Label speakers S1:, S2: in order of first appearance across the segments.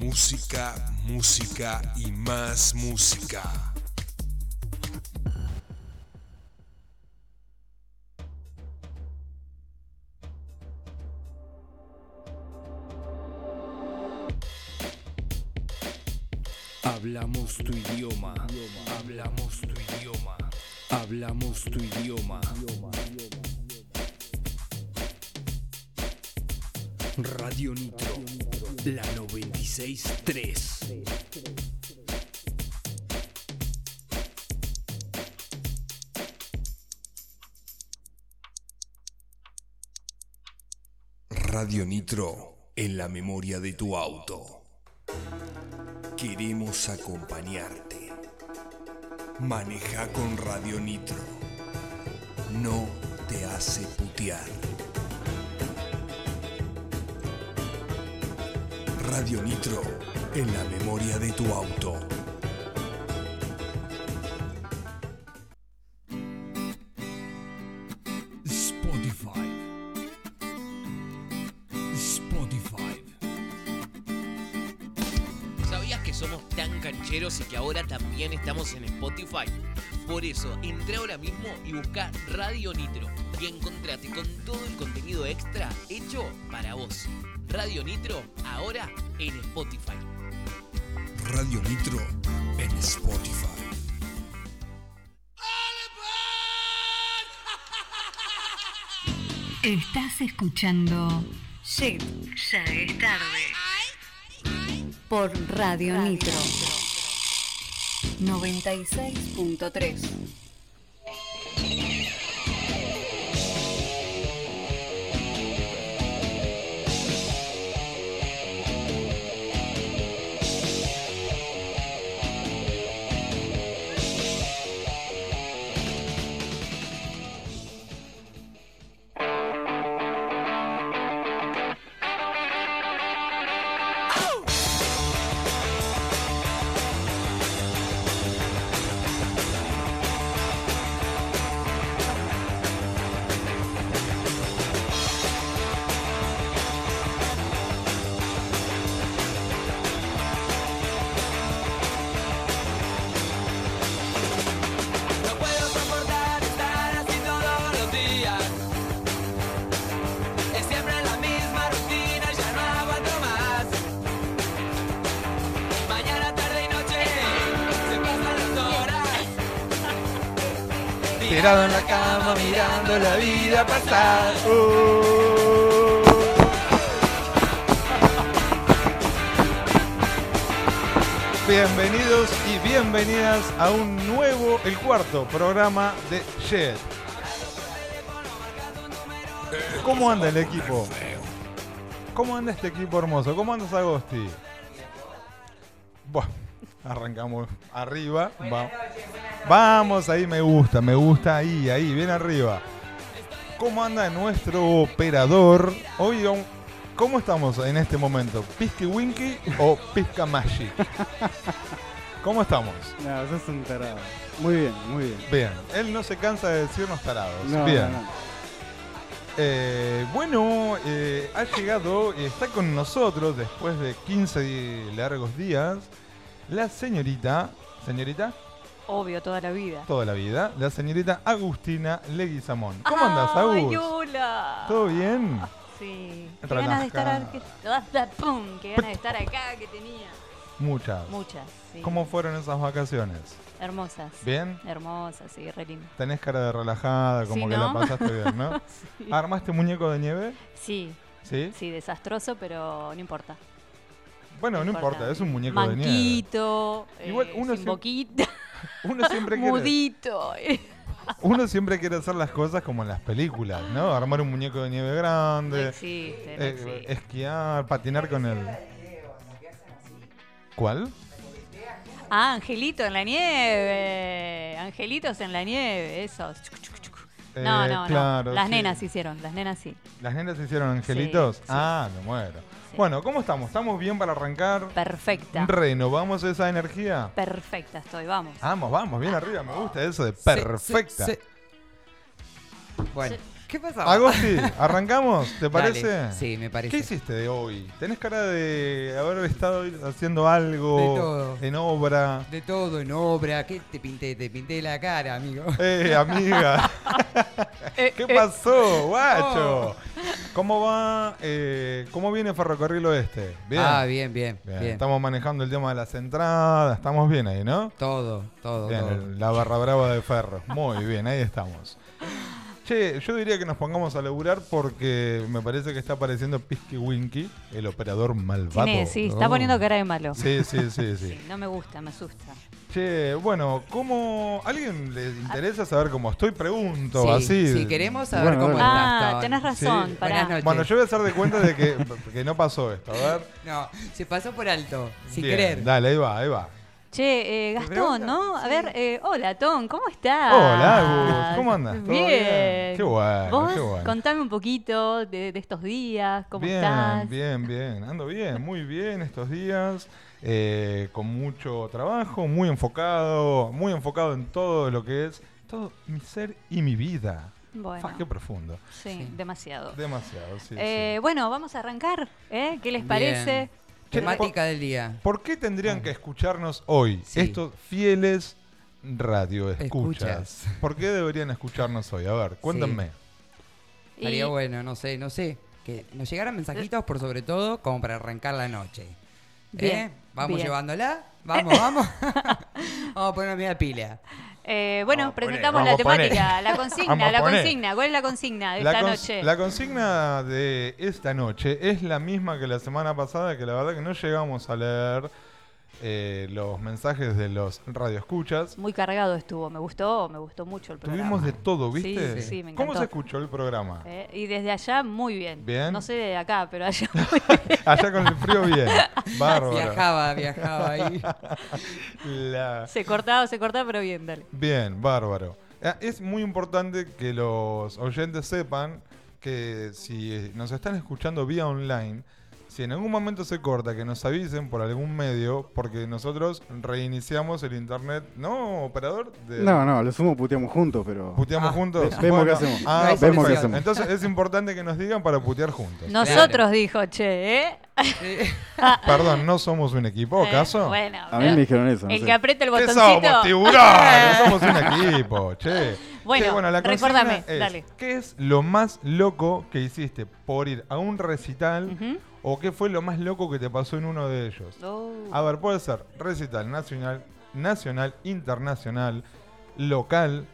S1: Música, música y más música.
S2: Hablamos tu idioma. Hablamos tu idioma. Hablamos tu idioma. Radio Nitro, la 963.
S1: Radio Nitro en la memoria de tu auto. Queremos acompañarte. Maneja con Radio Nitro. No te hace putear. Radio Nitro en la memoria de tu auto.
S2: Spotify. Spotify.
S3: ¿Sabías que somos tan cancheros y que ahora también estamos en Spotify? Por eso, entra ahora mismo y busca Radio Nitro y encontrate con todo el contenido extra hecho para vos. Radio Nitro, ahora en Spotify.
S1: Radio Nitro en Spotify.
S4: Estás escuchando Shit, ya es tarde. Por Radio Nitro 96.3.
S5: a un nuevo, el cuarto programa de Jet. ¿Cómo anda el equipo? ¿Cómo anda este equipo hermoso? ¿Cómo andas Agosti? Buah, arrancamos arriba. va- Vamos, ahí me gusta, me gusta ahí, ahí, bien arriba. ¿Cómo anda nuestro operador? Hoy, ¿cómo estamos en este momento? ¿Pisky Winky o Pisca Magic? ¿Cómo estamos?
S6: No, sos un tarado. Muy bien, muy bien.
S5: Bien, él no se cansa de decirnos tarados.
S6: No,
S5: Bien.
S6: no, no.
S5: Eh, bueno, eh, ha llegado y está con nosotros después de 15 di- largos días la señorita, señorita,
S7: Obvio, toda la vida.
S5: toda la vida, la señorita Agustina Leguizamón. ¿Cómo andas,
S7: ¡Ay,
S5: Agus?
S7: hola!
S5: ¿Todo bien?
S7: Sí. Qué ganas de estar acá. ¡Pum! Qué ganas de estar acá que tenía.
S5: Muchas.
S7: Muchas, sí.
S5: ¿Cómo fueron esas vacaciones?
S7: Hermosas.
S5: ¿Bien?
S7: Hermosas, sí, re lindo.
S5: Tenés cara de relajada, como
S7: Sí,
S5: que
S7: ¿no?
S5: la pasaste bien, ¿no?
S7: Sí.
S5: ¿Armaste muñeco de nieve?
S7: Sí,
S5: ¿Sí?
S7: sí, desastroso, pero no importa.
S5: Bueno, no importa, es un muñeco de nieve.
S7: Manquito,
S5: Igual
S7: eh,
S5: uno
S7: sin boquita,
S5: Uno siempre quiere...
S7: mudito. eh.
S5: Uno siempre quiere hacer las cosas como en las películas, ¿no? Armar un muñeco de nieve
S7: No
S5: grande,
S7: existe, no
S5: eh,
S7: existe.
S5: esquiar, patinar con el... ¿Cuál?
S7: Ah, Angelito en la nieve. Angelitos en la nieve, esos. No,
S5: Eh,
S7: no,
S5: claro,
S7: no. Las
S5: sí.
S7: nenas hicieron, las nenas sí.
S5: ¿Las nenas hicieron angelitos?
S7: sí.
S5: Ah, me muero.
S7: Sí.
S5: Bueno, ¿cómo estamos? ¿Estamos bien para arrancar?
S7: Perfecta.
S5: ¿Renovamos esa energía?
S7: Perfecta estoy, vamos.
S5: Vamos, vamos, bien arriba, me gusta eso de perfecta.
S8: Sí, sí. Bueno, ¿Qué pasó?
S5: Agosti, ¿arrancamos? ¿Te
S8: Dale.
S5: parece?
S8: Sí, me parece.
S5: ¿Qué hiciste de hoy? ¿Tenés cara de haber estado haciendo algo
S8: De todo.
S5: en obra?
S8: De todo en obra. ¿Qué te pinté? Te pinté la cara, amigo.
S5: Eh, amiga.
S7: Eh,
S5: ¿Qué
S7: eh,
S5: pasó, guacho?
S8: Oh.
S5: ¿Cómo va? eh, ¿Cómo viene Ferrocarril Oeste? Bien.
S8: Ah, bien, bien,
S5: Bien,
S8: bien.
S5: Estamos manejando el tema de las entradas. Estamos bien ahí, ¿no?
S8: Todo, todo,
S5: Bien,
S8: todo.
S5: la barra brava de Ferro. Muy bien, ahí estamos. Che, yo diría que nos pongamos a laburar porque me parece que está apareciendo Pisky Winky, el operador malvado.
S7: ¿Quién es? Sí, está
S8: Oh.
S7: poniendo cara de malo.
S5: Sí, sí, sí, sí.
S7: Sí, no me gusta, me asusta.
S5: Che, bueno, ¿cómo. ¿Alguien le interesa saber cómo estoy? Pregunto,
S8: Sí,
S5: así.
S8: Si queremos saber
S6: Bueno,
S8: cómo
S6: dale.
S8: estás,
S7: Ah, tenés razón,
S5: Sí.
S7: pará.
S8: Buenas noches.
S5: Bueno, yo voy a hacer de cuenta de que, que no pasó esto. A ver.
S8: No, se pasó por alto, sin
S5: Bien,
S8: querer.
S5: Dale, ahí va, ahí va.
S7: Che, eh, Gastón? ¿no? A ver, eh, hola, Tom, ¿cómo estás?
S5: Hola, Agus, ¿cómo andas? ¿Todo
S7: Bien.
S5: bien? Qué bueno,
S7: ¿Vos?
S5: qué bueno.
S7: Contame un poquito de, de estos días, ¿cómo
S5: bien,
S7: estás?
S5: bien, bien. Ando bien, muy bien estos días. eh, con mucho trabajo, muy enfocado, muy enfocado en todo lo que es todo mi ser y mi vida.
S7: Bueno,
S5: qué profundo.
S7: sí, demasiado.
S5: Demasiado, sí.
S7: Eh,
S5: sí.
S7: Bueno, vamos a arrancar, ¿eh? ¿Qué les parece?
S8: Temática del día.
S5: ¿Por qué tendrían que escucharnos hoy
S8: Sí.
S5: estos fieles radio escuchas?
S8: Escuchas.
S5: ¿Por qué deberían escucharnos hoy? A ver, cuéntenme.
S7: Y-
S8: Estaría bueno, no sé, no sé. Que nos llegaran mensajitos por sobre todo como para arrancar la noche.
S7: Bien,
S8: ¿Eh? Vamos
S7: bien.
S8: llevándola. Vamos, vamos. vamos a ponerme la pila.
S7: Eh, bueno,
S5: Vamos a poner,
S7: presentamos la
S5: poner.
S7: temática, la consigna, la consigna. ¿Cuál es la consigna de
S5: La,
S7: esta noche?
S5: la consigna de esta noche es la misma que la semana pasada, que la verdad que no llegamos a leer eh, los mensajes de los radioescuchas.
S7: Muy cargado estuvo, me gustó, me gustó mucho el programa.
S5: Tuvimos de todo,
S7: Sí,
S5: ¿viste?
S7: sí, sí, me
S5: ¿Cómo
S7: encantó.
S5: se escuchó el programa?
S7: Eh, y desde allá muy bien.
S5: Bien.
S7: No sé de acá, pero allá muy bien.
S5: Allá con el frío bien. Bárbaro.
S8: Viajaba, viajaba ahí.
S5: La-
S7: Se cortaba, se cortaba, pero bien, dale.
S5: Bien, bárbaro. Ah, Es muy importante que los oyentes sepan que si nos están escuchando vía online, si en algún momento se corta, que nos avisen por algún medio, porque nosotros reiniciamos el internet, ¿no, operador? De-
S6: No, no, lo sumo puteamos juntos, pero.
S5: ¿Puteamos
S8: Ah,
S5: juntos?
S6: ve- vemos qué hacemos.
S5: Ah,
S8: No
S6: Vemos qué hacemos.
S5: Entonces es importante que nos digan para putear juntos.
S7: Nosotros dijo, che, ¿eh?
S5: Perdón, ¿no somos un equipo,
S7: Eh,
S5: acaso?
S7: Bueno,
S6: A mí me dijeron eso. no
S7: el
S6: sé.
S7: que aprieta el
S5: ¿Qué
S7: botoncito.
S5: somos, tiburones? somos un equipo, che.
S7: Bueno,
S5: Che, la
S7: recordame,
S5: es,
S7: dale.
S5: ¿Qué es lo más loco que hiciste por ir a un recital. O qué fue lo más loco que te pasó en uno de ellos?
S7: Oh.
S5: A ver, puede ser recital nacional, nacional, internacional, local,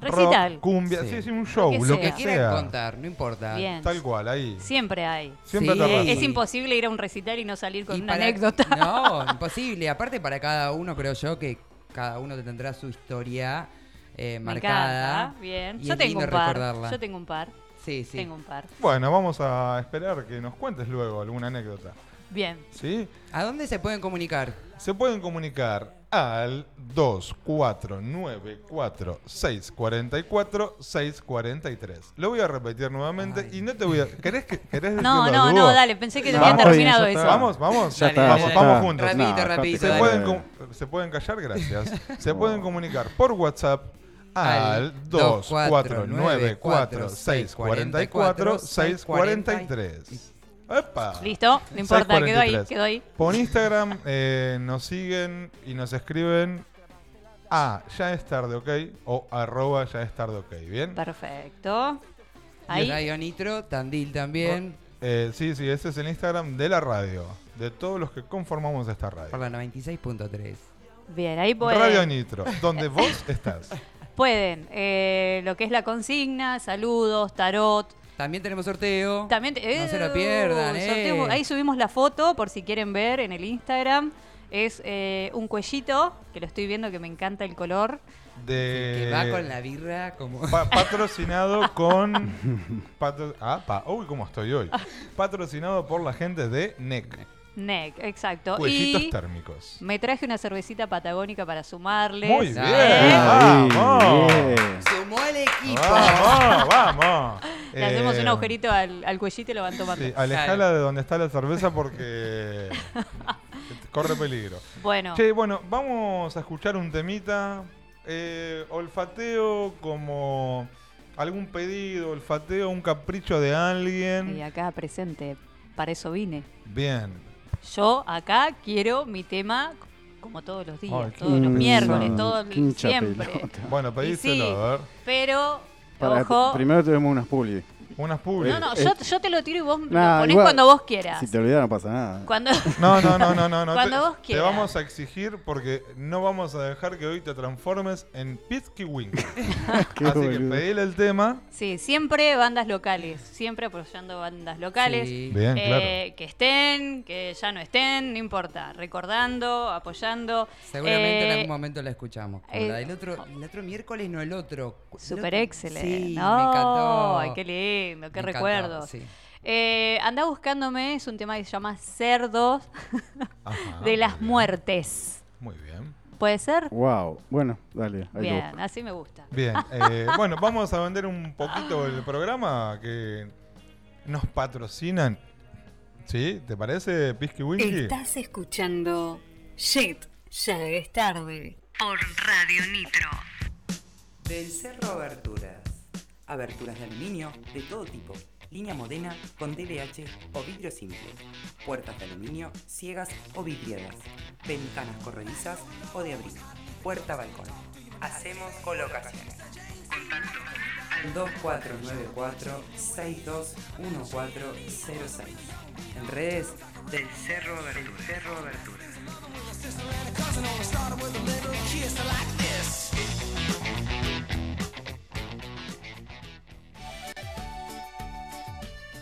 S7: Recital.
S5: rock, cumbia, sí,
S8: Sí.
S5: sí, un show,
S7: que
S5: lo
S7: sea.
S5: que
S8: quieran contar, no importa.
S7: Bien.
S5: Tal cual, ahí.
S7: Siempre hay.
S5: Siempre
S8: Sí.
S5: te
S7: es imposible ir a un recital y no salir con
S8: Y
S7: una
S8: para-
S7: anécdota.
S8: No, imposible. Aparte para cada uno creo yo que cada uno tendrá su historia eh,
S7: Me
S8: marcada.
S7: encanta. Bien.
S8: y
S7: Yo
S8: es
S7: tengo un par.
S8: recordarla.
S7: Yo tengo un par.
S8: Sí, sí.
S7: Tengo un par.
S5: Bueno, vamos a esperar que nos cuentes luego alguna anécdota.
S7: Bien.
S5: ¿Sí?
S8: ¿A dónde se pueden comunicar?
S5: Se pueden comunicar al 2494-644-643. Lo voy a repetir nuevamente
S8: Ay.
S5: y no te voy a... ¿Querés, que, querés
S7: No, no, no, dale. Pensé que
S6: No, bien,
S7: terminado eso.
S5: Vamos, vamos.
S6: Ya está,
S5: vamos,
S6: ya
S5: vamos
S6: está.
S5: juntos.
S8: Rapidito,
S6: No,
S8: rapidito,
S5: Se pueden, se pueden callar, gracias. Se pueden comunicar por WhatsApp al
S8: Al
S5: 2494-644-643. ¡Epa!
S7: Listo, no importa, quedó ahí,
S5: 643.
S7: quedó ahí.
S5: Por Instagram eh, nos siguen y nos escriben a ya es tarde, ¿ok? O arroba ya es tarde, ¿ok? ¿Bien?
S7: Perfecto. Ahí.
S8: Radio Nitro, Tandil también,
S5: Eh, sí, sí, ese es el Instagram de la radio, de todos los que conformamos esta
S8: por
S5: radio.
S8: la 96.3.
S7: Bien, ahí pueden.
S5: Radio Nitro, donde vos estás.
S7: Pueden. eh, lo que es la consigna, saludos, tarot.
S8: También tenemos sorteo.
S7: También. te-
S8: No se lo
S7: eh,
S8: pierdan, eh.
S7: sorteo- Ahí subimos la foto por si quieren ver en el Instagram. Es eh, un cuellito, que lo estoy viendo que me encanta el color.
S5: De,
S8: que va con la birra como...
S5: pa- patrocinado con. patro- ah, pa- uy, cómo estoy hoy. Patrocinado por la gente de NEC.
S7: NEC, exacto.
S5: Cuellitos
S7: y
S5: térmicos.
S7: me traje una cervecita patagónica para sumarles.
S5: Muy bien.
S7: ¿Eh?
S5: Vamos.
S6: bien.
S8: Sumó el equipo.
S5: Vamos, vamos.
S7: Le hacemos
S5: Eh,
S7: un agujerito al, al cuellito y lo van tomando.
S5: Sí, alejala de donde está la cerveza porque corre peligro.
S7: Bueno,
S5: Che, bueno, vamos a escuchar un temita. eh, olfateo como algún pedido, olfateo, un capricho de alguien.
S7: Y acá presente, para eso vine.
S5: Bien.
S7: Yo acá quiero mi tema como todos los días,
S5: Ay,
S7: todos los miércoles, todo
S6: Qué hincha
S7: siempre.
S6: pelota.
S5: Bueno, pedíselo,
S7: sí,
S5: a ver.
S7: pero,
S6: Para-
S7: ojo,
S6: Primero tenemos unas publi.
S5: Unas publi.
S7: no, no, yo, yo te lo tiro y vos me
S6: Nah,
S7: lo ponés
S6: igual,
S7: cuando vos quieras.
S6: Si te olvidas no pasa nada.
S7: Cuando
S5: No, no, no, no, no. no.
S7: Cuando
S5: te,
S7: vos
S5: te
S7: quieras.
S5: vamos a exigir porque no vamos a dejar que hoy te transformes en Pizky Wing. Así que pedile el tema.
S7: Sí, siempre bandas locales, siempre apoyando bandas locales.
S8: Sí.
S5: Bien,
S7: Eh, Que estén, que ya no estén, no importa. Recordando, apoyando.
S8: Seguramente en
S7: Eh,
S8: algún momento la escuchamos.
S7: Eh,
S8: la del otro, el otro miércoles, no el otro. El
S7: Super
S8: otro-
S7: excelente.
S8: Sí,
S7: No,
S8: me encantó.
S7: Ay, qué lindo, qué
S8: Me encantó,
S7: recuerdos.
S8: sí.
S7: Eh, anda buscándome, es un tema que se llama Cerdos
S5: Ajá,
S7: de las
S5: bien.
S7: muertes.
S5: Muy bien.
S7: ¿Puede ser?
S6: Wow. Bueno, dale.
S7: Bien, así me gusta.
S5: Bien. eh, bueno, vamos a vender un poquito el programa que nos patrocinan. ¿Sí? ¿Te parece, Pizky Winky?
S4: Estás escuchando Shit, ya es tarde. Por Radio Nitro.
S9: Del Cerro Aberturas. Aberturas de aluminio de todo tipo. Línea modena con DLH o vidrio simple. Puertas de aluminio ciegas o vidrieras. Ventanas corredizas o de abrigo. Puerta balcón. Hacemos colocaciones. Contacto al 2494-621406. En redes del Cerro Aberturas. Cerro Aberturas.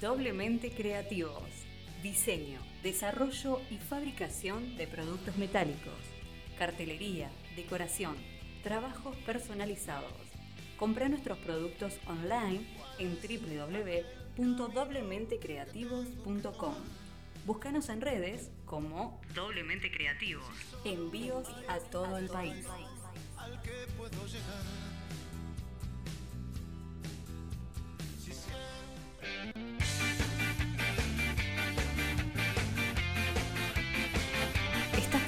S4: Doblemente creativos. Diseño, desarrollo y fabricación de productos metálicos. Cartelería, decoración, trabajos personalizados. Compra nuestros productos online en www.doblementecreativos.com. Búscanos en redes como Doblemente Creativos. Envíos a todo el país. ¿Estás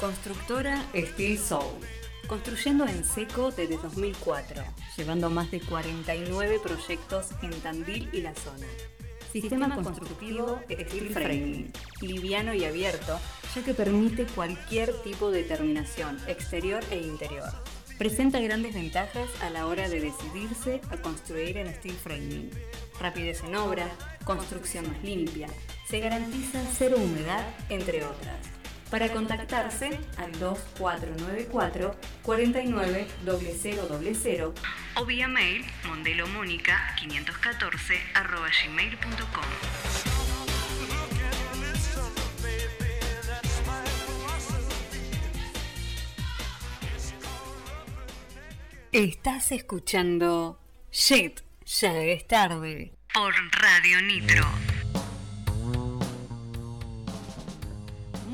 S4: Constructora Steel Soul. Construyendo en seco desde 2004, llevando más de 49 proyectos en Tandil y la zona. Sistema constructivo Steel Framing, liviano y abierto, ya que permite cualquier tipo de terminación, exterior e interior. Presenta grandes ventajas a la hora de decidirse a construir en Steel Framing. Rapidez en obra, construcción más limpia, se garantiza cero humedad, entre otras. Para contactarse al 2494 49 0000 o vía mail mondelomónica 514 arroba gmail.com. Estás escuchando Shit, ya es tarde por Radio Nitro.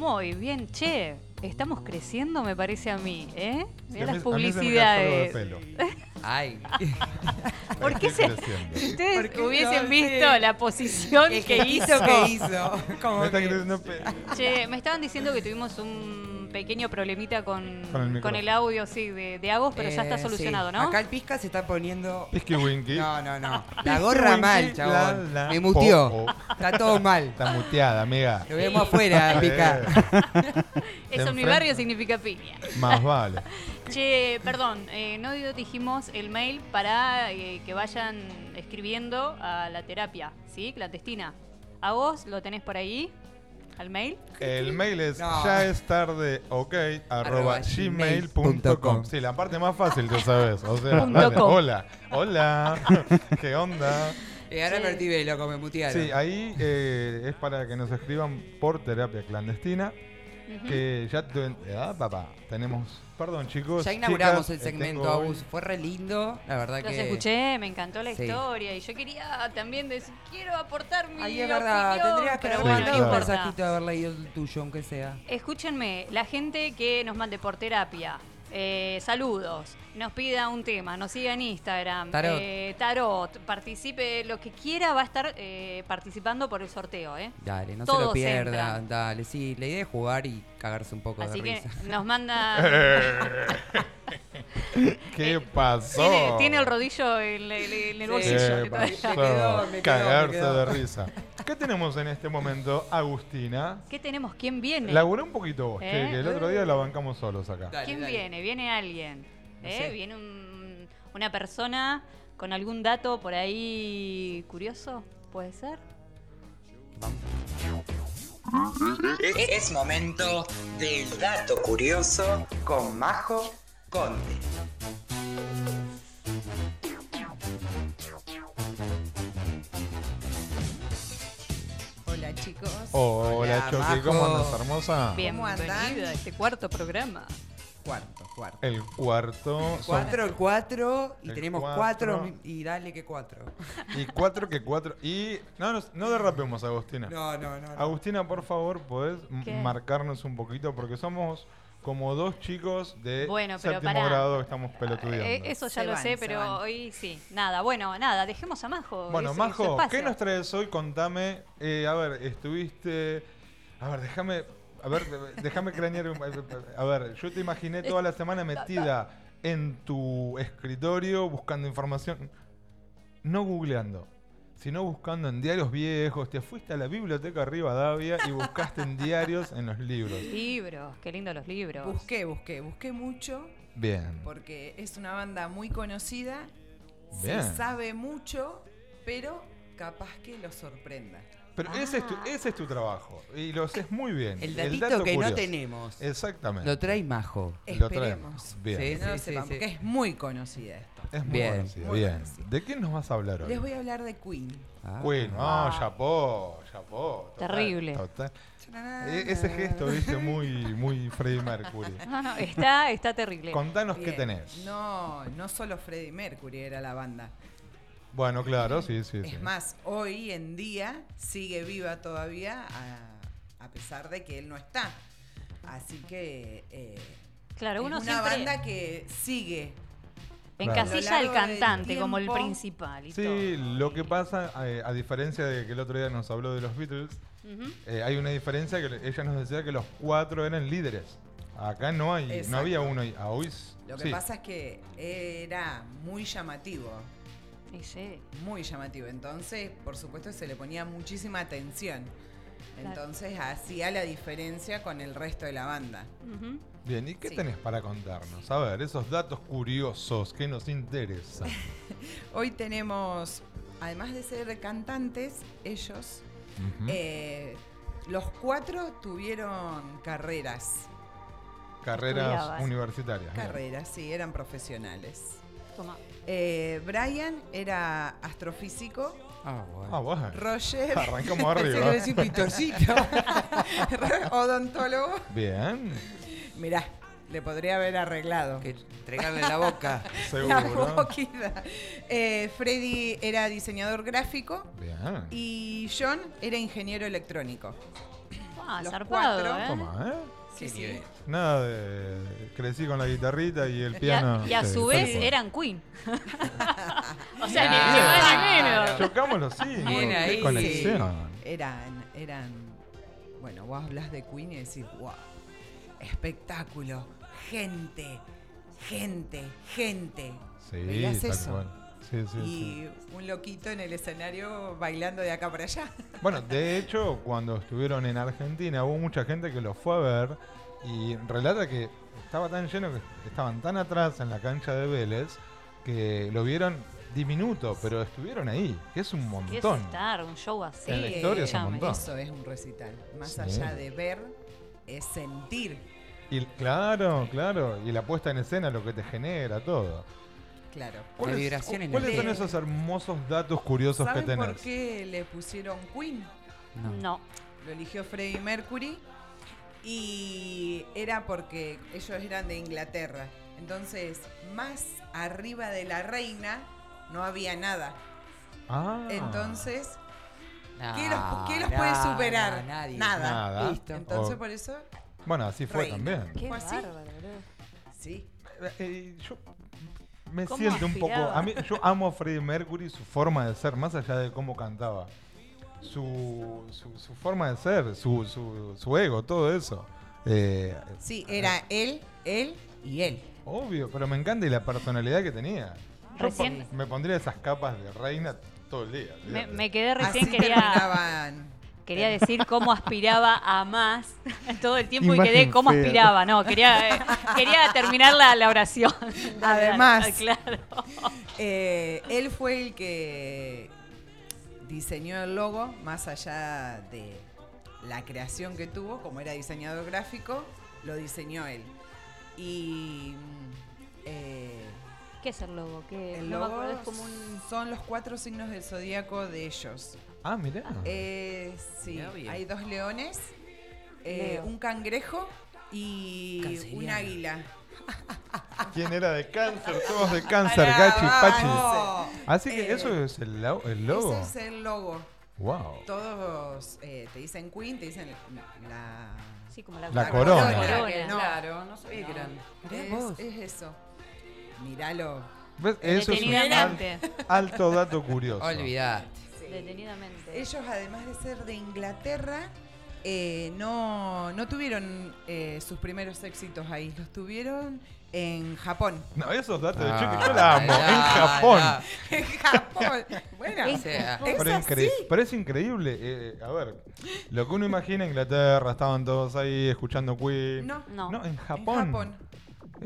S7: Muy bien, che. Estamos creciendo, me parece a mí, ¿eh? Mira las publicidades.
S8: Ay.
S7: ¿Por qué se, si ustedes
S8: ¿Por qué
S7: hubiesen
S8: no?
S7: visto
S8: Sí.
S7: la posición que hizo?
S8: que hizo. Como
S5: Me
S8: que-.
S7: Che, me estaban diciendo que tuvimos un pequeño problemita con,
S5: Con el
S7: con, el audio, sí, de, de Agos, pero ya está
S8: Eh,
S7: solucionado,
S8: sí.
S7: ¿no?
S8: Acá el Pisca se está poniendo.
S5: Pisky Winky.
S8: No, no, no. La gorra mal, chabón.
S5: la, la.
S8: Me mutió.
S5: Oh.
S8: Está todo mal.
S5: Está muteada, amiga.
S8: Lo vemos afuera, Pisca.
S7: Eso en mi barrio significa piña.
S5: Más vale.
S7: Che, perdón, eh, no dijimos el mail para eh, que vayan escribiendo a la terapia, ¿sí? Clandestina. ¿A vos lo tenés por ahí? ¿Al mail?
S5: El mail es
S8: No.
S5: ya es tarde, ok, arroba
S8: Arroba
S5: gmail.com.
S8: gmail.com.
S5: Sí, la parte más fácil, tú sabes. O sea,
S7: Punto
S5: dale,
S7: com.
S5: hola, hola, ¿qué onda?
S8: Eh, ahora
S7: Sí.
S8: me loco, me mutearon.
S5: Sí, ahí eh, es para que nos escriban por terapia clandestina. Que ya ah, papá, tenemos. Perdón, chicos.
S8: Ya inauguramos
S5: chicas,
S8: el
S5: eh,
S8: segmento, Abus. Fue re lindo, la verdad
S7: Los
S8: que.
S7: escuché, me encantó la
S8: Sí.
S7: historia y yo quería también decir, quiero aportar mi
S8: Ay, es verdad,
S7: opinión,
S8: tendrías que
S7: pero
S8: haber
S7: bueno, no
S8: mandado un
S5: claro.
S7: importa.
S8: mensajito de haber leído el tuyo, aunque sea.
S7: Escúchenme, la gente que nos mande por terapia, eh, saludos, nos pida un tema, nos siga en Instagram,
S8: Tarot.
S7: eh, tarot, participe, lo que quiera va a estar eh, participando por el sorteo, ¿eh?
S8: Dale, no se lo
S7: entran.
S8: Dale, sí, la idea es jugar y cagarse un poco
S7: Así
S8: de
S7: que
S8: risa.
S7: nos manda...
S5: ¿Qué pasó?
S7: tiene, tiene el rodillo en, el- en el
S8: Sí.
S7: bolsillo.
S8: Quedó,
S5: Cagarse
S8: me quedó.
S5: de risa. ¿Qué tenemos en este momento, Agustina?
S7: ¿Qué tenemos? ¿Quién viene?
S5: Laburé un poquito vos, che,
S7: ¿Eh?
S5: que el otro día la bancamos solos acá.
S8: Dale,
S7: ¿Quién
S8: dale.
S7: viene? Viene alguien.
S8: No
S7: ¿eh?
S8: sé.
S7: Viene un- una persona con algún dato por ahí curioso, ¿puede ser?
S9: Es momento del dato curioso con Majo Conde.
S10: Hola,
S5: Hola, Choki, ¿cómo andas, hermosa?
S7: Bienvenida a este cuarto programa.
S10: Cuarto, cuarto.
S5: El cuarto. son-
S8: Cuatro, el cuatro, y
S5: El
S8: tenemos
S5: cuatro.
S8: cuatro, y dale que cuatro.
S5: Y cuatro que cuatro. Y. No, no, no derrapemos, Agustina.
S8: No, no, no. no.
S5: Agustina, por favor, podés m-
S7: ¿Qué?
S5: marcarnos un poquito porque somos como dos chicos de
S7: Bueno, pero
S5: séptimo
S7: pará.
S5: grado que estamos pelotudeando.
S7: Eh, eso ya
S10: Se
S7: lo
S10: van,
S7: sé, pero
S10: van.
S7: hoy sí. Nada, bueno, nada, dejemos a Majo.
S5: Bueno, Majo, ¿qué nos traes hoy? Contame. Eh, a ver, estuviste. A ver, déjame. A ver, déjame cranear. un- A ver, yo te imaginé toda la semana metida en tu escritorio buscando información. No googleando, sino buscando en diarios viejos. Te fuiste a la biblioteca Rivadavia y buscaste en diarios en los libros.
S7: Libros, qué lindo los libros.
S10: Busqué, busqué, busqué mucho
S5: Bien.
S10: porque es una banda muy conocida,
S5: Bien.
S10: se sabe mucho, pero capaz que lo sorprenda.
S5: Pero ese, es tu,
S7: Ah.
S5: ese es tu trabajo y lo haces muy bien.
S8: El datito
S5: dato
S8: que no tenemos.
S5: Exactamente.
S8: Lo trae Majo.
S5: Lo traemos. Bien.
S8: Sí,
S10: no
S8: sí,
S10: sepan,
S8: sí.
S10: porque es muy conocida esto.
S5: Es muy
S8: Bien.
S5: conocido,
S10: Muy
S5: bien. ¿De qué nos vas a hablar hoy?
S10: Les voy a hablar de Queen.
S8: Ah.
S5: Queen, no, chapó, chapó. total,
S7: Terrible.
S5: total. E- ese gesto, viste, muy, muy Freddie Mercury.
S7: No, no, está, está terrible.
S5: Contanos qué tenés.
S10: No, no solo Freddie Mercury era la banda.
S5: Bueno, claro, sí, sí, sí.
S10: Es más, hoy en día sigue viva todavía a, a pesar de que él no está. Así que eh,
S7: Claro,
S10: es
S7: uno
S10: una
S7: siempre
S10: banda que sigue.
S7: encasilla al
S10: A lo largo del
S7: cantante como el principal. Y
S5: Sí, lo que pasa, eh, a diferencia de que el otro día nos habló de los Beatles, eh, hay una diferencia que ella nos decía que los cuatro eran líderes. Acá no hay, no había uno. y- A hoy s-
S10: Lo que
S5: sí.
S10: pasa es que era muy llamativo,
S7: Sí, sí.
S10: muy llamativo. Entonces, por supuesto, se le ponía muchísima atención.
S7: Claro.
S10: Entonces hacía la diferencia con el resto de la banda.
S5: Bien, ¿y qué
S10: Sí.
S5: tenés para contarnos? A ver, esos datos curiosos que nos interesan.
S10: Hoy tenemos, además de ser cantantes, ellos, eh, los cuatro tuvieron carreras.
S5: Carreras
S7: estudiabas.
S5: universitarias. bien.
S10: Carreras, sí, eran profesionales.
S7: Toma.
S10: Eh, Brian era astrofísico.
S8: Ah, bueno.
S5: Ah, bueno.
S10: Roger.
S5: Arrancamos arriba.
S8: decir pintorcito.
S10: odontólogo.
S5: Bien,
S10: Mirá, le podría haber arreglado.
S8: que entregarle la boca.
S10: La
S5: seguro.
S10: boquita. Eh, Freddy era diseñador gráfico
S5: Bien.
S10: y John era ingeniero electrónico.
S7: Ah,
S10: Los
S7: zarpado,
S10: cuatro.
S7: ¿eh?
S5: Toma, ¿eh?
S10: Sí, sí.
S5: Nada de. Crecí con la guitarrita y el
S7: Y a,
S5: piano.
S7: y a
S5: Sí,
S7: su vez eran Queen. o sea, ni, ni más ni menos.
S5: Chocamos los cinco.
S8: Bien
S5: qué
S8: ahí.
S5: conexión.
S10: Eran, eran. Bueno, vos hablas de Queen y decís, wow. espectáculo, gente, gente, gente.
S5: Sí,
S10: ¿Veías
S5: tal
S10: eso?
S5: cual. Sí, sí,
S10: y
S5: sí.
S10: un loquito en el escenario bailando de acá para allá.
S5: Bueno, de hecho, cuando estuvieron en Argentina hubo mucha gente que los fue a ver y relata que estaba tan lleno que estaban tan atrás en la cancha de Vélez que lo vieron diminuto, pero estuvieron ahí, que es un
S7: ¿Qué es
S5: montón.
S7: estar? Un show así.
S5: En la historia es un montón.
S10: Eso es un recital. Más
S5: Sí.
S10: allá de ver, es sentir.
S5: Y claro, claro, y la puesta en escena lo que te genera todo.
S10: Claro.
S5: ¿Cuáles-
S8: vibración en
S5: ¿Cuáles
S8: el
S5: son esos hermosos datos curiosos que
S10: ¿Saben por
S5: tenés?
S10: qué le pusieron Queen?
S7: No.
S10: Lo eligió Freddie Mercury y era porque ellos eran de Inglaterra. Entonces, más arriba de la reina no había nada.
S5: Ah.
S10: Entonces,
S8: No,
S10: ¿qué los, qué los puede superar?
S8: no, nadie.
S10: Nada.
S5: Nada.
S8: Listo.
S10: Entonces, por eso,
S5: Bueno, así fue
S10: Reina.
S5: también.
S7: Qué
S10: ¿Fue así?
S7: bárbaro,
S10: sí.
S5: Eh, yo me
S7: ¿Cómo
S5: siento un poco. A mí, yo amo a Freddie Mercury, su forma de ser, más allá de cómo cantaba. Su, su, su forma de ser, su, su, su ego, todo eso. Eh,
S10: Sí, era él, él y él.
S5: obvio, pero me encanta y la personalidad que tenía.
S7: Recién-
S5: me pondría esas capas de reina todo el día.
S7: Me, quedé recién,
S10: Así
S7: quería,
S10: terminaban.
S7: quería decir cómo aspiraba a más todo el tiempo y quedé cómo
S6: fea.
S7: aspiraba. No, quería, eh, quería terminar la, la oración.
S10: Además.
S7: Claro.
S10: Eh, él fue el que diseñó el logo, más allá de la creación que tuvo, como era diseñador gráfico, lo diseñó él. Y mm, eh,
S7: ¿Qué es el logo? ¿Qué?
S10: el
S7: no
S10: logo
S7: es como un...
S10: son los cuatro signos del zodíaco de ellos.
S5: Ah, mirá.
S10: Eh, sí,
S8: Mirá
S10: hay dos leones, eh, un cangrejo y un águila.
S5: ¿Quién era de cáncer? Todos de cáncer, Gachi, Pachi. Así que
S10: Eh,
S5: eso es el, lo- el logo.
S10: Ese es el logo.
S5: Wow.
S10: Todos eh, te dicen Queen, te dicen la...
S7: Sí, como la,
S5: La corona.
S7: corona.
S10: No.
S8: Claro, no sabía que eran.
S10: Es, eso. Míralo.
S5: ¿Ves? Eso es un al- alto dato curioso.
S8: Olvidate.
S7: Detenidamente.
S10: Ellos, además de ser de Inglaterra, eh, no, no tuvieron eh, sus primeros éxitos ahí. Los tuvieron en Japón.
S5: No, esos datos de
S8: Ah,
S5: Chucky yo la amo.
S8: ya,
S5: en Japón.
S10: en Japón. Bueno,
S8: O sea,
S10: es
S5: Pero, incre-
S10: así.
S5: pero es increíble. eh, a ver, lo que uno imagina Inglaterra, estaban todos ahí escuchando Queen.
S10: No,
S7: No.
S5: No, en
S10: en
S5: Japón.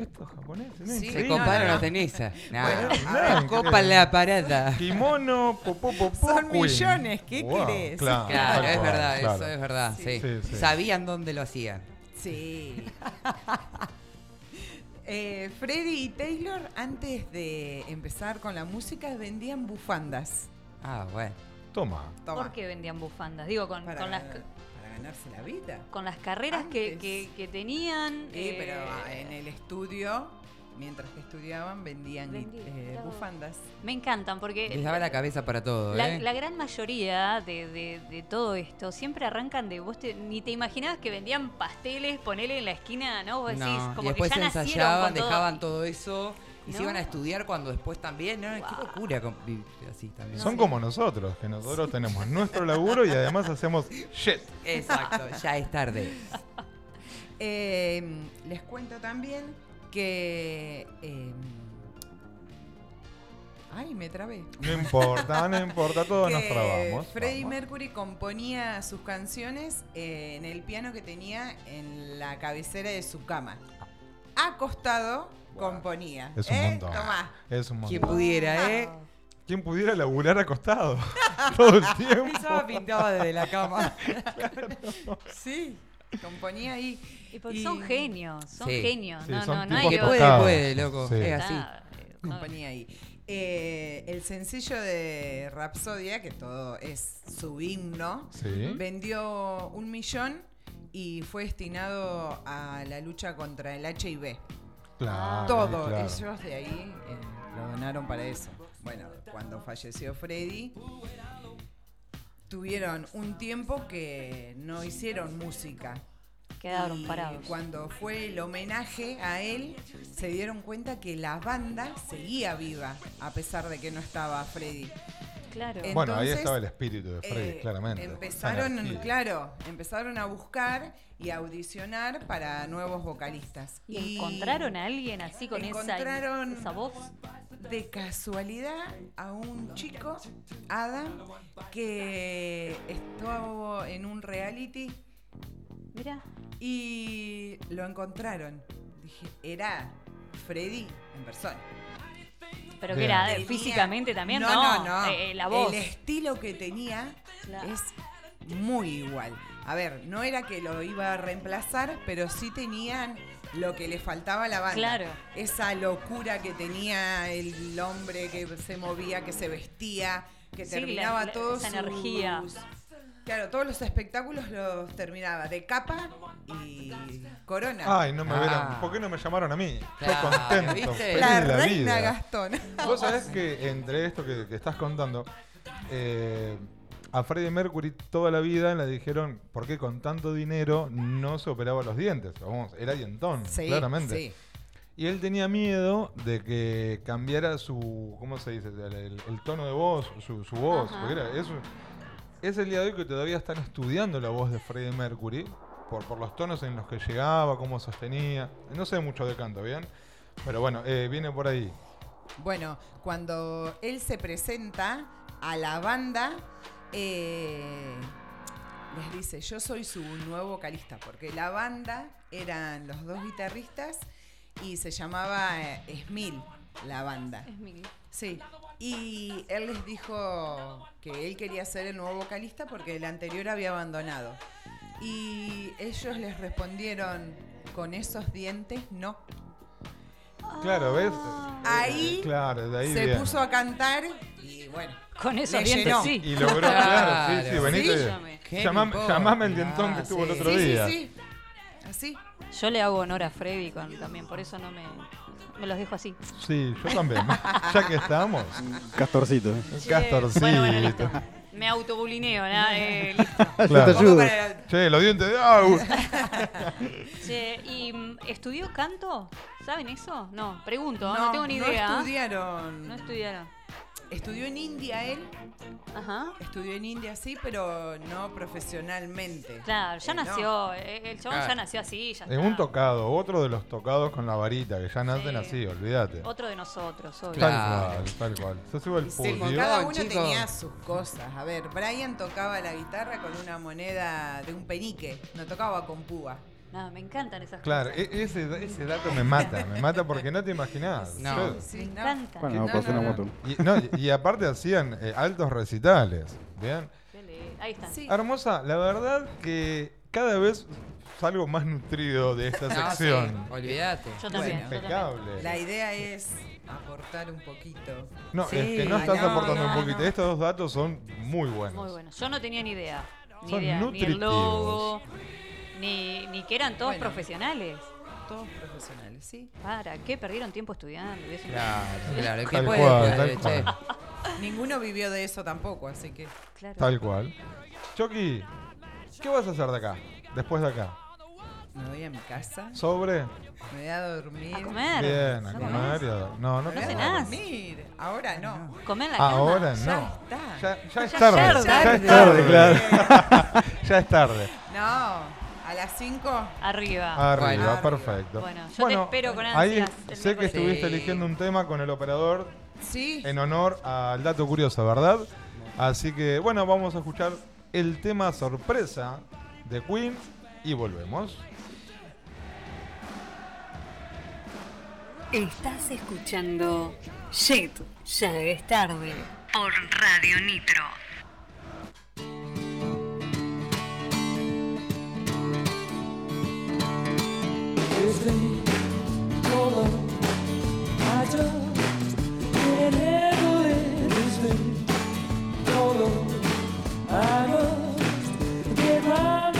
S5: Estos japoneses, ¿no?
S10: Sí.
S8: Se comparan
S10: no,
S8: los
S10: no.
S8: copan la parada.
S5: Kimono, popó, popó,
S10: Son millones, ¿qué
S5: Wow,
S10: querés?
S5: Claro,
S8: Claro, es verdad,
S5: claro.
S8: eso es verdad. Sí.
S5: Sí, sí.
S8: Sabían dónde lo hacían.
S10: Sí. Eh, Freddy y Taylor, antes de empezar con la música, vendían bufandas.
S8: Ah, bueno.
S5: Toma.
S10: Toma.
S7: ¿Por qué vendían bufandas? Digo, con,
S10: Para,
S7: con las,
S10: ganarse la vida.
S7: con las carreras que, que, que tenían.
S10: Sí,
S7: eh,
S10: pero ah, en el estudio, mientras que estudiaban, vendían
S7: Vendí,
S10: eh,
S7: claro.
S10: bufandas.
S7: Me encantan porque
S8: Les daba la cabeza para todo,
S7: la,
S8: ¿eh?
S7: la gran mayoría de, de- de todo esto siempre arrancan de vos te- ni te imaginabas que vendían pasteles, ponele en la esquina, ¿no? Vos decís,
S8: No,
S7: como
S8: y después
S7: que ya nacieron
S8: ensayaban, dejaban todo eso y se iban a estudiar cuando después también, ¿no? Qué locura con- vivir así también.
S5: Son como nosotros, que nosotros tenemos nuestro laburo y además hacemos shit.
S8: Exacto, ya es tarde.
S10: Eh, les cuento también que. eh, ay, me trabé.
S5: No importa, no importa, todos nos trabamos.
S10: Freddie
S5: Vamos.
S10: Mercury componía sus canciones eh, en el piano que tenía en la cabecera de su cama. Acostado componía.
S5: Es un
S10: ¿Eh?
S5: montón.
S10: Tomá.
S5: Es un
S8: Quien
S5: montón.
S8: pudiera, ¿eh?
S5: ¿Quién pudiera laburar acostado todo el tiempo?
S8: Pensaba pintaba desde la cama.
S10: Sí, componía ahí.
S7: Y porque
S10: Y-
S7: son genios, son
S8: Sí.
S7: genios.
S5: Sí,
S7: no,
S5: son
S7: no, no hay que
S8: puede, puede, loco.
S5: Sí.
S8: Es así.
S7: No.
S10: Componía ahí. Eh, el sencillo de Rapsodia, que todo es su himno,
S5: Sí.
S10: vendió un millón y fue destinado a la lucha contra el HIV.
S5: Claro,
S10: Todo,
S5: claro.
S10: ellos de ahí eh, lo donaron para eso. Bueno, cuando falleció Freddy, tuvieron un tiempo que no hicieron música.
S7: Quedaron
S10: Y
S7: parados.
S10: Cuando fue el homenaje a él, se dieron cuenta que la banda seguía viva, a pesar de que no estaba Freddy.
S7: Claro.
S5: Bueno, ahí estaba el espíritu de Freddy,
S10: eh,
S5: claramente.
S10: Empezaron, claro, empezaron a buscar y a audicionar para nuevos vocalistas.
S7: ¿Y encontraron a alguien así con esa voz?
S10: de casualidad a un chico, Adam, que estuvo en un reality
S7: Mira.
S10: y lo encontraron. Dije, era Freddy en persona.
S7: Pero que era
S10: Tenía-
S7: físicamente también,
S10: no,
S7: no,
S10: no, no.
S7: eh, eh, la voz.
S10: El estilo que tenía
S7: Claro.
S10: es muy igual. A ver, no era que lo iba a reemplazar, pero sí tenían lo que le faltaba a la banda.
S7: Claro.
S10: Esa locura que tenía el hombre que se movía, que se vestía, que
S7: Sí,
S10: terminaba
S7: la- la-
S10: todos
S7: esa energía.
S10: Claro, todos los espectáculos los terminaba de capa y corona.
S5: Ay, no me
S8: Ah.
S5: vieron. ¿Por qué no me llamaron a mí?
S8: Claro,
S5: Yo contento,
S8: ¿viste?
S5: feliz
S10: La
S5: la
S10: reina
S5: vida.
S10: Gastón.
S5: Vos sabés que entre esto que, que estás contando, eh, a Freddie Mercury toda la vida le dijeron por qué con tanto dinero no se operaba los dientes. Vamos, era dientón,
S10: Sí,
S5: claramente.
S10: sí.
S5: Y él tenía miedo de que cambiara su, ¿cómo se dice? El, el- el tono de voz, su, su voz.
S7: Ajá.
S5: porque era- eso, es el día de hoy que todavía están estudiando la voz de Freddie Mercury por, por los tonos en los que llegaba, cómo sostenía. No sé mucho de canto, ¿bien? Pero bueno, eh, viene por ahí.
S10: Bueno, cuando él se presenta a la banda, eh, les dice, yo soy su nuevo vocalista, porque la banda eran los dos guitarristas y se llamaba eh, Smil, la banda.
S7: Es mi-
S10: Sí, y él les dijo que él quería ser el nuevo vocalista porque el anterior había abandonado. Y ellos les respondieron, con esos dientes no.
S5: Claro, ¿ves?
S10: Ahí
S5: Claro, de ahí
S10: se puso a cantar y bueno.
S7: Con esos dientes
S10: llenó.
S7: sí.
S5: Y logró, claro, sí, sí,
S8: Claro.
S5: venite.
S10: Sí.
S7: Llame.
S8: ¿Qué
S5: Llamame, llamame el dientón que
S8: Ah,
S5: estuvo el
S8: sí.
S5: otro
S10: Sí,
S5: día.
S10: sí, sí. Así.
S7: Yo le hago honor a Freddy con, también, por eso no me, me los dejo así.
S5: Sí, yo también. ya que estamos.
S6: Castorcito. ¿eh?
S7: Che,
S5: castorcito.
S7: Bueno, bueno, listo. Me autobulineo, ¿no? Eh, listo.
S6: Yo
S5: Claro.
S6: te ayudo.
S5: Che, los dientes de agua.
S7: Che, ¿y mm, estudió canto? ¿Saben eso? No, pregunto, no,
S10: No,
S7: tengo ni
S10: no
S7: idea. ¿ah?
S10: estudiaron.
S7: No estudiaron.
S10: Estudió en India él.
S7: Ajá.
S10: Estudió en India sí, pero no profesionalmente.
S7: Claro, ya
S10: Eh,
S7: nació, eh, el chabón ya nació así, ya
S5: En
S7: está.
S5: un tocado, otro de los tocados con la varita, que ya nacen
S7: Sí.
S5: así, olvídate.
S7: Otro de nosotros, obvio.
S5: Tal
S8: Claro.
S5: cual, tal cual. Se sube el
S10: Sí, cada uno
S8: chico.
S10: tenía sus cosas. A ver, Brian tocaba la guitarra con una moneda de un penique, no tocaba con púa.
S7: No, me encantan esas
S5: Claro,
S7: cosas.
S5: e- ese, ese dato me mata, me mata porque no te imaginás.
S8: No.
S10: Sí,
S7: me
S10: no.
S7: encanta.
S6: Bueno,
S10: No,
S6: pasó
S10: no,
S6: una
S10: no.
S6: moto.
S5: y, no, y- y aparte hacían eh, altos recitales. ¿Bien?
S7: Ahí está.
S10: Sí.
S5: Hermosa, la verdad que cada vez salgo más nutrido de esta
S8: No,
S5: sección.
S8: sí, olvídate.
S7: Yo también.
S10: Bueno.
S7: yo también.
S5: Impecable.
S10: La idea es aportar un poquito.
S5: No,
S7: Sí.
S5: es que no
S10: Ah,
S5: estás
S10: no,
S5: aportando
S10: no,
S5: un poquito.
S10: no.
S5: Estos dos datos son muy buenos.
S7: Muy bueno. Yo no tenía ni idea. Ni
S5: Son
S7: idea. Ni el
S5: nutritivos.
S7: logo, ni, ni que eran todos
S10: Bueno.
S7: profesionales.
S10: Todos profesionales, ¿sí?
S7: ¿Para qué perdieron tiempo estudiando?
S8: Claro, claro. ¿Qué
S5: Tal
S8: puede
S5: cual, tal
S8: che?
S5: cual.
S10: Ninguno vivió de eso tampoco, así que.
S7: Claro.
S5: Tal cual. Chucky, ¿qué vas a hacer de acá? Después de acá.
S10: Me voy a mi casa,
S5: ¿Sobre?
S10: me voy a dormir.
S7: A comer.
S5: Bien, a
S7: ¿No
S5: comer
S7: comés?
S5: y a No, no
S10: Me voy a dormir. Ahora no.
S7: Comer en la cama.
S5: Ahora
S10: Ya
S5: no.
S10: está.
S5: Ya, ya es
S7: Ya
S5: tarde.
S7: es
S5: Ya
S7: tarde.
S5: es tarde, claro. ya es tarde.
S10: No, a las 5.
S7: Arriba.
S5: Arriba,
S10: Arriba.
S5: perfecto.
S7: Bueno, yo te espero con
S5: Ahí
S7: ansias el
S5: sé que estuviste
S10: Sí.
S5: eligiendo un tema con el operador
S10: Sí.
S5: en honor al dato curioso, ¿verdad? Así que, bueno, vamos a escuchar el tema sorpresa de Queen y volvemos.
S4: Estás escuchando Shit, ya es tarde. Por Radio Nitro.
S11: Called love, I just can't handle called love, I must get round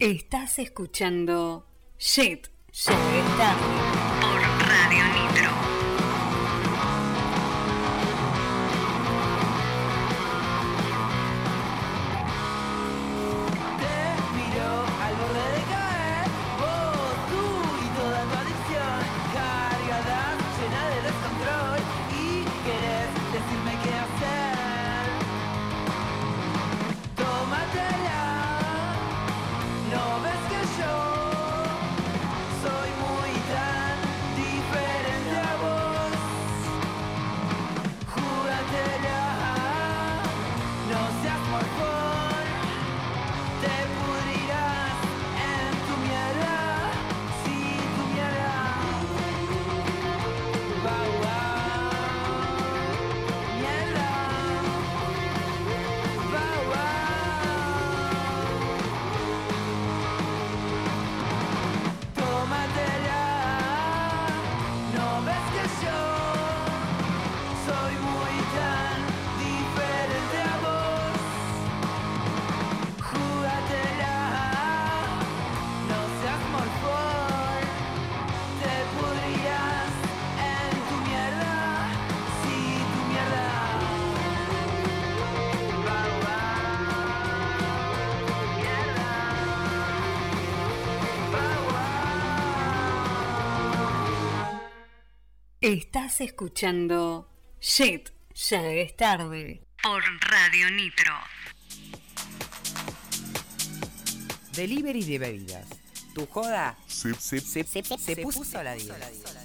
S11: Estás escuchando Shit, Estás escuchando Shit, ya es tarde por Radio Nitro.
S9: Delivery de bebidas. Tu joda se, se puso a la 10.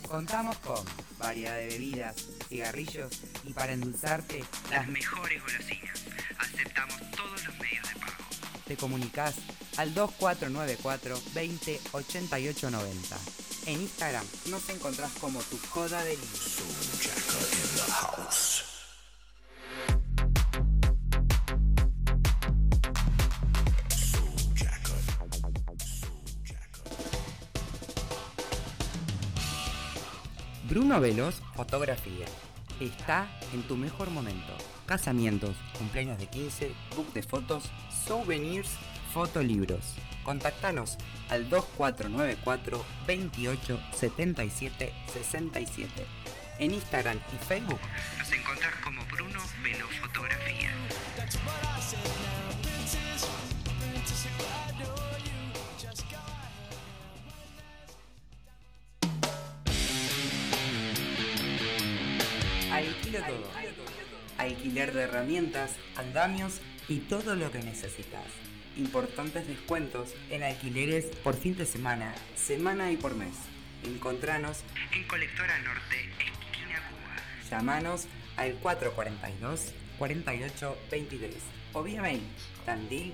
S9: Contamos con variedad de bebidas, cigarrillos y para endulzarte las mejores golosinas. Aceptamos todos los medios de pago. Te comunicas al 2494 20 88 90. En Instagram nos encontrás como tu joda delivery. Bruno Veloz Fotografía. Está en tu mejor momento. Casamientos, cumpleaños de 15, book de fotos, souvenirs, fotolibros. Contactanos al 2494 28 77 67. En Instagram y Facebook nos encontrás como Bruno Veloz Fotografía. Alquilo todo. Alquiler de herramientas, andamios y todo lo que necesitas. Importantes descuentos en alquileres por fin de semana, semana y por mes. Encontranos en Colectora Norte, esquina Cuba. Llámanos al 442 4823 o vía mail tandil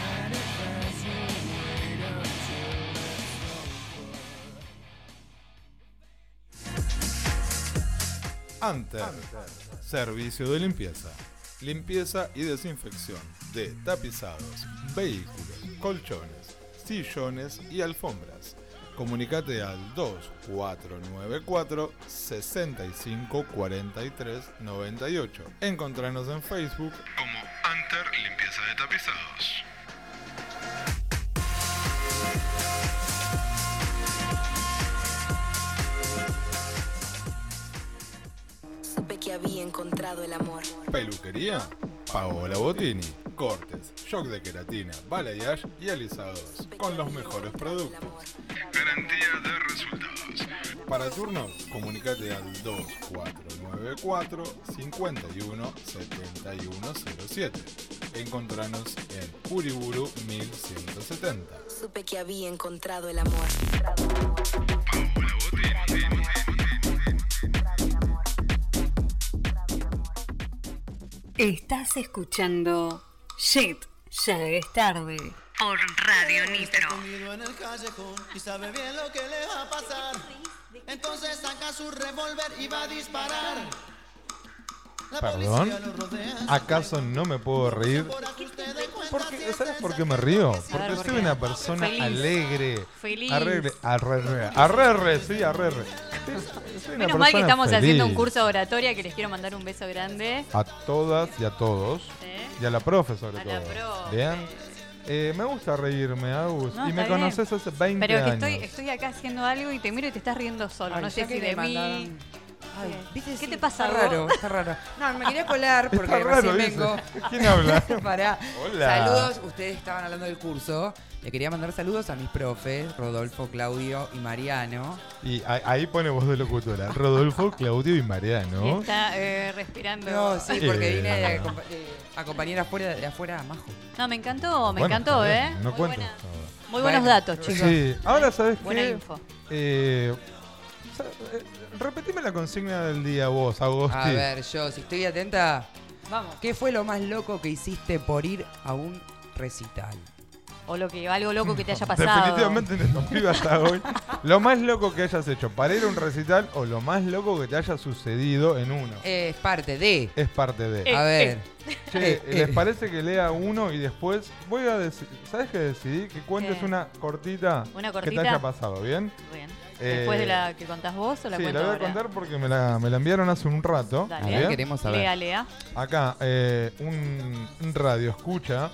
S5: Anter, servicio de limpieza. Limpieza y desinfección de tapizados, vehículos, colchones, sillones y alfombras. Comunicate al 2494 65 43 98. Encontranos en Facebook como Anter Limpieza de Tapizados.
S12: Había encontrado el amor.
S5: Peluquería, Paola Botini. Cortes, shock de queratina, balayage y alisados. Con los mejores productos. Garantía de resultados. Para turno, comunicate al 2494 51 7107. Encontranos en Uriburu 1170.
S12: Supe que había encontrado el amor.
S4: Estás escuchando Shit, ya es tarde. Por Radio Nitro.
S11: escondido en el callejón y sabe bien lo que le va a pasar. Entonces saca su revólver y va a disparar.
S5: ¿Perdón? ¿Acaso no me puedo reír? Porque, ¿Sabes por qué me río? Porque
S7: ¿por
S5: soy
S7: qué?
S5: una persona
S7: Feliz.
S5: alegre.
S7: Feliz.
S5: Arregre, arregre, arregre, sí, arregre.
S7: Menos mal que estamos haciendo un curso de oratoria que les quiero mandar un beso grande.
S5: A todas y a todos.
S7: ¿Eh?
S5: Y a la profe sobre
S7: A
S5: todo.
S7: la profe.
S5: Bien. Eh, me gusta reírme, Agus.
S7: No,
S5: y me conoces hace 20
S7: Pero que
S5: años.
S7: estoy, estoy acá haciendo algo y te miro y te estás riendo solo.
S8: Ay,
S7: no sé si de mí.
S8: mandaron- Ay, ¿viste?
S7: ¿Qué
S8: Sí,
S7: te pasa,
S8: Está raro, está raro. No, me quería colar porque
S5: Está raro,
S8: recién
S5: dice.
S8: vengo.
S5: ¿Quién habla?
S8: Pará.
S5: Hola.
S8: Saludos, ustedes estaban hablando del curso. Le quería mandar saludos a mis profes, Rodolfo, Claudio y Mariano.
S5: Y a- ahí pone voz de locutora. Rodolfo, Claudio y
S7: Y
S5: Mariano.
S7: está eh, respirando.
S8: No, sí, porque
S5: Eh.
S8: vine de, acompa- de acompañar afuera, de afuera a Majo.
S7: No, me encantó, me
S5: Bueno,
S7: encantó, ¿eh?
S5: No
S7: Muy,
S5: cuento.
S7: buena- muy buenos
S8: Bueno,
S7: datos, chicos.
S5: Sí, ahora sabes
S7: Buena
S5: qué?
S7: info.
S5: Repetime la consigna del día vos, Agosti.
S8: A ver, yo, si estoy atenta,
S7: Vamos.
S8: ¿qué fue lo más loco que hiciste por ir a un recital?
S7: O lo que, algo loco que te haya pasado.
S5: Definitivamente en estos pibes hasta hoy. Lo más loco que hayas hecho para ir a un recital o lo más loco que te haya sucedido en uno.
S8: Es parte de.
S5: Es parte de.
S8: a ver.
S5: Che,
S8: eh,
S5: ¿les
S8: eh.
S5: parece que lea uno y después voy a decir, ¿sabes qué decidí? Que cuentes
S7: ¿Qué?
S5: una cortita,
S7: ¿Una
S5: que te
S7: cortita?
S5: haya pasado, ¿bien?
S7: Bien.
S5: Eh,
S7: Después de la que contás vos o la
S5: sí,
S7: cuento
S5: la voy a contar porque me la, me la enviaron hace un rato.
S7: Dale.
S5: ¿bien?
S8: queremos saber.
S7: Lea, lea.
S5: Acá, eh, un, un radio escucha,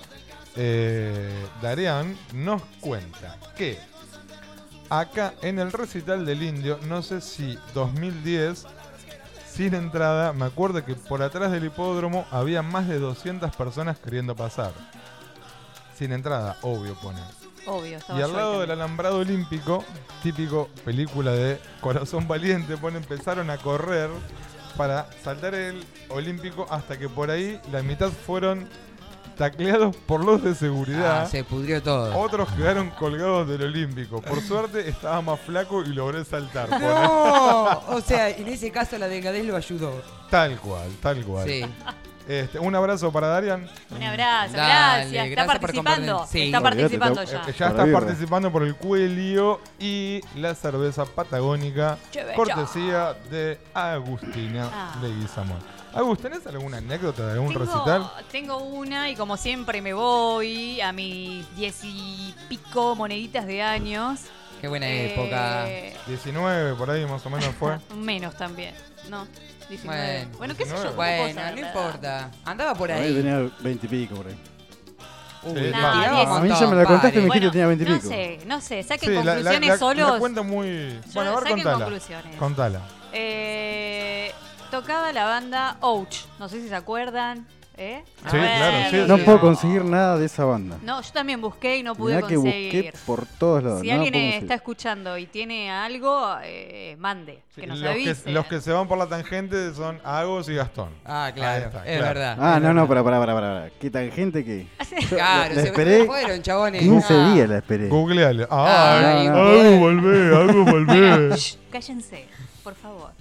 S5: eh, nos cuenta que acá en el recital del indio, no sé si 2010, sin entrada, me acuerdo que por atrás del hipódromo había más de 200 personas queriendo pasar. Sin entrada, obvio pone.
S7: Obvio,
S5: Y al lado del alambrado olímpico, típico película de Corazón Valiente, pone, empezaron a correr para saltar el olímpico hasta que por ahí la mitad fueron tacleados por los de seguridad.
S8: Ah, se pudrió todo.
S5: Otros quedaron colgados del olímpico. Por suerte estaba más flaco y logré saltar.
S8: No, o sea, en ese caso la delgadez lo ayudó.
S5: Tal cual, tal cual.
S8: Sí.
S5: Este, un abrazo para Darian.
S7: Un abrazo,
S8: Dale,
S7: gracias. Está
S8: gracias por
S7: participando.
S8: Sí.
S7: Está participando
S6: está-
S7: ya.
S5: Eh, ya
S6: birra.
S5: participando por el cuelio y la cerveza patagónica, cortesía de Agustina
S7: Ah.
S5: Leguizamón. Agus, ¿tenés alguna anécdota de algún
S7: Tengo,
S5: recital?
S7: tengo una y como siempre me voy a mis diez y pico moneditas de años.
S8: Qué buena
S7: Eh,
S8: época.
S5: 19, por ahí más o menos fue.
S7: Menos también. No, 19.
S8: Bueno,
S7: Bueno, qué sé yo.
S5: 19.
S7: ¿cómo puedo
S8: Bueno, no importa. Andaba por
S6: Ahí
S8: ahí.
S6: tenía 20 y pico por ahí.
S5: Sí,
S7: Nah,
S8: un
S6: A mí ya me la contaste y me dijiste que tenía 20 y
S7: No
S6: pico.
S7: sé, no sé, saquen
S5: Sí, la- la-
S7: conclusiones
S5: la-
S7: solos.
S5: La cuenta muy. Bueno, a ver,
S7: saquen
S5: contala.
S7: conclusiones.
S5: Contala.
S7: Eh, tocaba la banda Ouch, no sé si se acuerdan. ¿eh?
S5: Sí, claro, sí,
S6: No
S5: sí.
S6: puedo conseguir nada de esa banda.
S7: No, yo también busqué y no pude
S6: Mirá que
S7: conseguir.
S6: busqué por todos lados.
S7: Si
S6: no la
S7: alguien
S6: conseguir.
S7: está escuchando y tiene algo, eh, mande, que nos
S5: los,
S7: avise.
S5: que, los que se van por la tangente son Agos y Gastón.
S8: Ah, claro,
S5: está,
S8: es
S5: claro.
S8: verdad.
S6: Ah, no, no, para, para, para, para. ¿Qué tangente que? Yo
S8: Claro,
S6: la
S8: se
S6: esperé
S8: fueron, chabones.
S6: 15
S8: Ah.
S6: días la esperé.
S5: Googleale.
S6: No, no.
S5: algo volvé, algo volvé.
S7: Cállense, por favor.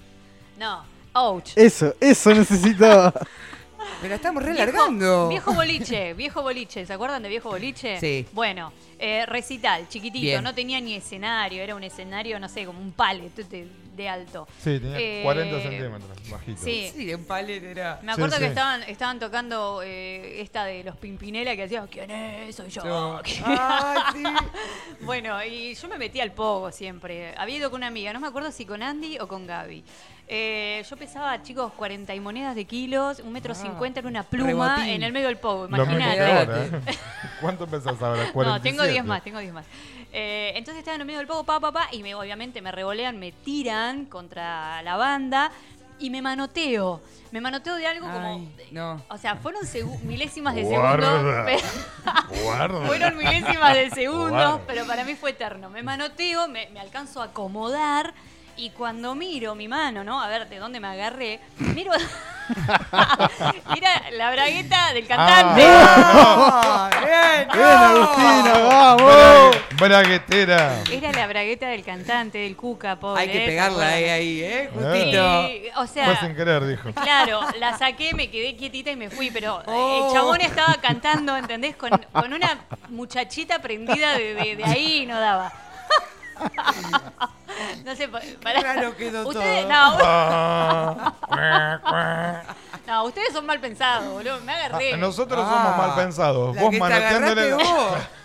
S7: No, Ouch.
S6: Eso, eso necesitaba.
S8: Pero estamos
S7: Viejo-
S8: relargando.
S7: Viejo boliche, viejo boliche. ¿Se acuerdan de viejo boliche?
S8: Sí.
S7: Bueno, eh, recital, chiquitito,
S8: Bien.
S7: no tenía ni escenario, era un escenario, no sé, como un palet de, alto.
S5: Sí, tenía
S7: Eh,
S5: 40 centímetros, bajito.
S7: Sí.
S8: Sí, un palet era.
S7: Me acuerdo
S5: Sí,
S7: que
S5: sí.
S7: estaban, estaban tocando eh, esta de los Pimpinela que hacía ¿Quién es? Soy yo.
S8: Yo. Ah, sí.
S7: bueno, y yo me metí al pogo siempre. Había ido con una amiga, no me acuerdo si con Andy o con Gaby. Eh, yo pesaba, chicos, 40 y monedas de kilos, un metro
S8: Ah,
S7: cincuenta en una pluma
S8: rebotín.
S7: en el medio del pogo, imagínate.
S5: ¿eh? ¿Cuánto pesas ahora?
S7: No,
S5: 47.
S7: tengo 10 más, tengo 10 más. Eh, entonces estaba en el medio del pogo, pa, pa, pa, y me, obviamente me revolean, me tiran contra la banda y me manoteo. Me manoteo de algo como...
S8: No.
S7: O sea, fueron milésimas de
S5: Guarda.
S7: segundo. pero- fueron milésimas de segundo,
S5: Guarda.
S7: pero para mí fue eterno. Me manoteo, me, me alcanzo a acomodar y cuando miro mi mano, ¿no? A ver de dónde me agarré, miro. Mira la bragueta del cantante.
S8: Ah, bien,
S6: Bien, Agustina,
S8: no.
S6: vamos.
S5: Bra- Braguetera.
S7: Era la bragueta del cantante, del Cuca, pobre.
S8: Hay que pegarla
S7: ¿Se
S8: ahí, ahí, ¿eh?
S7: Y,
S8: Justito.
S7: o sea,
S5: Fue sin querer, dijo.
S7: Claro, la saqué, me quedé quietita y me fui, pero eh,
S8: Oh.
S7: el chabón estaba cantando, ¿entendés? Con, con una muchachita prendida de, de- de ahí y no daba. No sé, pa- para.
S8: Claro quedó
S7: ustedes,
S8: todo.
S7: No,
S5: Ah,
S7: ustedes son mal pensados, boludo. Me agarré.
S5: Ah, Nosotros
S8: Ah,
S5: somos mal pensados.
S8: la
S5: Vos manoteándole.
S8: vos.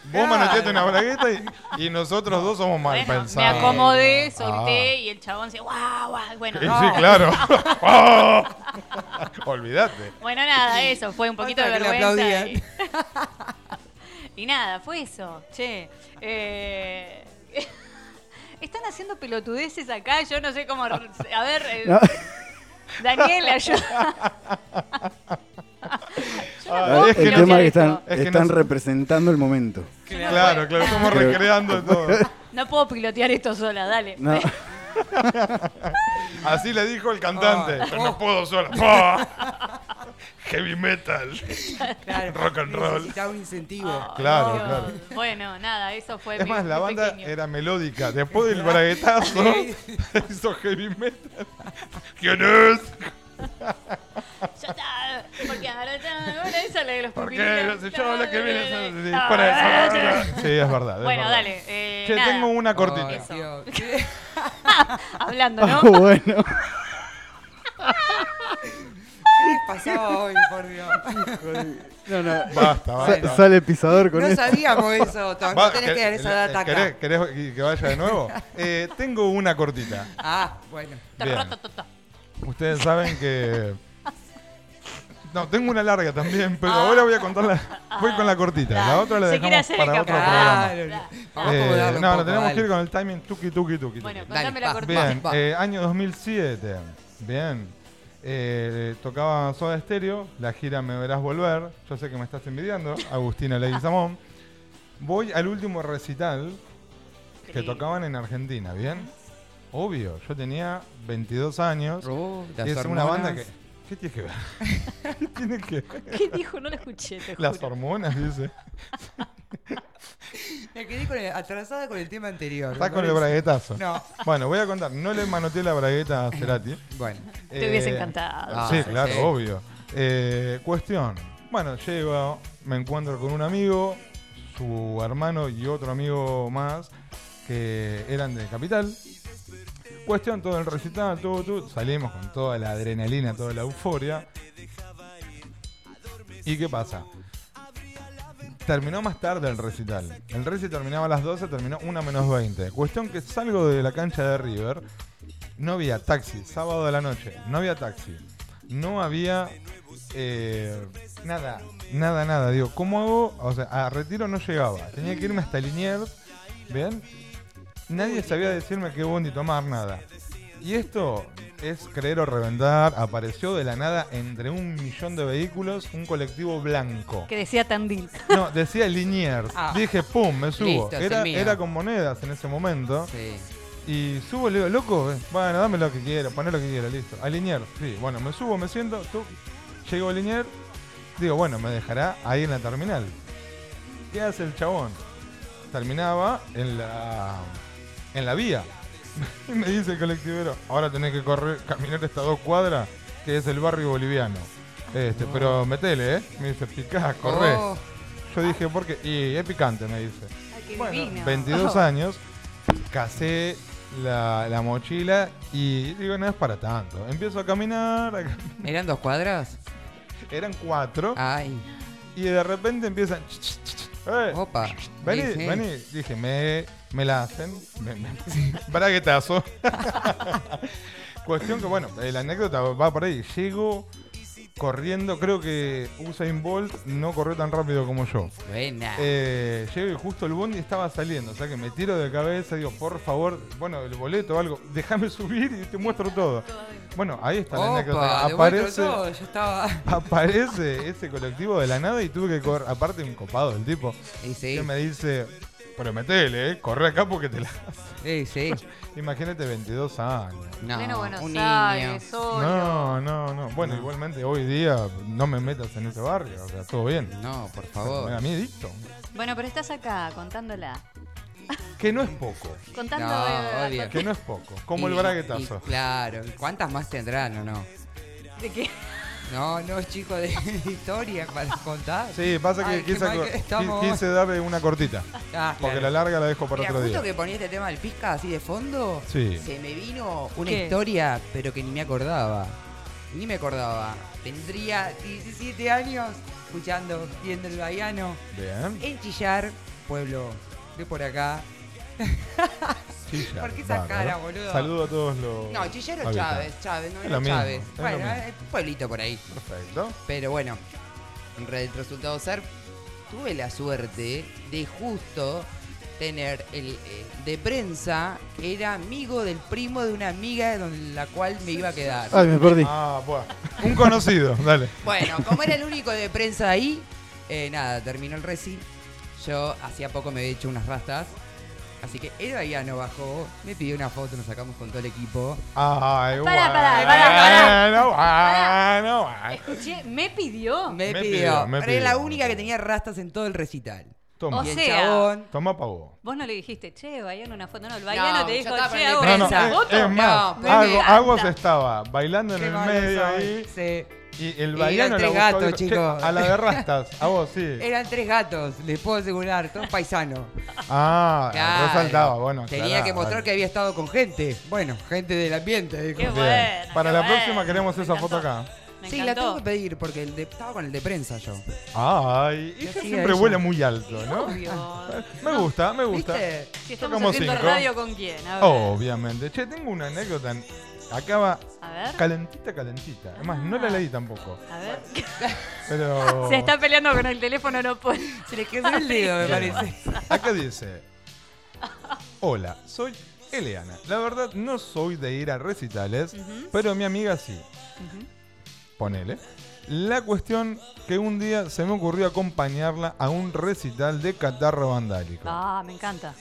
S5: Vos manoteaste una bragueta y, y nosotros dos somos mal
S7: Bueno,
S5: pensados.
S7: me acomodé,
S5: Ah.
S7: solté y el chabón se guau, guau. Bueno, no.
S5: Sí, claro. Ah. Olvídate.
S7: Bueno, nada, eso, fue un poquito de vergüenza. Y, y nada, fue eso. Che, eh, están haciendo pelotudeces acá, yo no sé cómo... A ver, eh,
S6: No.
S7: Daniel, ayuda. Yo no
S5: Ah,
S7: puedo
S5: es que
S6: El tema es que
S7: esto.
S6: están,
S5: Es que
S6: están
S5: no-
S6: representando el momento.
S5: Claro, claro, estamos recreando todo.
S7: No puedo pilotear esto sola, dale.
S6: No.
S5: Así le dijo el cantante.
S8: Ah.
S5: Pero no puedo sola. Ah. Heavy metal.
S8: Claro,
S5: Rock and roll.
S8: Necesitaba un incentivo.
S5: Claro,
S7: Dios.
S5: claro.
S7: Bueno, nada, eso fue
S5: Es
S7: mi-
S5: más, la
S7: mi
S5: banda
S7: pequeño.
S5: era melódica. Después del braguetazo hizo heavy metal. ¿Quién es?
S7: Ya porque ahora bueno, esa es la de los
S5: Porque no sé yo la que viene. sí,
S7: Ah,
S5: para
S7: ah,
S5: eso. Sí, es verdad. es
S7: Bueno,
S5: verdad.
S7: dale. Eh,
S5: Che,
S7: nada.
S5: tengo una cortita.
S7: Eso.
S8: Dios. ¿Qué?
S7: Hablando, ¿no?
S6: Ah, bueno.
S8: ¿Qué pasaba hoy, por Dios?
S6: No, no.
S5: Basta,
S6: Sa-
S5: basta.
S6: sale pisador con
S8: No
S6: esto.
S8: sabíamos eso, Tom.
S5: Va,
S8: No tenés que dar esa data acá.
S5: ¿Querés, querés que- que vaya de nuevo? Eh, tengo una cortita.
S8: Ah, bueno.
S5: Bien. Ustedes saben que. No, tengo una larga también, pero ahora voy a contar la. Voy con la cortita. La otra la dejamos para otro programa. Eh, no, no, tenemos
S8: dale.
S5: que ir con el timing tuki tuki tuki.
S7: Bueno, contame la cortita.
S5: Bien,
S8: Va.
S5: eh, año 2007. Bien. Eh, tocaba Soda Stereo, la gira Me Verás Volver. Yo sé que me estás envidiando, Agustina Leguizamón. Voy al último recital que tocaban en Argentina, ¿bien? Obvio, yo tenía 22 años.
S8: Oh,
S5: y es una banda que... ¿Qué tiene que ver? ¿Qué tiene que ver?
S7: ¿Qué dijo? No lo escuché, te
S5: Las
S7: juro.
S5: hormonas, dice.
S8: Me quedé con el- atrasada con el tema anterior.
S5: Está
S8: me
S5: con el
S8: parece.
S5: braguetazo.
S8: No.
S5: Bueno, voy a contar. No le manoteé la bragueta a Cerati.
S8: Bueno.
S7: Te hubiese
S5: Eh,
S7: encantado.
S8: Ah,
S5: sí,
S8: sí,
S5: claro,
S8: sí.
S5: obvio. Eh, cuestión. Bueno, llego, me encuentro con un amigo, su hermano y otro amigo más que eran de Capital. Cuestión, todo el recital, todo, todo. Salimos con toda la adrenalina, toda la euforia. ¿Y qué pasa? Terminó más tarde el recital. El recital terminaba a las 12, terminó 1 menos 20. Cuestión que salgo de la cancha de River. No había taxi, sábado de la noche. No había taxi. No había eh, nada, nada, nada. Digo, ¿cómo hago? O sea, a retiro no llegaba. Tenía que irme hasta Liniers. ¿Bien? Nadie sabía decirme qué bondi tomar, nada. Y esto es creer o reventar. Apareció de la nada entre un millón de vehículos un colectivo blanco.
S7: Que decía Tandil.
S5: No, decía Liniers.
S7: Ah.
S5: Dije, pum, me subo.
S8: Listo,
S5: era, era con monedas en ese momento.
S8: Sí.
S5: Y subo, le digo, loco, eh, bueno, dame lo que quiero, poné lo que quiero, listo. A Liniers, sí. Bueno, me subo, me siento, tú, llego a Liniers, digo, bueno, me dejará ahí en la terminal. ¿Qué hace el chabón? Terminaba en la, en la vía. Me dice el colectivero, ahora tenés que correr, caminar estas dos cuadras, que es el barrio boliviano. Este, pero metele, ¿eh? Me dice, picá, corre.
S8: Oh.
S5: Yo dije, ¿por qué? Y es picante, me dice.
S7: Ay,
S5: Bueno,
S7: divino.
S5: 22 años, casé la, la mochila y digo, no es para tanto. Empiezo a caminar, a cam-
S8: ¿Eran dos cuadras?
S5: eran cuatro,
S8: Ay.
S5: y de repente empiezan... ¡Eh!
S8: Opa.
S5: Vení, vení. Dije, me, me la hacen. Me, me, braguetazo. Cuestión que, bueno, la anécdota va por ahí. Llego corriendo, creo que Usain Bolt no corrió tan rápido como yo.
S8: Buena.
S5: Eh, llego y justo el bondi estaba saliendo, o sea que me tiro de cabeza, digo, por favor, bueno, el boleto o algo, déjame subir y te muestro todo. Bueno, ahí está la anécdota. Aparece,
S8: todo, yo estaba.
S5: aparece ese colectivo de la nada y tuve que correr, aparte un copado el tipo,
S8: Y sí.
S5: que me dice, pero metele, eh, corre acá porque te la...
S8: Sí, sí.
S5: Imagínate 22 años.
S8: No,
S7: Pleno Buenos
S8: un
S7: Aires,
S8: niño.
S7: solo.
S5: No, no, no. Bueno, igualmente hoy día no me metas en ese barrio, o sea, todo bien.
S8: No, por favor.
S5: da miedito.
S7: Bueno, pero estás acá contándola.
S5: Que no es poco.
S7: Contando
S8: No, obvio.
S5: Que no es poco. Como el
S8: Y-
S5: braguetazo.
S8: y claro. ¿Cuántas más tendrán o no?
S7: de qué.
S8: No, no, chico, de historia para contar.
S5: Sí, pasa que
S8: Ay,
S5: quise,
S8: mal que estamos.
S5: qui- quise darle una cortita.
S8: Ah,
S5: Porque
S8: claro.
S5: la larga la dejo para
S8: Mira,
S5: otro
S8: justo
S5: día.
S8: que ponía este tema del pizca así de fondo,
S5: Sí.
S8: se me vino una
S7: ¿Qué?
S8: historia, pero que ni me acordaba. Ni me acordaba. Tendría 17 años escuchando, viendo el Baiano,
S5: Bien.
S8: en Chillar, pueblo de por acá.
S5: Chillar,
S8: ¿Por qué esa
S5: bárbaro.
S8: cara, boludo?
S5: Saludo a todos los.
S8: No, Chillar o
S5: habitantes.
S8: Chávez, Chávez, no
S5: Es
S8: era
S5: lo mismo,
S8: Chávez.
S5: es lo
S8: Bueno,
S5: mismo.
S8: es un pueblito por ahí.
S5: Perfecto.
S8: Pero bueno, en re- el resultado ser, tuve la suerte de justo tener el eh, de prensa que era amigo del primo de una amiga con la cual me iba a quedar.
S6: Ay, me perdí.
S5: Ah, bueno. Un conocido, dale.
S8: Bueno, como era el único de prensa ahí, eh, nada, terminó el reci. Yo hacía poco me había hecho unas rastas. Así que el Baiano bajó, me pidió una foto, nos sacamos con todo el equipo.
S5: Ay,
S7: Pará,
S5: bueno.
S7: pará, pará,
S5: bueno.
S7: Escuché, me pidió.
S8: Me,
S5: Me
S8: pidió,
S5: pidió, me
S8: pero era la única que tenía rastas en todo el recital.
S5: Toma.
S7: O sea,
S8: chabón
S5: Toma pa' vos.
S7: No le dijiste, che, Bayano una foto. No, el Bayano te dijo, che, hago
S5: No, no, es,
S7: foto.
S5: es más,
S8: No,
S5: Agos, estaba bailando en
S8: Qué
S5: el medio
S8: soy.
S5: ahí
S8: Sí.
S5: Y el baiano
S8: eran
S5: la
S8: tres
S5: buscó,
S8: gatos,
S5: dijo, "Che,
S8: chicos".
S5: A la de rastas, a vos sí.
S8: Eran tres gatos, les puedo asegurar, todos paisanos.
S5: Ah,
S8: Claro.
S5: resaltaba, bueno.
S8: Tenía
S5: aclará,
S8: que mostrar que había estado con gente. Bueno, gente del ambiente. dijo.
S7: Qué
S5: Bien.
S7: bueno.
S5: Para
S7: qué
S5: la
S7: bueno.
S5: próxima queremos
S7: Me
S5: esa foto
S7: encantó.
S5: acá.
S7: Me
S8: Sí, la
S7: encantó.
S8: tengo que pedir porque el de- estaba con el de prensa yo.
S5: Ay,
S8: Y
S5: ella siempre
S8: ella.
S5: vuela muy alto, ¿no?
S7: Obvio.
S5: Me gusta, me gusta.
S8: ¿Viste?
S7: Si estamos
S5: Tocamos
S7: haciendo
S5: cinco.
S7: radio con quién, a ver.
S5: Obviamente. Che, tengo una anécdota. Acaba calentita, calentita. Además, no la leí tampoco.
S7: A ver.
S5: Pero.
S7: Se está peleando con el teléfono, no puede.
S8: Se le quedó el dedo, me parece.
S5: Acá dice: Hola, soy Eleana. La verdad, no soy de ir a recitales, pero mi amiga sí. Ponele. La cuestión que un día se me ocurrió acompañarla a un recital de catarro vandálico.
S7: Ah, me encanta.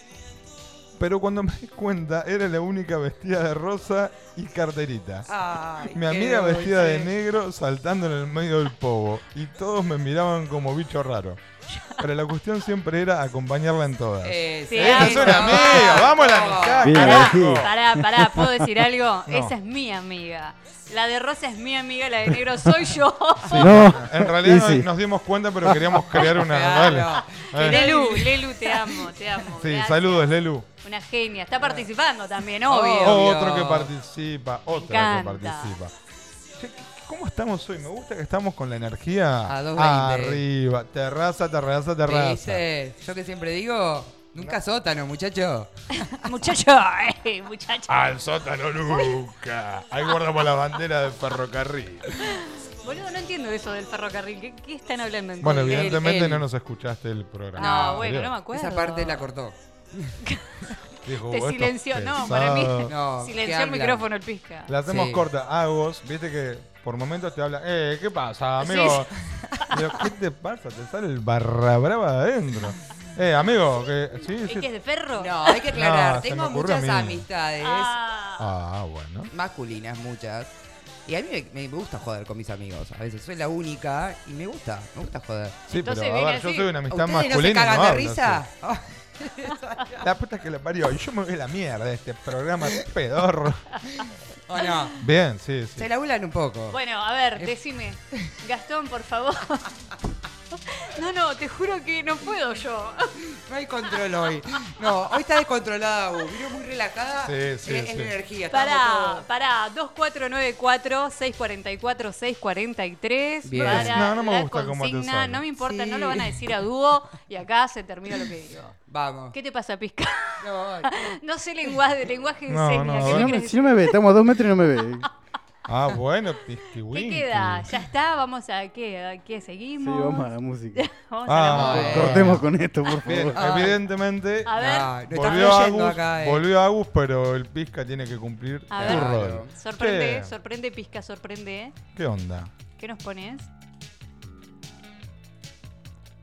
S5: Pero cuando me di cuenta, era la única vestida de rosa y carterita.
S8: Ay,
S5: Mi amiga vestida de negro saltando en el medio del povo. Y todos me miraban como bicho raro. Pero la cuestión siempre era acompañarla en todas.
S8: Eh,
S7: Sí,
S8: sí,
S5: ¡Esa es una amiga! ¡Vamos a la amistad!
S6: Sí.
S7: Pará, pará, ¿puedo decir algo?
S5: No.
S7: Esa es mi amiga. La de rosa es mi amiga, la de negro soy yo.
S6: No.
S5: En realidad
S6: sí.
S5: nos dimos cuenta, pero queríamos crear una.
S8: Claro.
S7: Lelu, Lelu, te amo, te amo.
S5: Sí,
S7: Gracias.
S5: saludos, Lelu.
S7: Una genia. Está participando también, obvio.
S5: Otro que participa, otra que participa. ¿Cómo estamos hoy? Me gusta que estamos con la energía
S8: A 220.
S5: arriba. Terraza, terraza, terraza.
S8: ¿Viste? Yo que siempre digo, nunca sótano, muchacho.
S7: Muchacho, eh, muchacho.
S5: Al sótano nunca. Ahí guardamos la bandera del ferrocarril.
S7: Boludo, no entiendo eso del ferrocarril. ¿Qué, qué están hablando en
S5: Bueno, evidentemente no nos escuchaste el programa.
S7: No, bueno, no me acuerdo.
S8: Esa parte la cortó.
S5: Dijo,
S7: Te
S5: "Vos, estos
S7: silenció. No, para mí.
S5: pesados".
S8: No,
S7: silenció
S8: ¿qué
S7: el
S8: hablan?
S7: micrófono el pizca.
S5: La hacemos
S8: Sí.
S5: corta. Agos, viste que por momentos te habla, eh, ¿qué pasa, amigo? Digo, ¿qué te pasa? Te sale el barra brava de adentro. Eh, amigo, que sí,
S7: ¿Es
S5: sí.
S7: que es de ferro?
S8: No, hay que aclarar.
S5: No,
S8: Tengo muchas amistades
S7: Ah,
S5: Ah, bueno.
S8: masculinas, muchas. Y a mí me, me gusta joder con mis amigos. A veces soy la única y me gusta, me gusta joder.
S5: Sí,
S7: Entonces
S5: pero a ver, yo soy una amistad
S8: ¿Ustedes no se
S5: masculina.
S8: cagan
S5: no
S8: de risa?
S5: La puta que le parió. Y yo me voy a la mierda de este programa pedorro.
S8: ¿O no?
S5: Bien, sí, sí.
S8: Se labulan un poco.
S7: Bueno, a ver, decime. Gastón, por favor. No, no, te juro que no puedo yo.
S8: No hay control hoy. No, hoy está descontrolada. Vos. Vino muy relajada.
S5: Sí, sí,
S8: es
S5: sí.
S8: la energía.
S7: Pará,
S8: todos-
S7: pará, 2494-644-643.
S8: Bien.
S7: Para
S5: No, no me
S7: la
S5: gusta cómo te
S7: consigna. No me importa, no lo van a decir a dúo y acá se termina lo que digo.
S8: Vamos.
S7: ¿Qué te pasa, Pizca?
S8: No,
S7: No sé lenguaje, lenguaje de
S5: No,
S7: señas.
S5: no,
S7: ¿qué
S5: a
S6: Si no, me, si no me ve, estamos a dos metros y no me ve.
S5: Ah, bueno,
S7: ¿Qué queda? ¿Ya está? ¿Vamos a qué? ¿A qué
S6: Sí,
S7: seguimos?
S6: vamos a la música.
S7: Vamos
S5: Ah,
S7: a la música.
S8: música.
S6: Cortemos con esto, por
S5: Bien,
S6: favor.
S5: evidentemente
S7: A ver,
S8: No, no está
S5: volvió Agus,
S8: acá, eh.
S5: volvió Agus, pero el Pisca tiene que cumplir
S7: A
S5: su
S7: ver.
S5: rol.
S7: sorprende, sorprende, Pizca, sorprende.
S5: ¿Qué onda?
S7: ¿Qué nos pones?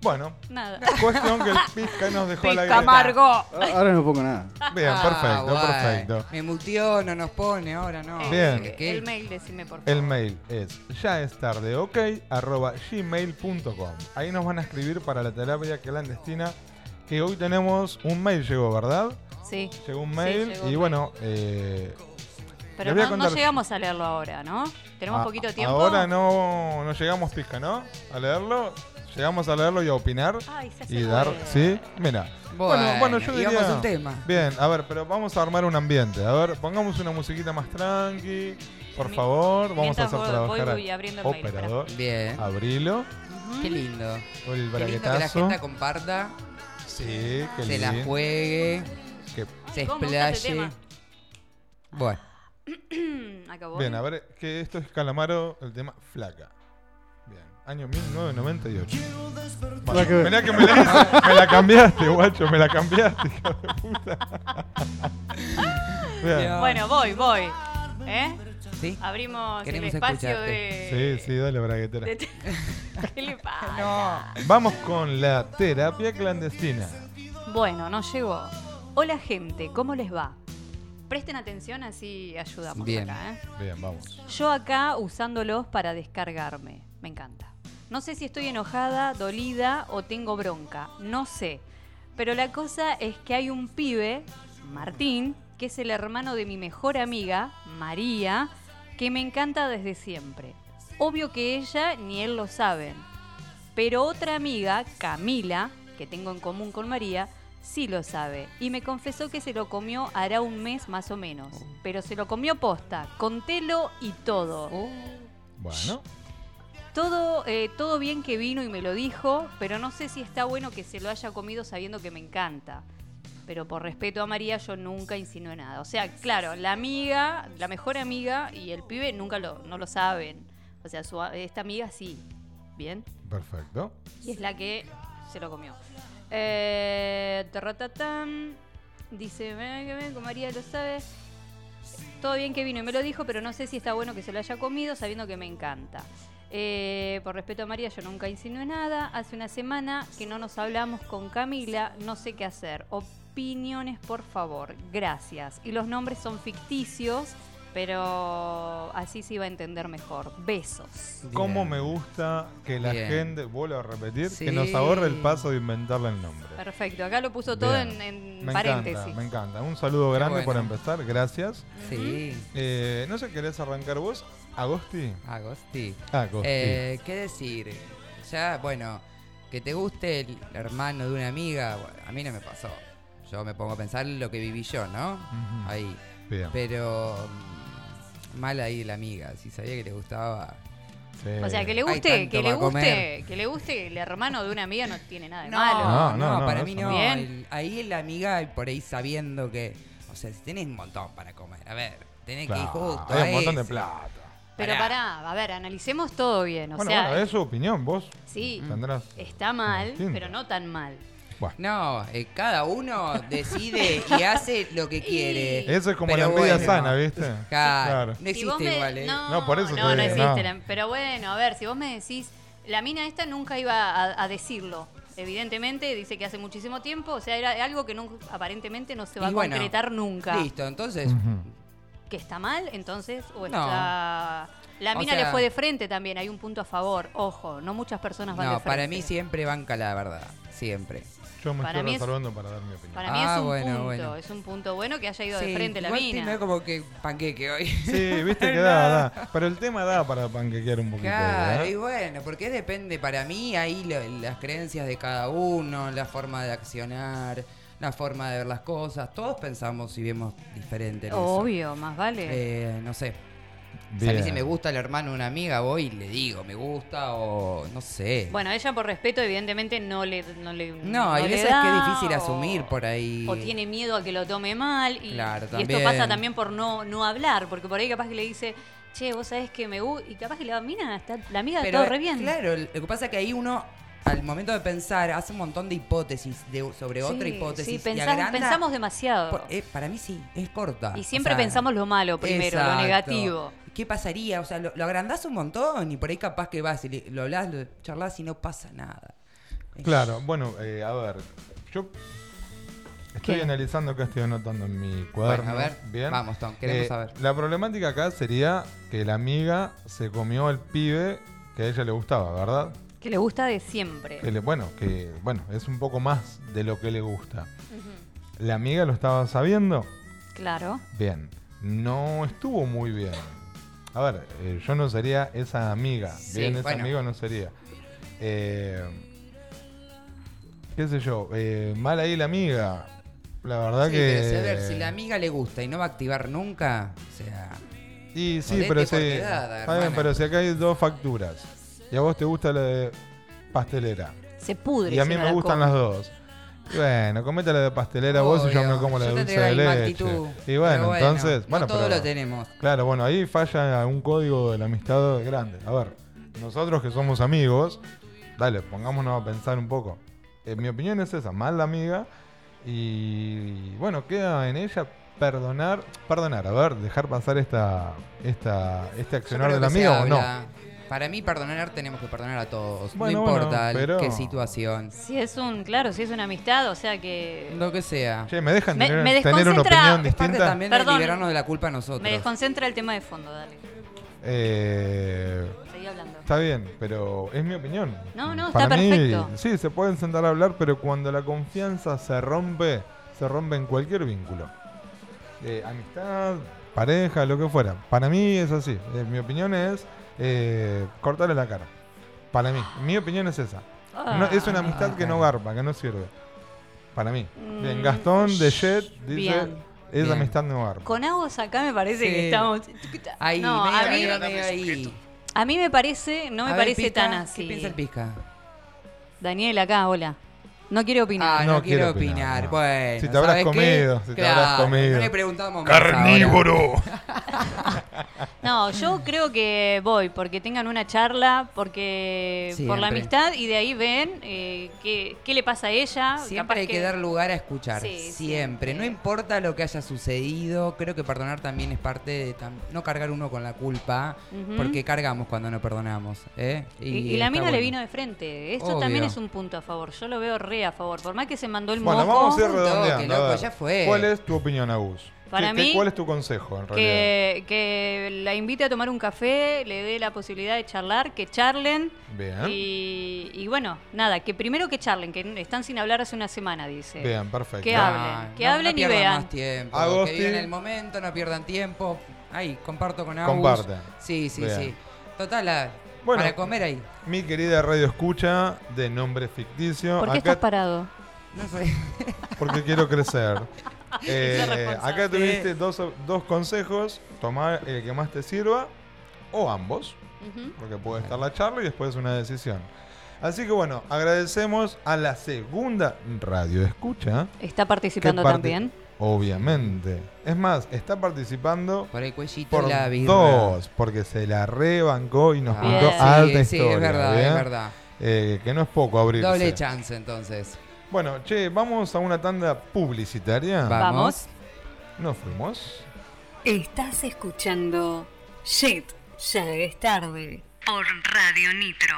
S5: Bueno,
S7: Nada.
S5: cuestión que el Pisca nos dejó la
S7: Pizca amargo.
S6: Ah, Ahora no pongo nada.
S5: Bien,
S8: Ah,
S5: perfecto,
S8: guay.
S5: perfecto.
S8: Me muteó, no nos pone, ahora no.
S5: Bien.
S7: Eh,
S8: ¿Qué?
S7: El mail, decime por favor.
S5: El mail es ya es tarde, ok, arroba gmail.com. Ahí nos van a escribir para la terapia clandestina. Que hoy tenemos un mail, llegó, ¿verdad?
S7: Sí.
S5: Llegó un
S7: Sí,
S5: mail
S7: llegó
S5: y bueno, eh,
S7: Pero
S5: les voy a
S7: no, no
S5: contar-
S7: llegamos a leerlo ahora, ¿no? Tenemos
S5: a-
S7: poquito tiempo.
S5: Ahora no, no llegamos pisca, ¿no? A leerlo. Llegamos a leerlo y a opinar.
S7: Ay, se hace
S5: y dar,
S7: bueno.
S5: ¿sí? Mira.
S8: Bueno,
S5: bueno, yo
S8: íbamos
S5: diría...
S8: a un tema.
S5: Bien, a ver, pero vamos a armar un ambiente. A ver, pongamos una musiquita más tranqui. Por favor, vamos a hacer
S7: voy-
S5: trabajar
S7: voy-
S5: al
S7: voy abriendo el mail, espera.
S5: operador.
S8: Bien.
S5: Abrilo.
S8: Qué lindo.
S5: El
S8: Qué lindo que la gente comparta,
S5: Sí, qué
S8: se la
S5: lindo.
S8: juegue,
S5: Que-
S8: se
S7: ¿Cómo me gusta este
S8: explaye. Bueno,
S7: Acabó.
S5: Bien, a ver, que esto es Calamaro, el tema Flaca. Año 1998.
S6: Nada que.
S5: Mirá que me la, hice- me la cambiaste, guacho, me la cambiaste, hijo de puta.
S7: Bueno, voy, voy. ¿Eh?
S8: ¿sí?
S7: Abrimos
S8: Queremos
S7: el espacio
S8: escucharte.
S7: de...
S5: Sí, sí, dale, braguetera.
S7: de- ¿Qué le pasa?
S8: No.
S5: Vamos con la terapia clandestina.
S7: Bueno, nos llegó. Hola gente, ¿cómo les va? Presten atención así ayudamos
S8: Bien.
S7: acá, ¿eh?
S5: Bien, vamos.
S7: Yo acá usándolos para descargarme. Me encanta. No sé si estoy enojada, dolida o tengo bronca. No sé. Pero la cosa es que hay un pibe, Martín, que es el hermano de mi mejor amiga, María, que me encanta desde siempre. Obvio que ella ni él lo saben. Pero otra amiga, Camila, que tengo en común con María, sí lo sabe. Y me confesó que se lo comió hará un mes más o menos. Pero se lo comió posta, con telo y todo.
S5: Bueno,
S7: Todo, eh, todo bien que vino y me lo dijo, pero no sé si está bueno que se lo haya comido sabiendo que me encanta. Pero por respeto a María yo nunca insinué nada. O sea, claro, la amiga, la mejor amiga y el pibe nunca lo, no lo saben. O sea, su- esta amiga sí. Bien.
S5: perfecto.
S7: Y es la que se lo comió. Eh. Dice, "Ven, que ven, como María lo sabe. Todo bien que vino y me lo dijo, pero no sé si está bueno que se lo haya comido sabiendo que me encanta. Eh, por respeto a María, yo nunca insinué nada. Hace una semana que no nos hablamos con Camila, no sé qué hacer. Opiniones, por favor. Gracias. Y los nombres son ficticios, pero así se iba a entender mejor. Besos.
S5: Cómo
S8: Bien.
S5: me gusta que la
S8: Bien.
S5: gente, vuelvo a repetir,
S8: Sí.
S5: que nos ahorre el paso de inventarle el nombre.
S7: Perfecto, acá lo puso todo
S5: Bien.
S7: en, en
S5: Me
S7: paréntesis.
S5: encanta, me encanta. Un saludo grande por
S8: bueno.
S5: empezar, gracias.
S8: Sí.
S5: Eh, no sé, ¿querés arrancar vos? ¿Agosti?
S8: Agosti.
S5: Agosti.
S8: Eh, ¿Qué decir? Ya, bueno, que te guste el hermano de una amiga, bueno, a mí no me pasó. Yo me pongo a pensar lo que viví yo, ¿no? Ahí.
S5: Bien.
S8: Pero mm, mal ahí la amiga, si sabía que le gustaba.
S5: Sí.
S7: O sea, que le guste, que le guste,
S8: comer.
S7: que le guste el hermano de una amiga no tiene nada de
S8: No,
S7: malo.
S5: No,
S8: no,
S5: no, no,
S8: para mí
S5: no.
S8: El- ahí la amiga por ahí sabiendo que, o sea, si tenés un montón para comer, a ver, tenés que ir justo.
S5: hay
S8: a
S5: un montón de plata.
S7: Pero pará, a ver, analicemos todo bien. O
S5: bueno,
S7: sea,
S5: bueno, es su opinión, vos
S7: sí,
S5: tendrás.
S7: está mal, pero no tan mal.
S8: No, eh, cada uno decide y hace lo que quiere.
S5: Eso es como
S8: Pero
S5: la envidia
S8: bueno.
S5: sana, ¿viste?
S8: Claro, no
S7: Si
S8: existe
S7: vos me-
S8: igual, ¿eh?
S7: No,
S5: No, por eso
S7: no, no existe.
S5: no.
S7: la- Pero bueno, a ver, si vos me decís, la mina esta nunca iba a, a decirlo. Evidentemente, dice que hace muchísimo tiempo, o sea, era algo que nunca- aparentemente no se va
S8: Y
S7: a
S8: bueno,
S7: concretar nunca.
S8: Listo, entonces.
S7: ¿Que está mal, entonces? ¿O
S8: No.
S7: está...? La
S8: O
S7: mina le fue de frente también, hay un punto a favor. Ojo, no muchas personas van de
S8: No,
S7: frente.
S8: para mí siempre banca la verdad. Siempre.
S5: Yo me
S7: Para mí
S5: estoy
S7: es-
S5: reservando para dar mi opinión.
S7: Para mí
S8: Ah,
S7: es un
S8: bueno,
S7: punto,
S8: bueno.
S7: es un punto bueno que haya ido de frente la mina.
S8: tiene como que panqueque hoy.
S5: Sí, viste que da, da. Pero el tema da para panquequear un poquito.
S8: Claro,
S5: ¿eh?
S8: y bueno, porque depende para mí ahí lo- las creencias de cada uno, la forma de accionar, la forma de ver las cosas. Todos pensamos y vemos diferente. en eso.
S7: Obvio, más vale.
S8: Eh, no sé. O sea, a mí si me gusta el hermano de una amiga, voy y le digo, me gusta o no sé.
S7: Bueno, ella por respeto, evidentemente, no le. No, le,
S8: no, hay
S7: le
S8: veces
S7: da,
S8: que es difícil
S7: o-
S8: asumir por ahí.
S7: O tiene miedo a que lo tome mal. Y,
S8: Claro,
S7: y esto pasa también por no, no hablar, porque por ahí capaz que le dice, che, vos sabés que me gusta. Y capaz que la mina, está, la amiga
S8: Pero,
S7: todo re bien.
S8: Claro, lo que pasa es que ahí uno, al momento de pensar, hace un montón de hipótesis de, sobre otra hipótesis.
S7: sí,
S8: y
S7: pensamos-
S8: agranda-
S7: pensamos demasiado.
S8: Por- eh, para mí sí, es corta.
S7: Y siempre
S8: O sea,
S7: pensamos lo malo primero, lo negativo.
S8: ¿Qué pasaría? O sea, lo, lo agrandás un montón y por ahí capaz que vas y le- lo hablas, lo charlas y no pasa nada.
S5: Claro, bueno, eh, a ver. Yo estoy
S8: ¿Qué?
S5: analizando acá, estoy anotando en mi cuaderno.
S8: a ver,
S5: Bien.
S8: vamos, Tom, queremos
S5: Eh,
S8: saber.
S5: La problemática acá sería que la amiga se comió al pibe que a ella le gustaba, ¿verdad?
S7: Que le gusta de siempre.
S5: Que le- bueno, que bueno, es un poco más de lo que le gusta. ¿La amiga lo estaba sabiendo?
S7: Claro.
S5: Bien. No estuvo muy bien. A ver, eh, yo no sería esa amiga.
S8: Sí,
S5: bien, ese
S8: bueno.
S5: amigo no sería. Eh, ¿Qué sé yo? eh, mal ahí la amiga. La verdad
S8: Sí,
S5: que.
S8: pero si, a ver, si la amiga le gusta y no va a activar nunca, o sea...
S5: Y sí, pero sí.
S8: quedada,
S5: bien, pero si acá hay dos facturas. Y a vos te gusta la de pastelera.
S7: Se pudre.
S5: Y a mí me
S7: la
S5: gustan las dos. Bueno, comete la de pastelera vos y yo
S8: Obvio.
S5: me como la de dulce de leche.
S8: actitud.
S5: Y bueno, entonces,
S8: no
S5: bueno,
S8: todo
S5: pero-
S8: lo tenemos.
S5: Claro, bueno, ahí falla un código de la amistad grande. A ver, nosotros que somos amigos, dale, pongámonos a pensar un poco. En mi opinión es esa, mal la amiga. Y bueno, queda en ella perdonar, perdonar, a ver, dejar pasar esta, esta, este accionar de la amiga o no.
S8: Para mí perdonar tenemos que perdonar a todos.
S5: Bueno,
S8: no
S5: bueno,
S8: importa
S5: pero-
S8: qué situación.
S7: Si es un, claro, si es una amistad, o sea que.
S8: Lo que sea.
S5: Che, ¿me dejan
S7: Me-
S5: tener,
S7: me
S5: tener una
S7: desconcentra-
S5: opinión
S8: Es parte
S5: distinta?
S8: también de
S7: Perdón.
S8: liberarnos de la culpa a nosotros.
S7: Me desconcentra el tema de fondo, dale.
S5: Eh,
S7: Seguí hablando.
S5: Está bien, pero es mi opinión.
S7: No, no,
S5: Para
S7: está
S5: mí,
S7: perfecto.
S5: Sí, se pueden sentar a hablar, pero cuando la confianza se rompe, se rompe en cualquier vínculo. Eh, amistad, pareja, lo que fuera. Para mí es así. Eh, mi opinión es eh, cortarle la cara. Para mí. Mi opinión es esa. No- es una amistad que no garpa, que no sirve. Para mí. Bien,
S7: Mm,
S5: Gastón de Jet dice,
S7: bien.
S5: esa
S8: Bien.
S5: amistad no garpa.
S7: Con Agos acá me parece
S8: Sí.
S7: que estamos.
S8: Ahí,
S7: no,
S8: medio,
S7: a mí,
S8: medio, medio ahí.
S7: a mí me parece, no me
S8: A ver,
S7: parece
S8: Pizca,
S7: tan
S8: ¿Qué
S7: así.
S8: piensa el pizca?
S7: Daniel acá, hola. No quiere opinar.
S8: Ah, no,
S5: No
S8: quiero
S5: quiero
S8: opinar.
S5: opinar, no.
S8: Bueno,
S5: Si te habrás comido, si te habrás comido.
S8: No le preguntamos más
S5: ¡Carnívoro!
S7: No, yo creo que voy porque tengan una charla, porque por la amistad y de ahí ven eh, qué, qué le pasa a ella.
S8: Siempre
S7: capaz
S8: hay que... dar lugar a escuchar.
S7: Sí,
S8: siempre. No importa lo que haya sucedido. Creo que perdonar también es parte de tam- no cargar uno con la culpa. Porque cargamos cuando no perdonamos. ¿eh?
S7: Y, y la mina le vino de frente. Esto
S8: Obvio.
S7: también es un punto a favor. Yo lo veo re a favor. Por más que se mandó el
S5: Bueno,
S7: moco.
S5: vamos a ir redondeando. a
S8: loco,
S5: ver.
S8: ya fue.
S5: ¿Cuál es tu opinión, Agus?
S7: Para
S5: ¿Qué- qué-
S7: mí,
S5: ¿Cuál es tu consejo, en realidad?
S7: que, que la invite a tomar un café, le dé la posibilidad de charlar, que charlen.
S5: Bien.
S7: Y, y bueno, nada, que primero que charlen, que están sin hablar hace una semana, dice.
S5: Bien, perfecto.
S7: Que
S8: Ah,
S7: hablen, que
S8: no-
S7: hablen
S8: no
S7: y
S8: pierdan
S7: vean.
S8: más tiempo. Que vivan el momento, no pierdan tiempo. Ahí, comparto con Agus.
S5: Comparten.
S8: Sí, sí,
S5: Bien.
S8: sí. Total, la-
S5: Bueno.
S8: para comer ahí.
S5: Mi querida radio escucha de nombre ficticio.
S7: ¿Por qué
S5: acá
S7: estás parado?
S8: No sé.
S5: porque quiero crecer. Eh, acá tuviste dos, dos consejos. Tomar el que más te sirva o ambos. Porque puede estar la charla y después una decisión. Así que bueno, agradecemos a la segunda radio escucha.
S7: Está participando también.
S5: Obviamente. Es más, está participando
S8: Por el cuellito
S5: por
S8: la birra.
S5: dos, porque se la rebancó y nos
S8: Ah,
S5: contó
S8: sí,
S5: alta
S8: sí,
S5: historia.
S8: es verdad,
S5: ¿bien?
S8: es verdad.
S5: Eh, que no es poco abrirse.
S8: Doble chance entonces.
S5: Bueno, che, vamos a una tanda publicitaria.
S7: Vamos.
S5: Nos fuimos.
S4: Estás escuchando Shit, ya es tarde. Por Radio Nitro.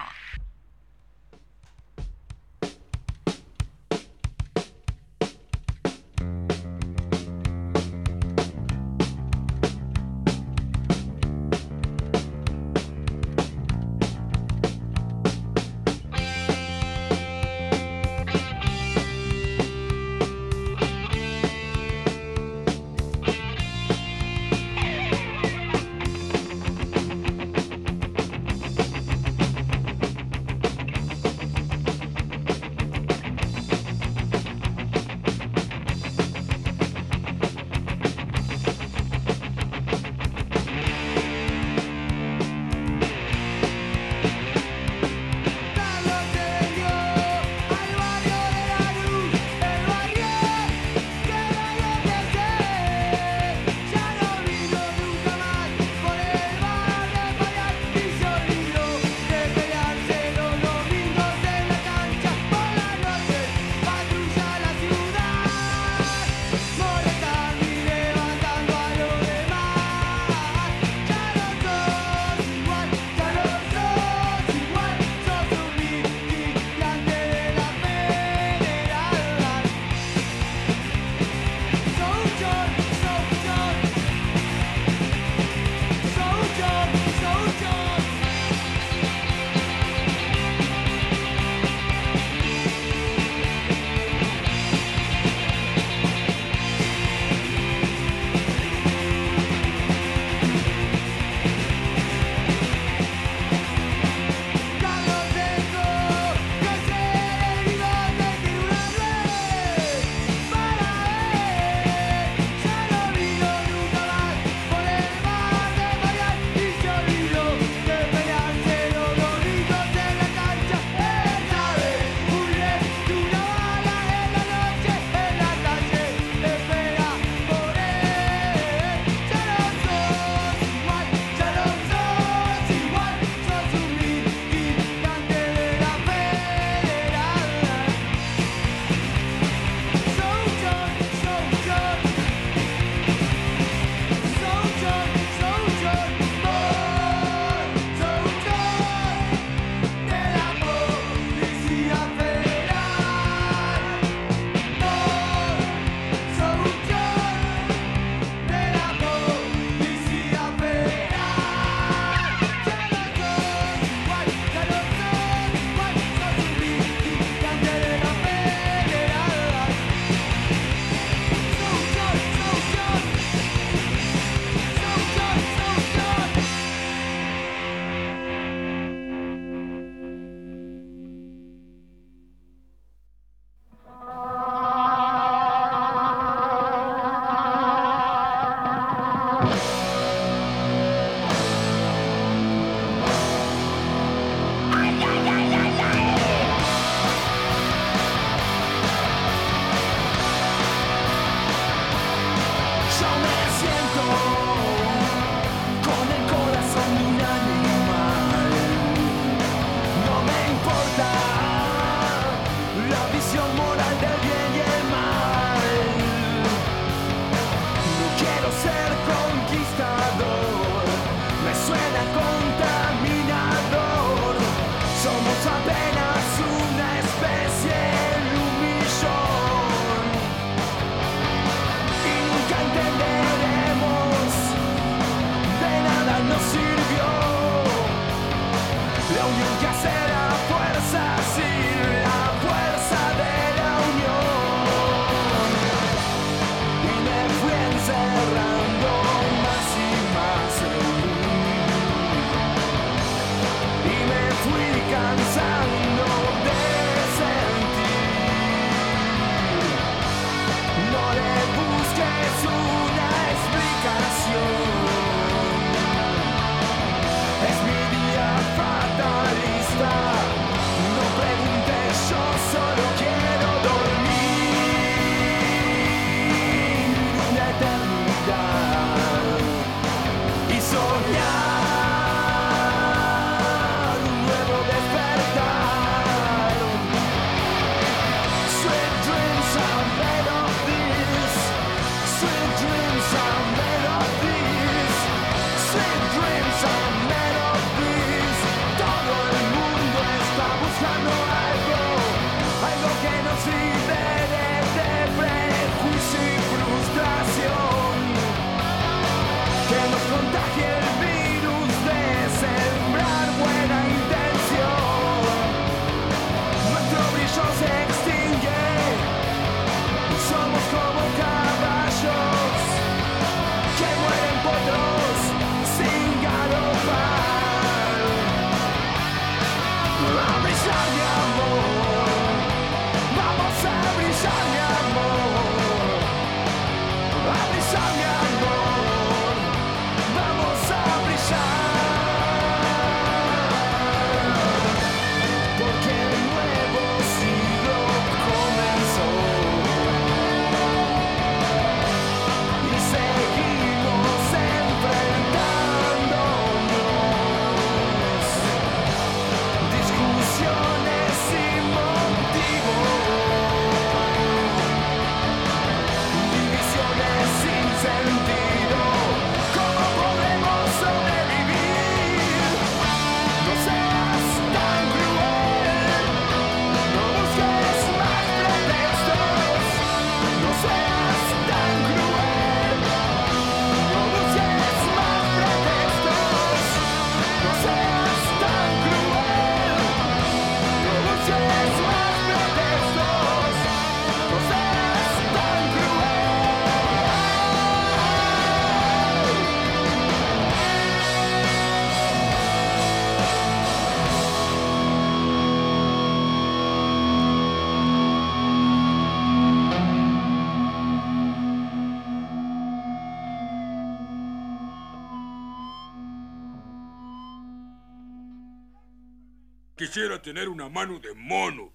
S1: Quisiera tener una mano de mono.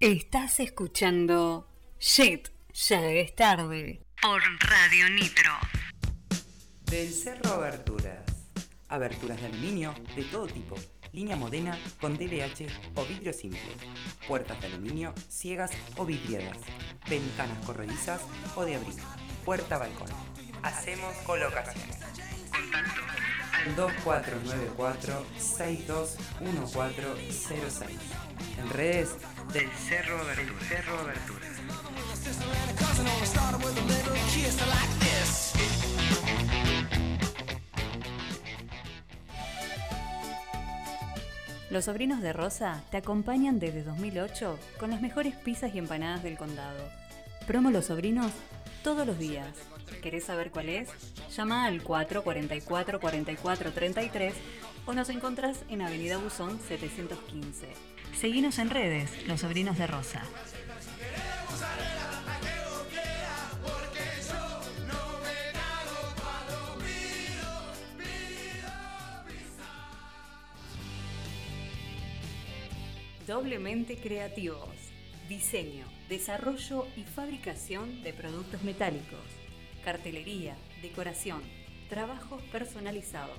S4: Estás escuchando Shit, ya es tarde. Por Radio Nitro.
S9: Del Cerro Aberturas. Aberturas de aluminio de todo tipo. Línea modena con DLH o vidrio simple. Puertas de aluminio ciegas o vidriadas. Ventanas corredizas o de abrigo. Puerta balcón. Hacemos colocaciones. Contacto al 2494-621406. En redes del Cerro Aberturas. Cerro.
S4: Los sobrinos de Rosa te acompañan desde 2008 con las mejores pizzas y empanadas del condado. Promo Los Sobrinos todos los días. ¿Querés saber cuál es? Llama al 444 44 33 o nos encontrás en Avenida Buzón 715. Seguinos en redes, Los Sobrinos de Rosa. Doblemente creativos. Diseño, desarrollo y fabricación de productos metálicos. Cartelería, decoración, trabajos personalizados.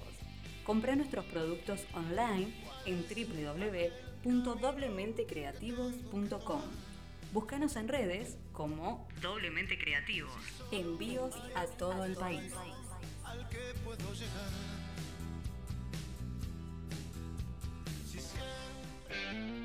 S4: Compra nuestros productos online en www.doblementecreativos.com. Búscanos en redes como Doblemente Creativos. Envíos a todo el país. ¿Estás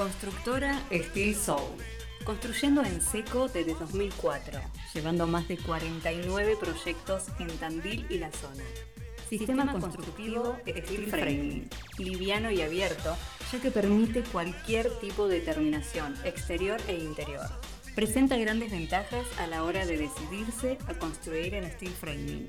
S4: Constructora Steel Soul. Construyendo en seco desde 2004, llevando más de 49 proyectos en Tandil y la zona. Sistema constructivo Steel Framing, liviano y abierto, ya que permite cualquier tipo de terminación, exterior e interior. Presenta grandes ventajas a la hora de decidirse a construir en Steel Framing.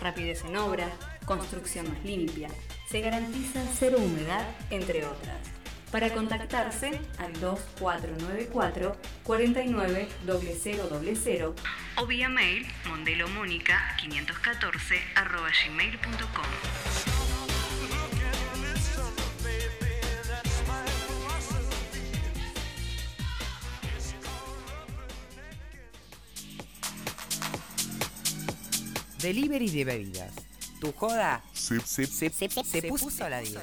S4: Rapidez en obra, construcción más limpia, se garantiza cero humedad, entre otras. Para contactarse al 2494 49 000 o vía mail mondelomónica 514 arroba gmail.com.
S9: Delivery de bebidas. Tu joda se, se- se puso a la 10.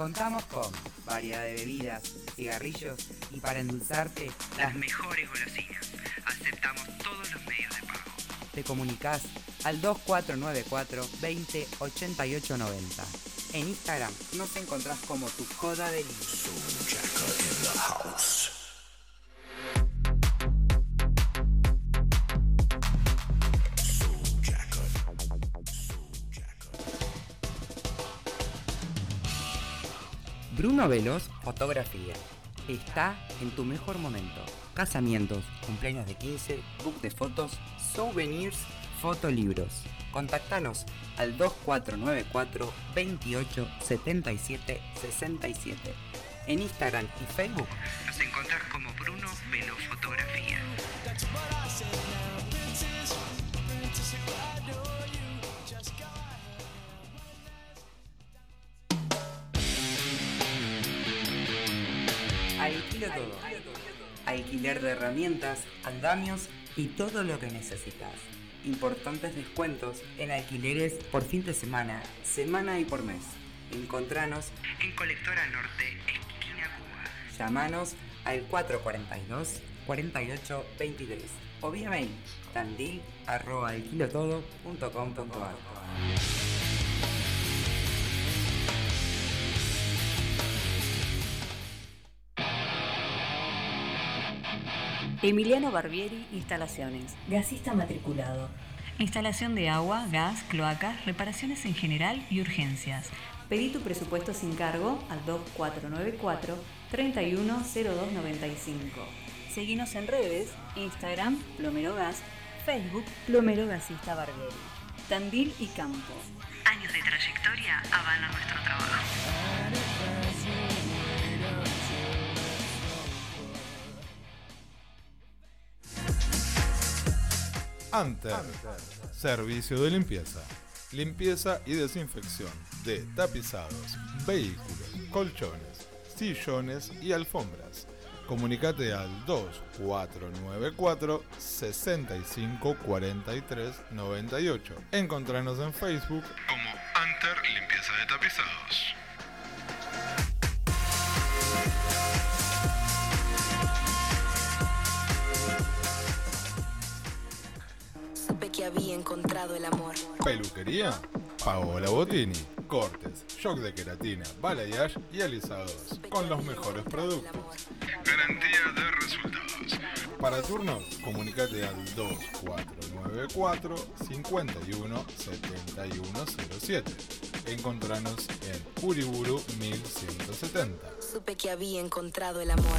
S9: Contamos con variedad de bebidas, cigarrillos y para endulzarte las mejores golosinas. Aceptamos todos los medios de pago. Te comunicas al 2494 20 88 90. En Instagram nos encontrás como tu joda delivery. Bruno Veloz Fotografía. Está en tu mejor momento. Casamientos, cumpleaños de 15, book de fotos, souvenirs, fotolibros. Contactanos al 2494 28 77 67. En Instagram y Facebook nos encontrás como Bruno Veloz Fotografía. Alquiler de herramientas, andamios y todo lo que necesitas. Importantes descuentos en alquileres por fin de semana, semana y por mes. Encontranos en Colectora Norte, esquina Cuba. Llamanos al 442 48 23 o vía mail tandil
S4: Emiliano Barbieri Instalaciones, gasista matriculado. Instalación de agua, gas, cloacas, reparaciones en general y urgencias. Pedí tu presupuesto sin cargo al 2494 310295. Seguinos en redes, Instagram, Plomero Gas, Facebook, Plomero Gasista Barbieri. Tandil y Campo. Años de trayectoria avalan nuestro trabajo.
S5: Anter. Servicio de limpieza. Limpieza y desinfección de tapizados, vehículos, colchones, sillones y alfombras. Comunicate al 2494 65 43 98. Encontranos en Facebook como Anter Limpieza de Tapizados.
S12: Supe que había encontrado el amor.
S5: Peluquería, Paola Botini. Cortes, shock de queratina, balayage y alisados. Con los mejores productos. Garantía de resultados. Para turnos, comunicate al 2494 51 7107. Encontranos en Uriburu 1170.
S12: Supe que había encontrado el amor.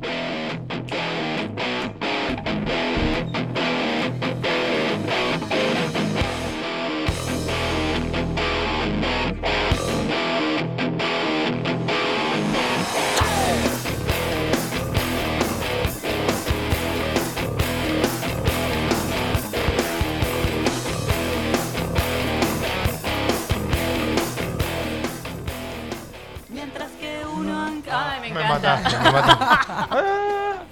S7: Me
S5: Me mataste, me mataste.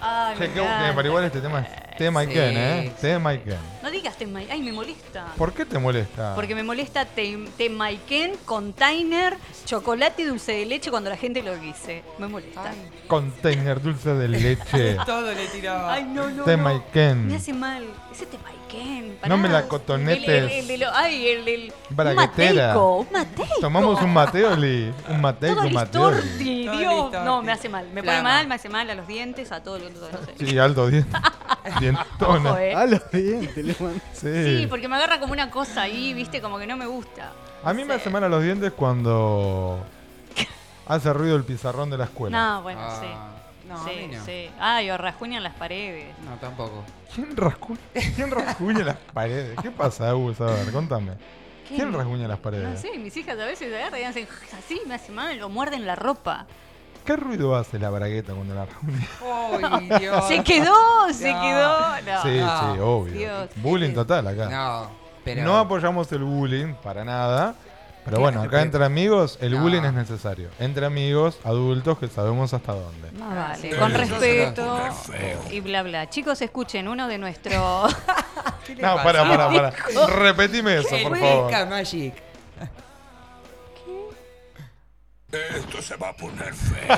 S7: Ay, me
S5: pero igual este tema Ken, ¿eh? Tema y Ken.
S7: No digas Tema- Ay, me molesta.
S5: ¿Por qué te molesta?
S7: Porque me molesta Tem- Temaiken, container, chocolate y dulce de leche cuando la gente lo dice. Me molesta.
S5: Container dulce de leche.
S10: Todo le tiraba.
S7: Ay, no, no.
S5: Temaiken.
S7: no. Me hace mal. Ese Temaiken.
S5: No me la cotonetes.
S7: El, el- el de lo- ay, el del. Un
S5: Braguetera.
S7: mateico, un mateico.
S5: Tomamos un Mateoli. Un Mateico,
S7: Todo
S5: un Mateoli.
S7: Dios. No, me hace mal. Me pone mal, me hace mal a los dientes, a todo lo sé.
S5: Sí, alto diente. Dientona.
S7: Ojo, eh.
S6: A los dientes le mando.
S7: Sí, porque me agarra como una cosa ahí, viste, como que no me gusta.
S5: A mí me hace mal a los dientes cuando hace ruido el pizarrón de la escuela.
S7: No, bueno,
S8: Ah,
S7: sí.
S8: no, a
S7: sí,
S8: mí no.
S7: sí. Ay, o rasguñan las paredes.
S8: No, tampoco.
S5: ¿Quién, rascu- ¿Quién rasguña las paredes? ¿Qué pasa, Agus? A ver, contame. ¿Quién rasguña las paredes?
S7: No sé, mis hijas a veces agarran y hacen así, me hace mal, o muerden la ropa.
S5: ¿Qué ruido hace la bragueta cuando la rasguña?
S8: Ay, Dios.
S7: Se quedó, se
S8: No.
S7: quedó. No.
S5: sí,
S8: no.
S5: sí, obvio.
S7: Dios.
S5: Bullying total acá.
S8: No, pero.
S5: No apoyamos el bullying para nada. Pero bueno, acá entre amigos el
S8: No.
S5: bullying es necesario. Entre amigos, adultos que sabemos hasta dónde.
S7: Vale,
S8: Sí,
S7: con respeto y bla bla. Chicos, escuchen uno de nuestros
S8: ¿Qué le
S5: No,
S8: pasa?
S5: para, para, para. Repetime eso, por favor.
S8: Magic.
S1: Esto se va a poner feo.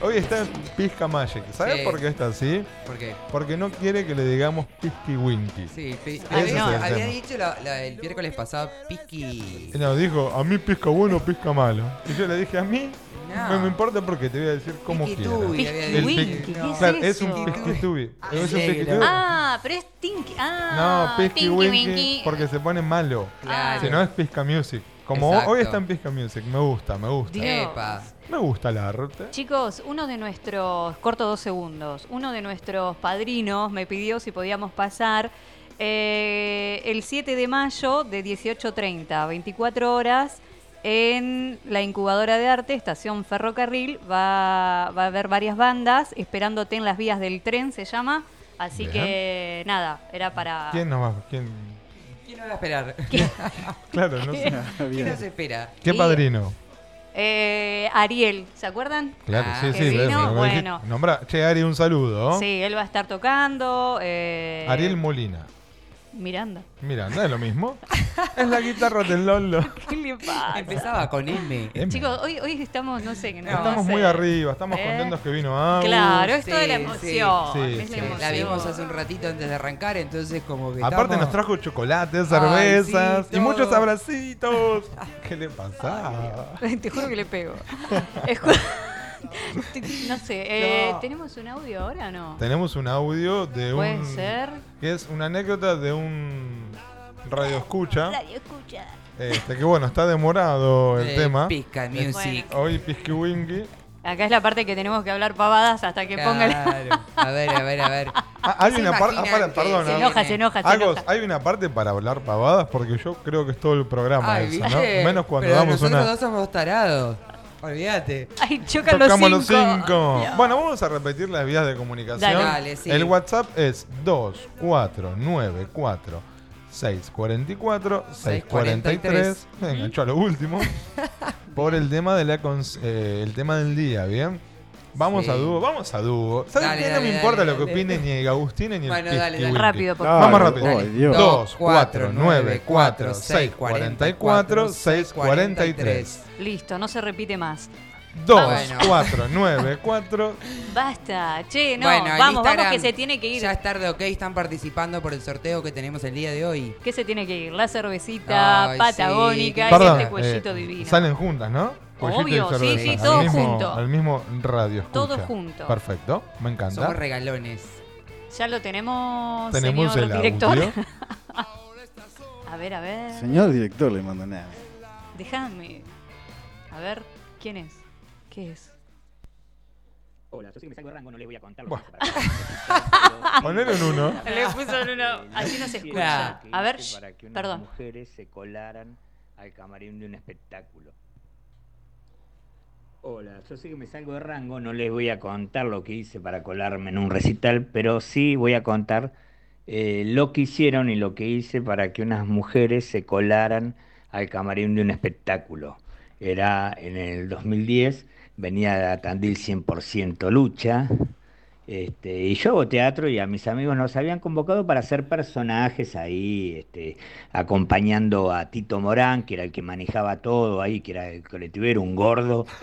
S5: Hoy está en Pizca Magic. ¿Sabes
S8: Sí.
S5: por qué está así?
S8: ¿Por qué?
S5: Porque no quiere que le digamos Pisky Winky.
S8: Sí, pi- había, dicho la- la- el miércoles pasado Pisky.
S5: No, dijo, a mí Pisca bueno, Pisca malo. Y yo le dije, a mí
S8: No.
S5: no me importa porque te voy a decir cómo quieras.
S8: Tubi, había
S5: El
S8: dicho.
S5: pic-
S7: ¿Qué es
S5: Claro, es un Pisky Tubi. Es un
S8: negro.
S5: Pisky Tubi.
S7: Ah, pero es Tinky. Ah,
S5: No, Pisky Winky. porque se pone malo.
S8: Claro.
S5: Si no es Pisca Music. Como
S8: Exacto.
S5: hoy está en Pisca Music, me gusta, me gusta.
S8: Epa.
S5: Me gusta el arte.
S7: Chicos, uno de nuestros, corto dos segundos, uno de nuestros padrinos me pidió si podíamos pasar eh, el 7 de mayo de 18.30, 24 horas, en la incubadora de arte, estación ferrocarril, va, va a haber varias bandas, esperándote en las vías del tren se llama, así
S5: Bien.
S7: que nada, era para...
S5: ¿Quién nos va? ¿Quién?
S8: ¿Quién no va a esperar?
S5: Claro, no sé.
S8: ¿Quién
S6: Bien.
S8: nos espera?
S5: ¿Qué
S7: Y-
S5: padrino?
S7: Eh, Ariel, ¿se acuerdan?
S5: Claro,
S8: Ah,
S5: sí, sí.
S7: vino, bueno.
S5: Nombra, che, Ari, un saludo.
S7: Sí, él va a estar tocando. eh,
S5: Ariel Molina.
S7: Miranda.
S5: Mira, no es lo mismo. es la guitarra del Lolo.
S7: ¿Qué le pasa?
S8: Empezaba con M.
S5: M.
S7: Chicos, hoy, hoy estamos, no sé, que no
S5: Estamos muy arriba, estamos
S7: ¿Eh?
S5: contentos que vino Agus.
S7: Claro, es
S8: Sí,
S7: toda la emoción.
S5: sí,
S7: es
S5: sí.
S7: la emoción.
S8: La vimos hace un ratito antes de arrancar, entonces como que
S5: Aparte
S8: estamos-
S5: nos trajo chocolates,
S8: Ay,
S5: cervezas
S8: sí,
S5: y muchos abracitos. ¿Qué le pasa?
S7: Te juro que le pego. No sé, eh,
S8: No.
S7: ¿tenemos un audio ahora o no?
S5: Tenemos un audio de un...
S7: Puede ser.
S5: Que es una anécdota de un radio escucha.
S7: Radio escucha.
S5: Este, que bueno, está demorado el
S8: Eh,
S5: tema.
S8: Pisca Music.
S5: Hoy Pisky Winky.
S7: Acá es la parte que tenemos que hablar pavadas hasta que ponga la...
S8: Claro. A ver, a ver, a ver.
S5: Ah, hay
S8: ¿Se
S5: una parte.
S8: que
S5: perdona.
S7: Se enoja, se enoja, se
S5: Agos,
S7: enoja.
S5: hay una parte para hablar pavadas porque yo creo que es todo el programa
S8: Ay,
S5: eso. ¿no? Menos cuando
S8: Pero
S5: damos
S8: nosotros
S5: una.
S8: dos somos tarados. Olvídate.
S7: Ay, chocan los
S5: Tocamos
S7: cinco.
S5: los cinco.
S7: Dios.
S5: Bueno, vamos a repetir las vías de comunicación.
S7: Dale.
S8: Dale, sí.
S5: El WhatsApp es 2494 644 643. Me enganchó a lo último. por el tema de la cons- eh, el tema del día, ¿bien? Vamos
S8: Sí.
S5: a dúo, vamos a dúo. ¿Sabes
S8: Dale,
S5: qué? no
S8: dale,
S5: me
S8: dale,
S5: importa lo que
S8: dale.
S5: opine ni el Agustín ni
S8: Bueno,
S5: el
S8: dale,
S5: Pisky
S8: dale.
S5: Winky.
S7: Rápido, por
S6: Dale,
S7: favor.
S5: Vamos rápido.
S6: oh, Dios.
S5: 2, 4, 9, 4, 6, 44, 6, 43.
S7: Listo, no se repite más.
S5: 2,
S8: Bueno.
S5: 4, 9, 4.
S7: Basta, che, no,
S8: Bueno,
S7: vamos, vamos que se tiene que ir.
S8: Ya es tarde, ok, están participando por el sorteo que tenemos el día de hoy.
S7: ¿Qué se tiene que ir? La cervecita
S8: Ay,
S7: patagónica
S8: sí.
S7: y
S5: Perdón,
S7: este cuellito
S5: eh,
S7: divino.
S5: Salen juntas, ¿no? Y
S7: Obvio, sí, sí,
S5: Al
S7: todo
S5: mismo-
S7: junto.
S5: Al mismo radio escucha.
S7: Todo junto.
S5: Perfecto, me encanta.
S8: Somos regalones.
S7: Ya lo tenemos,
S5: Tenemos
S7: señor
S5: el
S7: director.
S5: audio.
S7: a ver, a ver.
S6: Señor director le mando nada.
S7: Déjame. A ver, ¿quién es? ¿Qué es?
S13: Hola, yo sí que me salgo de rango, no les voy a contar para
S5: Ponelo en uno.
S7: Le puso en uno. Así no se escucha. A ver, shh,
S13: para que unas
S7: perdón.
S13: mujeres se colaran al camarín de un espectáculo. Hola, yo sé que me salgo de rango, no les voy a contar lo que hice para colarme en un recital, pero sí voy a contar eh, lo que hicieron y lo que hice para que unas mujeres se colaran al camarín de un espectáculo. Era en el 2010, venía de Tandil 100% lucha Este, y yo hago teatro y a mis amigos nos habían convocado para hacer personajes ahí, este, acompañando a Tito Morán, que era el que manejaba todo ahí, que era el colectivero, un gordo.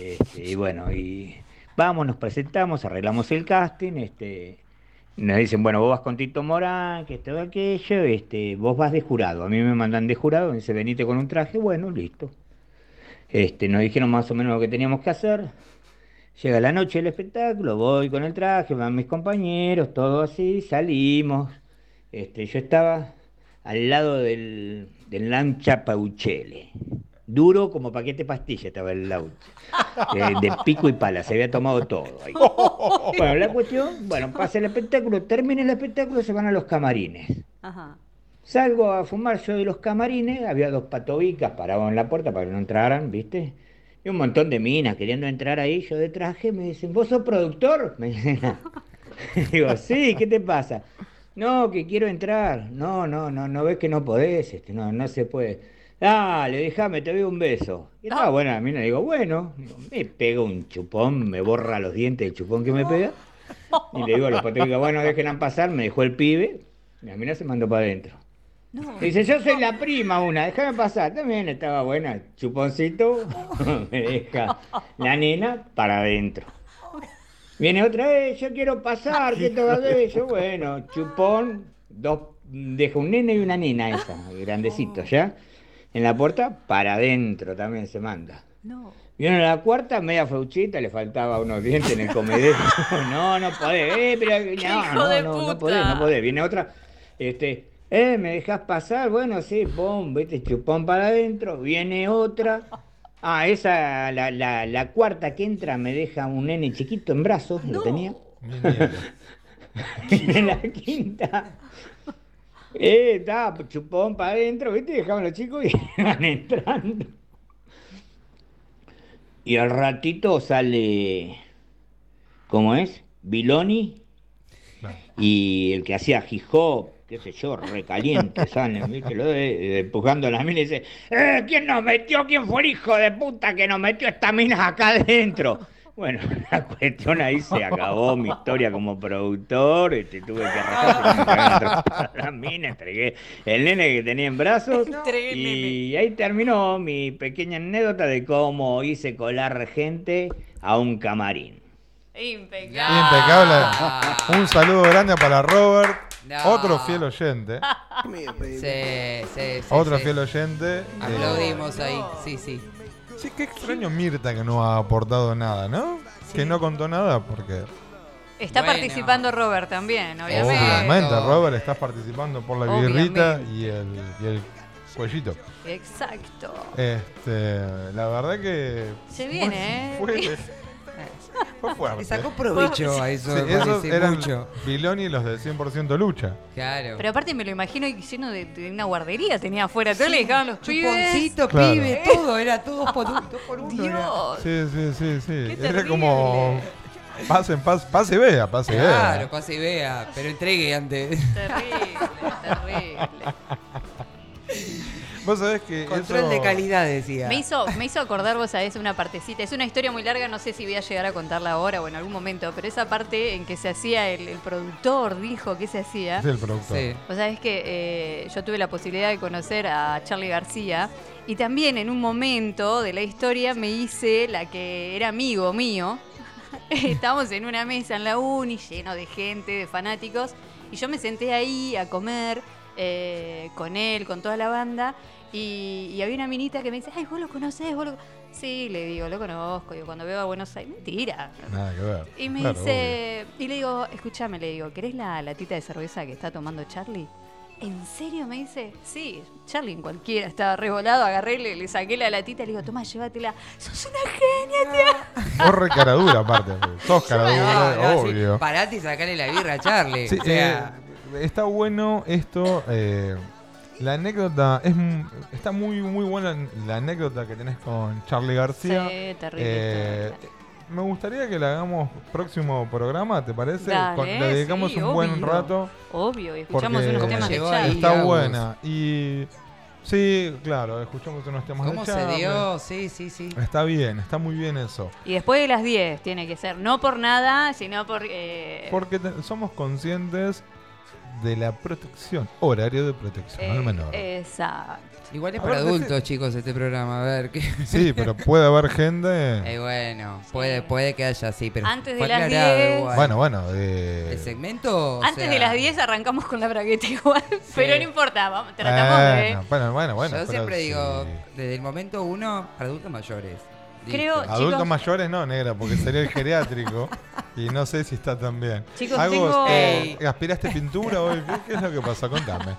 S13: Este, y bueno, y vamos, nos presentamos, arreglamos el casting, este, nos dicen, bueno, vos vas con Tito Morán, que esto, aquello, este, vos vas de jurado. A mí me mandan de jurado, me dice, venite con un traje, bueno, listo. Este, nos dijeron más o menos lo que teníamos que hacer. Llega la noche del espectáculo, voy con el traje, van mis compañeros, todo así, salimos. Este, yo estaba al lado del, del lancha Pauchele. Duro como paquete pastilla estaba el laucha. Eh, de pico y pala, se había tomado todo ahí. Bueno, la cuestión, bueno, pasa el espectáculo, termina el espectáculo, se van a los camarines.
S7: Ajá.
S13: Salgo a fumar yo de los camarines, había dos patobicas parados en la puerta para que no entraran, ¿viste? Y un montón de minas queriendo entrar ahí, yo de traje, me dicen, ¿vos sos productor? Me dicen, digo, sí, ¿qué te pasa? No, que quiero entrar. No, no, no, no ves que no podés, este, no, no se puede. Dale, déjame, te doy un beso. Y estaba buena la mina, digo, bueno, Digo, me pega un chupón, me borra los dientes el chupón que me pega. Y le digo a los patobicas, bueno, déjenla pasar, me dejó el pibe, y la mina se mandó para adentro. Dice, yo soy la prima una, déjame pasar. También estaba buena, el chuponcito, me deja la nena para adentro. Viene otra vez, yo quiero pasar, que todavía yo, bueno, chupón, dos, deja un nene y una nena esa, grandecito ya. En la puerta, para adentro también se manda.
S7: No.
S13: Viene la cuarta, media feuchita, le faltaba unos dientes en el comedero. no, no podés, eh, pero no, no, no, no podés, no podés. Viene otra, este, eh, ¿me dejas pasar? Bueno, sí, pum, viste, chupón para adentro. Viene otra. Ah, esa, la, la, la cuarta que entra me deja un nene chiquito en brazos, lo tenía. Viene la quinta. Eh, está, chupón para adentro, viste, dejaban los chicos y iban entrando. Y al ratito sale, ¿cómo es? Biloni y el que hacía hip hop, qué sé yo, recaliente, sale, ¿viste? Lo de, empujando a la mina y dice, eh, ¿quién nos metió? ¿Quién fue el hijo de puta que nos metió esta mina acá adentro? Bueno, la cuestión ahí se acabó mi historia como productor, este, tuve que a la mina, entregué el nene que tenía en brazos y ahí terminó mi pequeña anécdota de cómo hice colar gente a un camarín.
S7: Impecable.
S5: Impecable. Un saludo grande para Robert,
S8: No.
S5: otro fiel oyente.
S8: Sí, sí, sí.
S5: Otro
S8: sí.
S5: fiel oyente. eh,
S8: Aplaudimos ahí, sí, sí.
S5: Sí, qué extraño Mirta que no ha aportado nada, ¿no? Que no contó nada porque...
S7: Está
S8: Bueno.
S7: participando Robert también, obviamente.
S5: Obviamente, Robert, estás participando por la birrita y el, y el cuellito.
S7: Exacto.
S5: Este, la verdad que...
S7: Se viene, ¿eh?
S5: Fue fuerte.
S8: Le sacó provecho a eso,
S5: Sí,
S8: me
S5: esos
S8: parece
S5: eran
S8: mucho.
S5: Biloni y los de 100% lucha.
S8: Claro.
S7: Pero aparte me lo imagino lleno de, de una guardería tenía afuera. Entonces le dejaban los pibes.
S5: Claro.
S8: pibe, todo, era todo por, todo por uno. era.
S7: Dios.
S5: Sí, sí, sí, sí.
S7: Qué
S5: Era como... Pasen, pase, pase y vea, pase y
S8: Claro,
S5: vea.
S8: pase y vea, pero entregue antes.
S7: Terrible, terrible.
S5: Vos sabés que
S8: Control
S5: eso...
S8: de calidad, decía.
S7: Me hizo, me hizo acordar vos a una partecita. Es una historia muy larga, no sé si voy a llegar a contarla ahora o en algún momento, pero esa parte en que se hacía el, el productor, dijo que se hacía.
S5: Es el productor.
S8: Sí.
S7: Vos sabés que eh, yo tuve la posibilidad de conocer a Charlie García y también en un momento de la historia me hice la que era amigo mío. Estábamos en una mesa en la uni lleno de gente, de fanáticos, y yo me senté ahí a comer eh, con él, con toda la banda, y, y había una minita que me dice, ay, vos lo conocés, vos lo... co-". Sí, le digo, lo conozco, digo, cuando veo a Buenos Aires, mentira.
S5: Nada que ver.
S7: Y me
S5: Claro,
S7: dice, y le digo, escúchame, le digo, ¿querés la latita de cerveza que está tomando Charlie? ¿En serio? Me dice, sí, Charlie en cualquiera, estaba revolado, agarré, le, le saqué la latita y le digo, toma, llévatela. ¡Sos una genia, tía!
S5: Vos re caradura aparte. Sos caradura,
S8: No, no, sí,
S5: obvio.
S8: Parate y sacale la birra a Charlie.
S5: Sí,
S8: o sea,
S5: eh, está bueno esto. eh, la anécdota es está muy muy buena la anécdota que tenés con Charlie García.
S7: Sí, terrible
S5: Eh, me gustaría que le hagamos próximo programa, ¿te parece?
S7: Dale,
S5: Con- le dedicamos
S7: sí,
S5: un buen
S7: obvio.
S5: rato.
S7: Obvio, y escuchamos unos temas de Charlie.
S5: Está buena. Y Sí, claro, escuchamos unos temas
S8: ¿Cómo
S5: de
S8: se dio? Sí, sí, sí.
S5: Está bien, está muy bien eso.
S7: Y después de las 10 tiene que ser, no por nada, sino por... eh,
S5: Porque somos conscientes de la protección, horario de protección
S7: eh,
S5: al menor.
S7: Exacto.
S8: Igual es
S5: A
S8: para
S5: ver,
S8: adultos, chicos, este programa. A ver, ¿qué?
S5: Sí, pero puede haber gente.
S8: Eh, bueno, puede, puede que haya, sí, pero.
S7: Antes de las
S8: aclarado
S7: 10.
S8: igual.
S5: Bueno, bueno. eh,
S8: ¿El segmento? o
S7: Antes
S8: sea,
S7: de las 10 arrancamos con la bragueta igual, pero no importa, vamos, tratamos de...
S5: bueno, bueno, bueno, bueno.
S8: Yo siempre
S5: sí.
S8: digo, desde el momento uno, adultos mayores.
S7: Creo-.
S5: Adultos
S7: chicos-
S5: mayores no, negra, porque sería el geriátrico y no sé si está tan bien.
S7: Chicos, tengo-
S5: eh, ¿aspiraste pintura hoy? ¿Qué, qué es lo que pasó? Contame.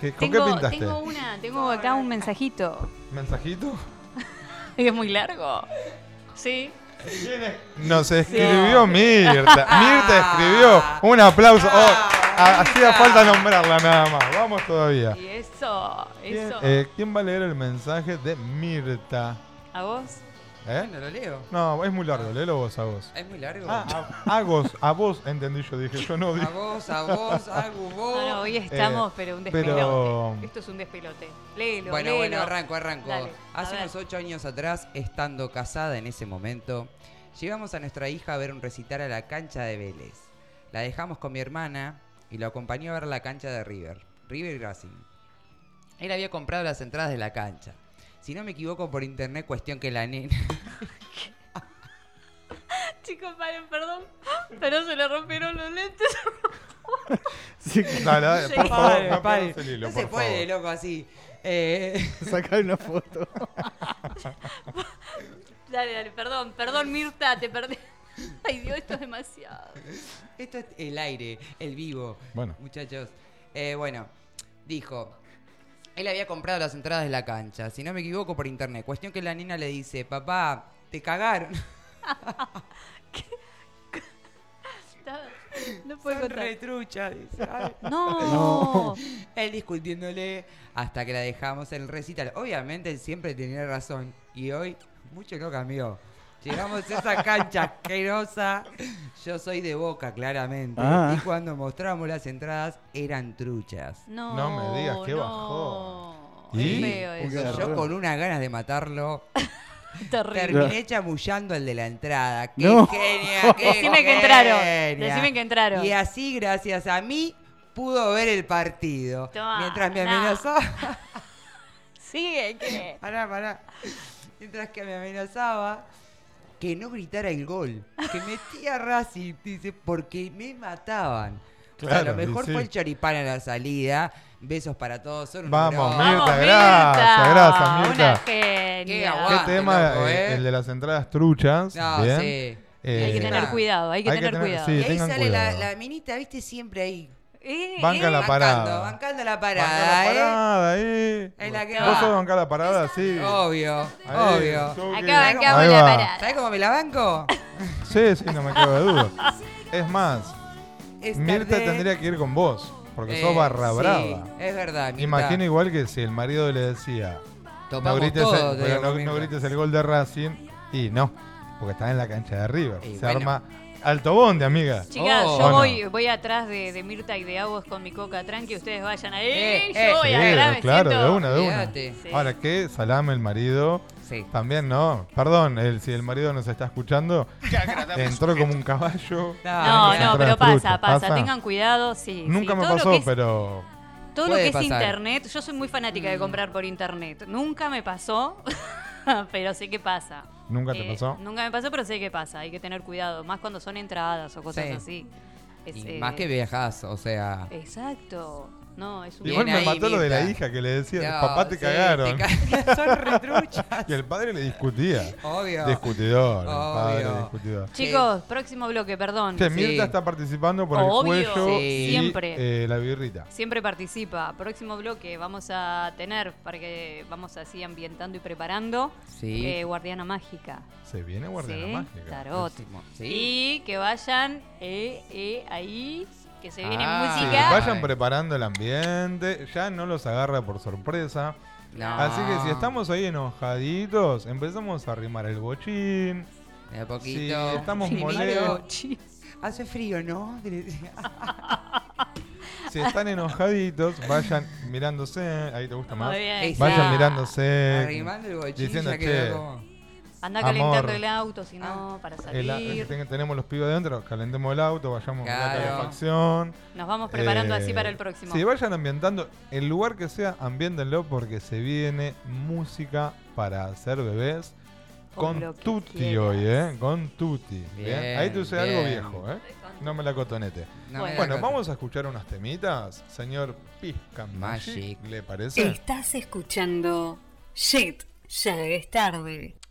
S5: ¿Qué- ¿Con
S7: Tengo,
S5: qué pintaste?
S7: tengo una, tengo acá un mensajito.
S5: ¿Mensajito?
S7: Es muy largo. Sí.
S5: Nos escribió Mirta. Mirta escribió. Un aplauso. Oh, ha- hacía falta nombrarla nada más. Vamos todavía.
S7: Y eso,
S5: ¿Quién,
S7: eso.
S5: eh, ¿quién va a leer el mensaje de Mirta?
S7: ¿A vos?
S5: ¿Eh?
S8: Bueno, lo leo.
S5: No, es muy largo. Léelo vos a vos.
S8: Es muy largo.
S5: Ah, a, a vos, a vos entendí yo, dije yo no
S8: a vos, a vos, a vos.
S7: No, no, hoy estamos,
S5: Eh,
S7: pero un despelote.
S5: pero-
S7: Esto es un despelote. Léelo,
S8: Bueno,
S7: léelo.
S8: bueno, arranco, arranco.
S7: Dale,
S8: Hace unos ocho años atrás, estando casada en ese momento, llevamos a nuestra hija a ver un recital a la cancha de Vélez. La dejamos con mi hermana y lo acompañó a ver la cancha de River, River Racing. Él había comprado las entradas de la cancha. Si no me equivoco por internet, cuestión que la nena...
S7: Chicos, paren, perdón. Pero se le rompieron los lentes. Sí.
S5: por favor,
S8: Pare,
S5: no
S8: pare.
S5: pierdas el hilo,
S8: No
S5: por
S8: se puede,
S5: favor.
S8: loco, así. Eh,
S6: Sacar una foto.
S7: Dale, dale, perdón, perdón, Mirta, te perdí. Ay, Dios, esto es demasiado.
S8: Esto es el aire, el vivo.
S5: Bueno.
S8: Muchachos. Eh, bueno, dijo. Él había comprado las entradas de la cancha, si no me equivoco, por internet. Cuestión que la nena le dice, papá, te cagaron.
S7: No puedo
S8: Son retrucha, dice. Ay.
S7: No.
S8: Él discutiéndole hasta que la dejamos en el recital. Obviamente él siempre tenía razón. Y hoy, mucho no cambió. Llegamos a esa cancha asquerosa. Yo soy de boca, claramente.
S6: Ah.
S8: Y cuando mostramos las entradas, eran truchas.
S7: No,
S5: No me digas, qué
S7: no. Qué
S5: ¿Y?
S7: feo eso.
S8: Yo con unas ganas de matarlo.
S7: Terrible.
S8: Terminé chamullando al de la entrada. ¡Qué
S6: No.
S8: genia! ¡Qué
S7: Decime que entraron. Decime que entraron.
S8: Y así, gracias a mí, pudo ver el partido.
S7: Toma,
S8: Mientras me
S7: nah.
S8: amenazaba.
S7: Sigue, ¿qué?
S8: Pará, pará. Mientras que me amenazaba que no gritara el gol. Que metía Racing, dice, porque me mataban. O sea,
S5: Claro,
S8: a lo mejor
S5: sí.
S8: fue el choripán a la salida. Besos para todos. Son un
S5: Vamos. Mirta,
S7: Vamos,
S5: gracias, gracias,
S7: Una
S5: Mirta.
S7: genia.
S8: Qué
S5: ¿Qué
S8: aguante,
S5: tema?
S8: loco,
S5: eh,
S8: ¿eh?
S5: el de las entradas truchas.
S8: No,
S5: bien.
S8: sí.
S5: Eh,
S7: hay que tener cuidado, hay que
S5: hay que
S7: tener cuidado.
S5: sí.
S8: Y ahí sale la minita, viste, siempre ahí.
S7: Eh,
S5: Banca
S7: eh,
S5: la parada.
S8: bancando la
S5: Banca
S8: parada,
S5: la
S8: ¿eh?
S5: parada, ahí.
S8: Es la que
S5: ¿Vos
S8: va.
S5: sos bancar la parada? Sí.
S8: Obvio,
S5: Ahí,
S8: obvio.
S7: Acá bancamos
S5: Ahí
S7: la
S5: va.
S7: parada.
S8: ¿Sabes cómo me la banco?
S5: Sí, sí, no me cabe de duda. Es más,
S8: Es
S5: Mirta
S8: tarde.
S5: tendría que ir con vos, porque
S8: Eh,
S5: sos barra
S8: sí,
S5: brava.
S8: Es verdad, Mirta.
S5: Imagino igual que si el marido le decía, no grites,
S8: todo,
S5: el, no, grites el gol de Racing, y no, porque está en la cancha de River.
S8: Y
S5: Se
S8: bueno.
S5: arma alto bonde, amiga.
S7: Chicas,
S8: Oh.
S7: yo
S5: ¿O no?
S7: voy, voy atrás de, de Mirta y de Agos con mi coca tranqui, ustedes vayan ahí,
S8: Eh,
S7: yo
S8: eh.
S7: voy
S5: Sí,
S7: atrás,
S5: claro,
S7: siento-
S5: de una, de una.
S7: Sí.
S5: Ahora, ¿qué? Salame el marido.
S8: Sí.
S5: También no. Perdón, el, si el marido nos está escuchando, entró como un caballo.
S7: No, no, pero pasa, pasa,
S5: ¿Pasa?
S7: tengan cuidado, sí.
S5: Nunca
S7: sí.
S5: me
S7: Todo
S5: pasó,
S7: es-
S5: pero
S7: Todo lo que es internet, yo soy muy fanática de comprar por internet. Nunca me pasó, pero sé que pasa.
S5: Nunca te
S7: Eh,
S5: pasó.
S7: Nunca me pasó, pero sé que pasa. Hay que tener cuidado, más cuando son entradas o cosas
S8: Sí.
S7: así. Es,
S8: Y
S7: eh,
S8: más que viajas, o sea.
S7: Exacto. No, es un
S5: Igual me
S8: ahí,
S5: mató lo de la hija que le decía,
S8: No,
S5: papá te
S8: sí,
S5: cagaron.
S8: te ca- Son retruchas.
S5: y el padre le discutía.
S8: Obvio.
S5: Discutidor, el padre discutidor.
S7: Chicos, próximo bloque, perdón.
S5: Che,
S8: Sí.
S5: Mirta está participando por
S7: Obvio,
S5: el cuello
S8: sí.
S5: y
S7: Siempre.
S5: eh, la birrita.
S7: Siempre participa. Próximo bloque vamos a tener, para que vamos así ambientando y preparando,
S8: Sí.
S7: eh, Guardiana Mágica.
S5: Se viene Guardiana
S7: Sí,
S5: Mágica.
S7: Tarot. Y que vayan eh, eh, ahí, se viene
S8: ah,
S7: música.
S5: Vayan preparando el ambiente, ya no los agarra por sorpresa. Así que si estamos ahí enojaditos, empezamos a arrimar el bochín.
S8: De a poquito.
S5: Estamos.
S8: Hace frío, ¿no?
S5: si están enojaditos, vayan mirándose. Ahí te gusta más. Vayan mirándose.
S8: Arrimando el bochín.
S5: Diciendo,
S8: ya
S5: che,
S7: Andá
S5: Amor.
S7: calentando el auto, si no,
S5: ah. para
S7: salir.
S5: Tenemos los pibes adentro, calentemos el auto, vayamos claro. a la calefacción.
S7: Nos vamos preparando así eh, para el próximo.
S5: Si vayan ambientando, el lugar que sea, ambiéntenlo porque se viene música para hacer bebés.
S7: Con,
S5: Tutti hoy, ¿eh? Con Tutti. ¿eh?
S8: Bien.
S5: Ahí te usé algo viejo, ¿eh? No me la cotonete.
S7: Bueno,
S5: vamos a escuchar unas temitas, señor Pisca Magic. ¿Le parece?
S14: Estás escuchando Shit, ya es tarde.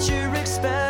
S11: what you expect?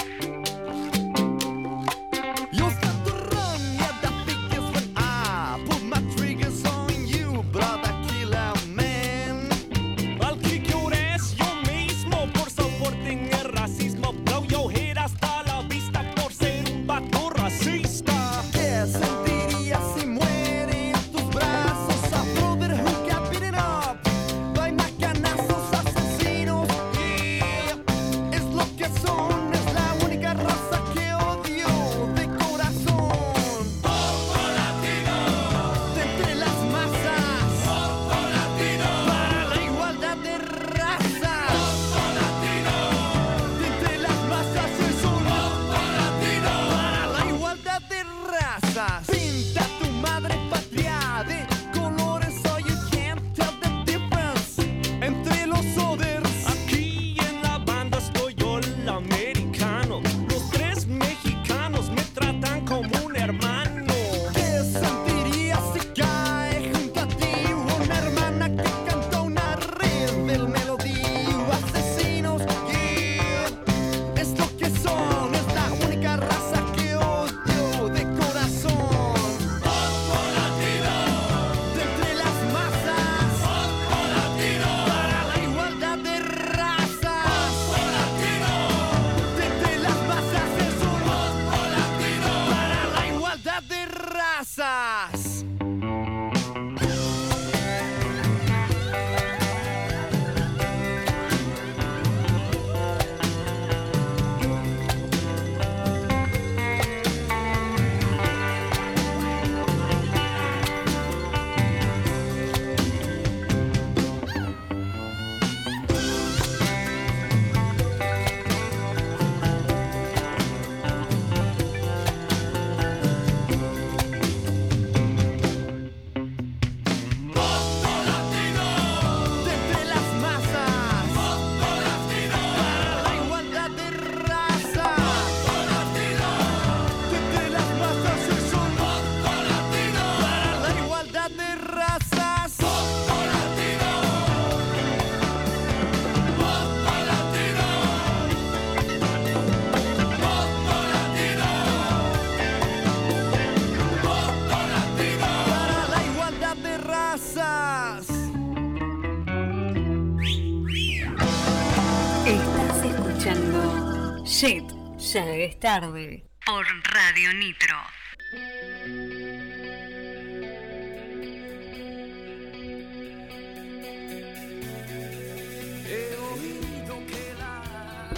S11: Es
S4: tarde. Por Radio Nitro.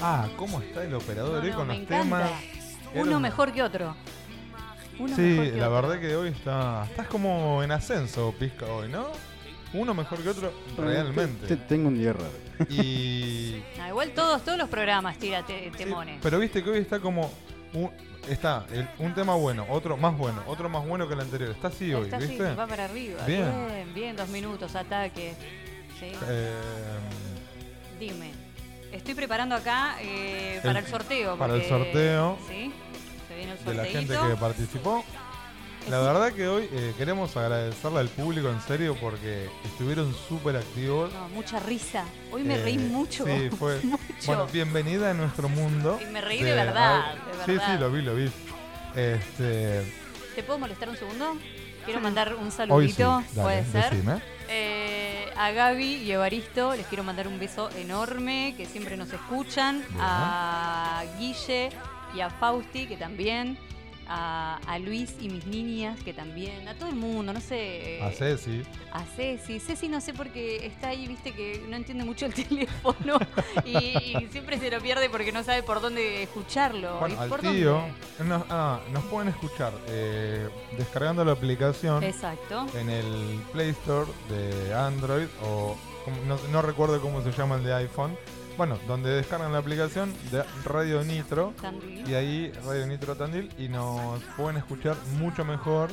S5: Ah, ¿cómo está el operador
S7: No,
S5: hoy
S7: no,
S5: con los
S7: encanta.
S5: temas?
S7: Uno
S5: Era-
S7: mejor que otro. Uno
S5: Sí,
S7: mejor que
S5: la
S7: otro.
S5: verdad que hoy está. Estás como en ascenso, Pizca, hoy, ¿no? Uno mejor que otro, realmente.
S6: Te- tengo un día raro.
S5: Y.
S7: Igual todos, todos los programas tira te- temones.
S5: Pero viste que hoy está como. un- está el- un tema bueno, otro más bueno, otro más bueno que el anterior. Está así hoy,
S7: Está así,
S5: ¿viste?
S7: va para arriba.
S5: Bien.
S7: bien, bien, dos minutos, ataque. Sí.
S5: Eh,
S7: Dime. Estoy preparando acá eh, para el,
S5: El-
S7: sorteo.
S5: para el sorteo
S7: Sí, se viene el
S5: de la gente que participó. La verdad que hoy eh, queremos agradecerle al público en serio porque estuvieron súper activos.
S7: No, mucha risa. Hoy me
S5: Eh,
S7: reí mucho.
S5: Sí, fue.
S7: mucho.
S5: Bueno, bienvenida a nuestro mundo.
S7: Y me reí de verdad, de
S5: Sí,
S7: verdad.
S5: sí, lo vi, lo vi. Este,
S7: ¿Te puedo molestar un segundo? Quiero mandar un saludito,
S5: sí, dale,
S7: puede ser.
S5: decime.
S7: Eh, a Gaby y Evaristo les quiero mandar un beso enorme, que siempre nos escuchan. A Guille y a Fausti, que también. A, a Luis y mis niñas, que también. A todo el mundo, no sé.
S5: a Ceci.
S7: A Ceci. Ceci no sé porque está ahí, viste, que no entiende mucho el teléfono y, y siempre se lo pierde porque no sabe por dónde escucharlo.
S5: Bueno,
S7: ¿Y
S5: al
S7: por
S5: tío.
S7: dónde?
S5: Nos, ah, nos pueden escuchar eh, descargando la aplicación
S7: Exacto.
S5: en el Play Store de Android o no, no recuerdo cómo se llama el de iPhone. Bueno, donde descargan la aplicación de Radio Nitro
S7: Tandil.
S5: y ahí Radio Nitro Tandil y nos pueden escuchar mucho mejor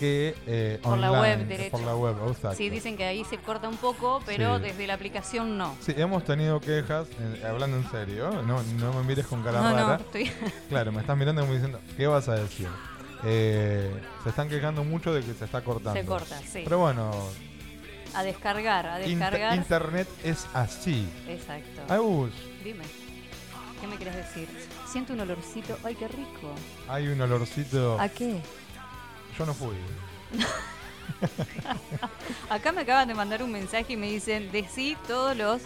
S5: que eh,
S7: Por la web, derecho.
S5: Por la web, exacto.
S7: Sí, dicen que ahí se corta un poco, pero
S5: Sí.
S7: desde la aplicación no.
S5: Sí, hemos tenido quejas, eh, hablando en serio, no, no me mires con cara
S7: No, no,
S5: rara.
S7: estoy-
S5: Claro, me estás mirando como diciendo, ¿qué vas a decir? Eh, se están quejando mucho de que se está cortando.
S7: Se corta, sí.
S5: Pero bueno,
S7: A descargar, a
S5: inter-
S7: descargar.
S5: internet es así.
S7: Exacto.
S5: Agus,
S7: Dime, ¿qué me quieres decir? Siento un olorcito. ¡Ay, qué rico!
S5: hay un olorcito.
S7: ¿A qué?
S5: Yo no fui.
S7: Acá me acaban de mandar un mensaje y me dicen, decí todos los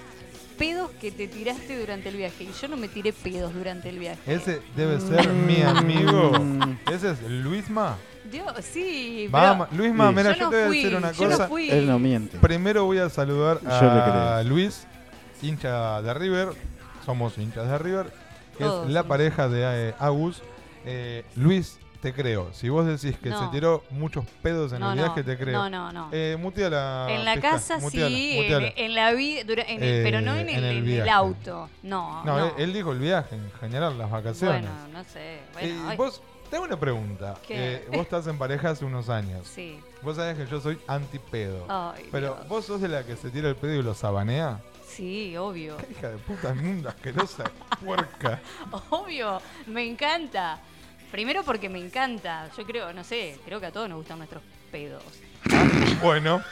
S7: pedos que te tiraste durante el viaje. Y yo no me tiré pedos durante el viaje.
S5: Ese debe ser mi amigo. Ese es Luisma.
S7: Dios, sí,
S5: Vamos,
S7: pero
S5: Luisma, mira,
S7: yo
S5: yo,
S7: no
S5: te voy a decir una
S7: yo no
S5: cosa.
S7: fui. Él
S6: no miente.
S5: Primero voy a saludar
S6: Yo
S5: a. Luis, hincha de River. Somos hinchas de River. Que
S7: Todos
S5: es la pareja de eh, Agus. Eh, Luis, te creo. Si vos decís que
S7: No.
S5: se tiró muchos pedos en
S7: No,
S5: el
S7: no,
S5: viaje, te creo.
S7: no, no, no.
S5: Eh, muteala,
S7: En la casa
S5: muteala,
S7: sí,
S5: muteala.
S7: en, en la vida, pero no en
S5: Eh,
S7: el,
S5: en el
S7: en el
S5: viaje.
S7: auto. No,
S5: No. Él, él dijo el viaje en general, las vacaciones.
S7: Bueno, no sé. Bueno,
S5: Eh, vos, tengo una pregunta.
S7: ¿Qué?
S5: Eh, vos estás en pareja hace unos años.
S7: Sí.
S5: Vos sabés que yo soy anti-pedo.
S7: Ay,
S5: pero
S7: Dios.
S5: vos sos de la que se tira el pedo y lo sabanea.
S7: Sí, obvio.
S5: Hija de puta inmunda, asquerosa, puerca.
S7: Obvio, me encanta. Primero porque me encanta. Yo creo, no sé, creo que a todos nos gustan nuestros pedos.
S5: Bueno.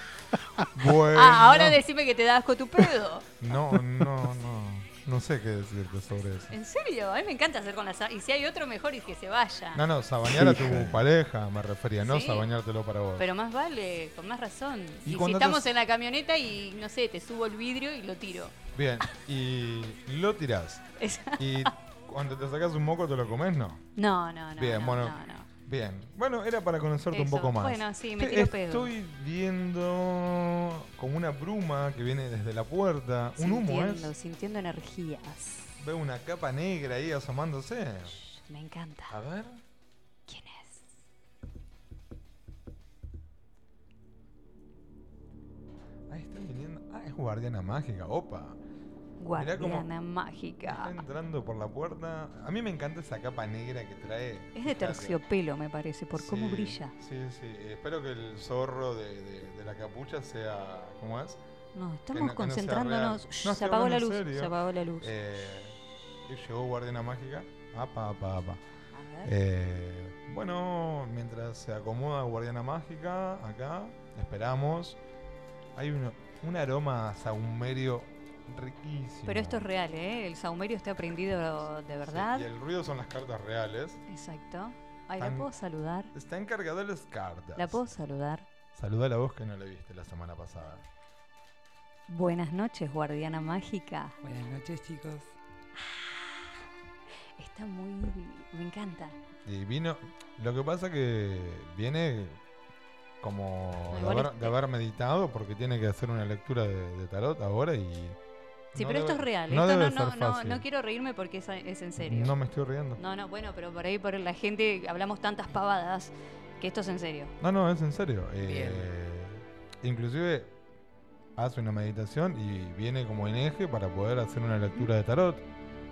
S5: Bueno.
S7: Ah, ahora decime que te da asco tu pedo.
S5: No, no, no. No sé qué decirte sobre eso.
S7: ¿En serio? A mí me encanta hacer con las... Y si hay otro, mejor y que se vaya.
S5: No, no, sabanear a tu pareja me refería, no
S7: Sí.
S5: sabaneártelo para vos.
S7: Pero más vale, con más razón.
S5: Y
S7: Y, si
S5: cuando te-
S7: estamos en la camioneta y, no sé, te subo el vidrio y lo tiro.
S5: Bien, y lo tirás.
S7: Esa-
S5: Y cuando te sacas un moco te lo comes, ¿no?
S7: No, no, no.
S5: Bien,
S7: no,
S5: bueno.
S7: no, no.
S5: Bien, bueno, era para conocerte un poco más.
S7: Bueno, sí, me tiro pedo.
S5: Estoy viendo como una bruma que viene desde la puerta. Un humo, ¿es?
S7: sintiendo energías.
S5: Veo una capa negra ahí asomándose.
S7: Me encanta.
S5: A ver.
S7: ¿Quién es?
S5: Ahí está viniendo. Ah, es guardiana mágica. Opa.
S7: Guardiana mágica.
S5: Está entrando por la puerta. A mí me encanta esa capa negra que trae.
S7: Es de terciopelo, me parece, por cómo brilla.
S5: Sí, sí. Espero que el zorro de, de- de la capucha sea. ¿Cómo es?
S7: No, estamos
S5: no- que no sea
S7: concentrándonos.
S5: real.
S7: Shh,
S5: No,
S7: se apagó la luz.
S5: serio.
S7: Se apagó la luz.
S5: Eh, llegó Guardiana Mágica. Apa, apa, apa.
S7: ver.
S5: Eh, bueno, mientras se acomoda Guardiana Mágica, acá, esperamos. Hay uno- un aroma saumerio riquísimo.
S7: Pero esto es real, ¿eh? El saumerio está prendido de verdad.
S5: Y el ruido son las cartas reales.
S7: Exacto. Ay, ¿la puedo saludar?
S5: Está encargado de las cartas.
S7: ¿La puedo saludar?
S5: Saluda a la voz que no le viste la semana pasada.
S7: Buenas noches, guardiana mágica.
S8: Buenas noches, chicos.
S7: Está muy... Me encanta.
S5: Y vino. Lo que pasa que viene como de
S7: igual
S5: haber,
S7: es-
S5: de haber meditado porque tiene que hacer una lectura de, de tarot ahora y.
S7: Sí,
S5: no
S7: pero esto es real.
S5: No
S7: esto
S5: debe
S7: no,
S5: ser
S7: no, no,
S5: fácil.
S7: no quiero reírme porque es, es en serio.
S5: No me estoy riendo.
S7: No, no, bueno, pero por ahí por la gente hablamos tantas pavadas que esto es en serio.
S5: No, no, es en serio. Eh, inclusive hace una meditación y viene como en eje para poder hacer una lectura de tarot.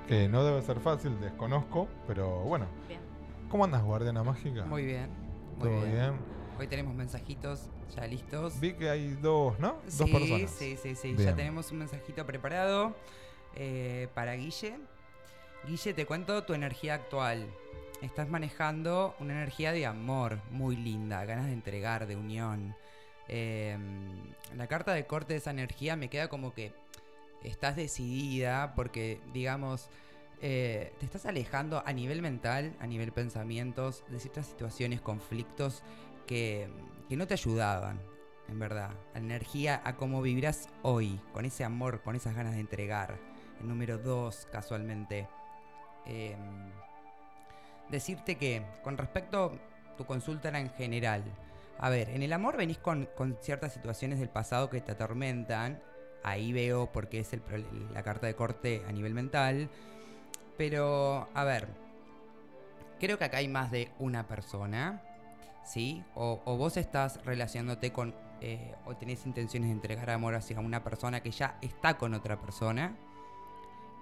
S5: Que no debe ser fácil, desconozco, pero bueno.
S7: Bien.
S5: ¿Cómo andas, Guardiana Mágica?
S8: Muy bien. Muy
S5: ¿Todo
S8: bien.
S5: bien?
S8: Hoy tenemos mensajitos ya listos.
S5: Vi que hay dos, ¿no?
S8: Sí,
S5: dos personas.
S8: Sí, sí, sí.
S5: Bien.
S8: Ya tenemos un mensajito preparado eh, para Guille. Guille, te cuento tu energía actual. Estás manejando una energía de amor muy linda, ganas de entregar, de unión. Eh, la carta de corte de esa energía me queda como que estás decidida porque, digamos, eh, te estás alejando a nivel mental, a nivel pensamientos, de ciertas situaciones, conflictos que, no te ayudaban, en verdad. A la energía, a cómo vivirás hoy, con ese amor, con esas ganas de entregar. El número dos, casualmente. Eh, decirte que, con respecto, tu consulta era en general. A ver, en el amor venís con, con ciertas situaciones del pasado que te atormentan. Ahí veo porque es el, la carta de corte a nivel mental. Pero, a ver, creo que acá hay más de una persona, ¿sí? O, vos estás relacionándote con, eh, o tenés intenciones de entregar amor hacia una persona que ya está con otra persona.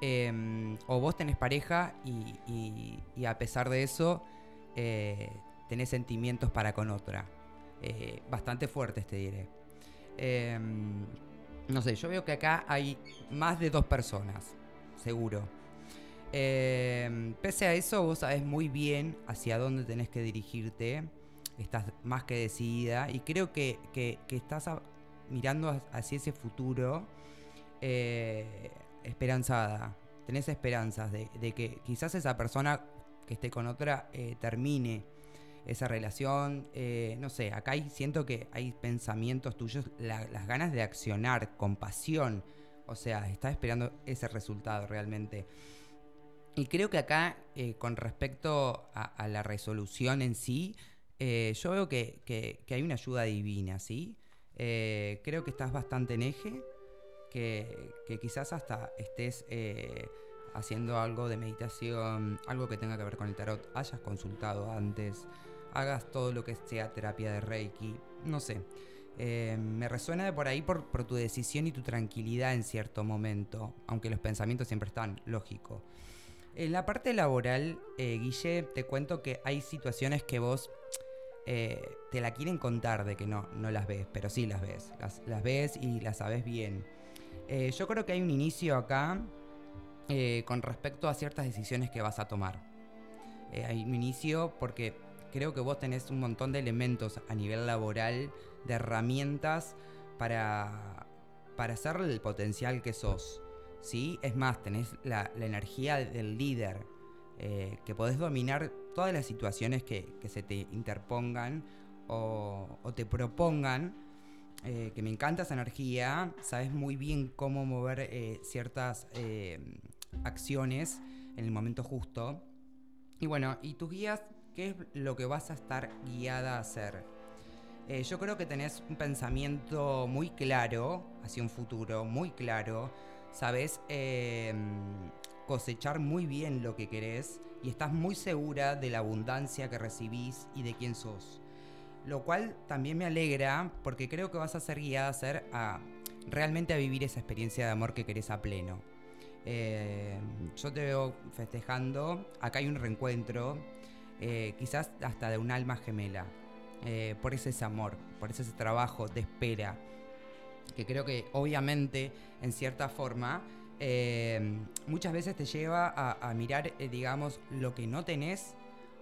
S8: Em, o vos tenés pareja y a pesar de eso eh, tenés sentimientos para con otra. Eh, bastante fuertes, te diré. Em, no sé, yo veo que acá hay más de dos personas, seguro. Em, pese a eso, vos sabés muy bien hacia dónde tenés que dirigirte. Estás más que decidida y creo que, que- estás mirando ha- hacia ese futuro eh, esperanzada. Tenés esperanzas de, que quizás esa persona que esté con otra eh, termine esa relación. eh, no sé, acá siento que hay pensamientos tuyos, la- las ganas de accionar, compasión. O sea, estás esperando ese resultado realmente. Y creo que acá, con respecto a la resolución en sí, eh, yo veo que, que- hay una ayuda divina, ¿sí? Eh, creo que estás bastante en eje, que, que quizás hasta estés eh, haciendo algo de meditación, algo que tenga que ver con el tarot, hayas consultado antes, hagas todo lo que sea terapia de Reiki, no sé. Me resuena de por ahí por, por tu decisión y tu tranquilidad en cierto momento, aunque los pensamientos siempre están, lógico. En la parte laboral, Guille, te cuento que hay situaciones que vos eh, te la quieren contar de que no, no las ves, pero sí las ves. Las, ves y las sabes bien. Eh, yo creo que hay un inicio acá eh, con respecto a ciertas decisiones que vas a tomar. Hay un inicio porque creo que vos tenés un montón de elementos a nivel laboral, de herramientas para, para hacer el potencial que sos. ¿sí? Es más, tenés la, la energía del líder, que podés dominar todas las situaciones que, se te interpongan o, te propongan. eh, que me encanta esa energía, sabes muy bien cómo mover eh, ciertas eh, acciones en el momento justo. Y bueno, y tus guías ¿Qué es lo que vas a estar guiada a hacer? Yo creo que tenés un pensamiento muy claro hacia un futuro, muy claro. Sabes cosechar muy bien lo que querés y estás muy segura de la abundancia que recibís y de quién sos. Lo cual también me alegra porque creo que vas a ser guiada a ser realmente a vivir esa experiencia de amor que querés a pleno. Eh, yo te veo festejando, acá hay un reencuentro, eh, quizás hasta de un alma gemela, eh, por ese ese amor, por ese, ese trabajo de espera, que creo que obviamente en cierta forma eh, muchas veces te lleva a, mirar, eh, digamos, lo que no tenés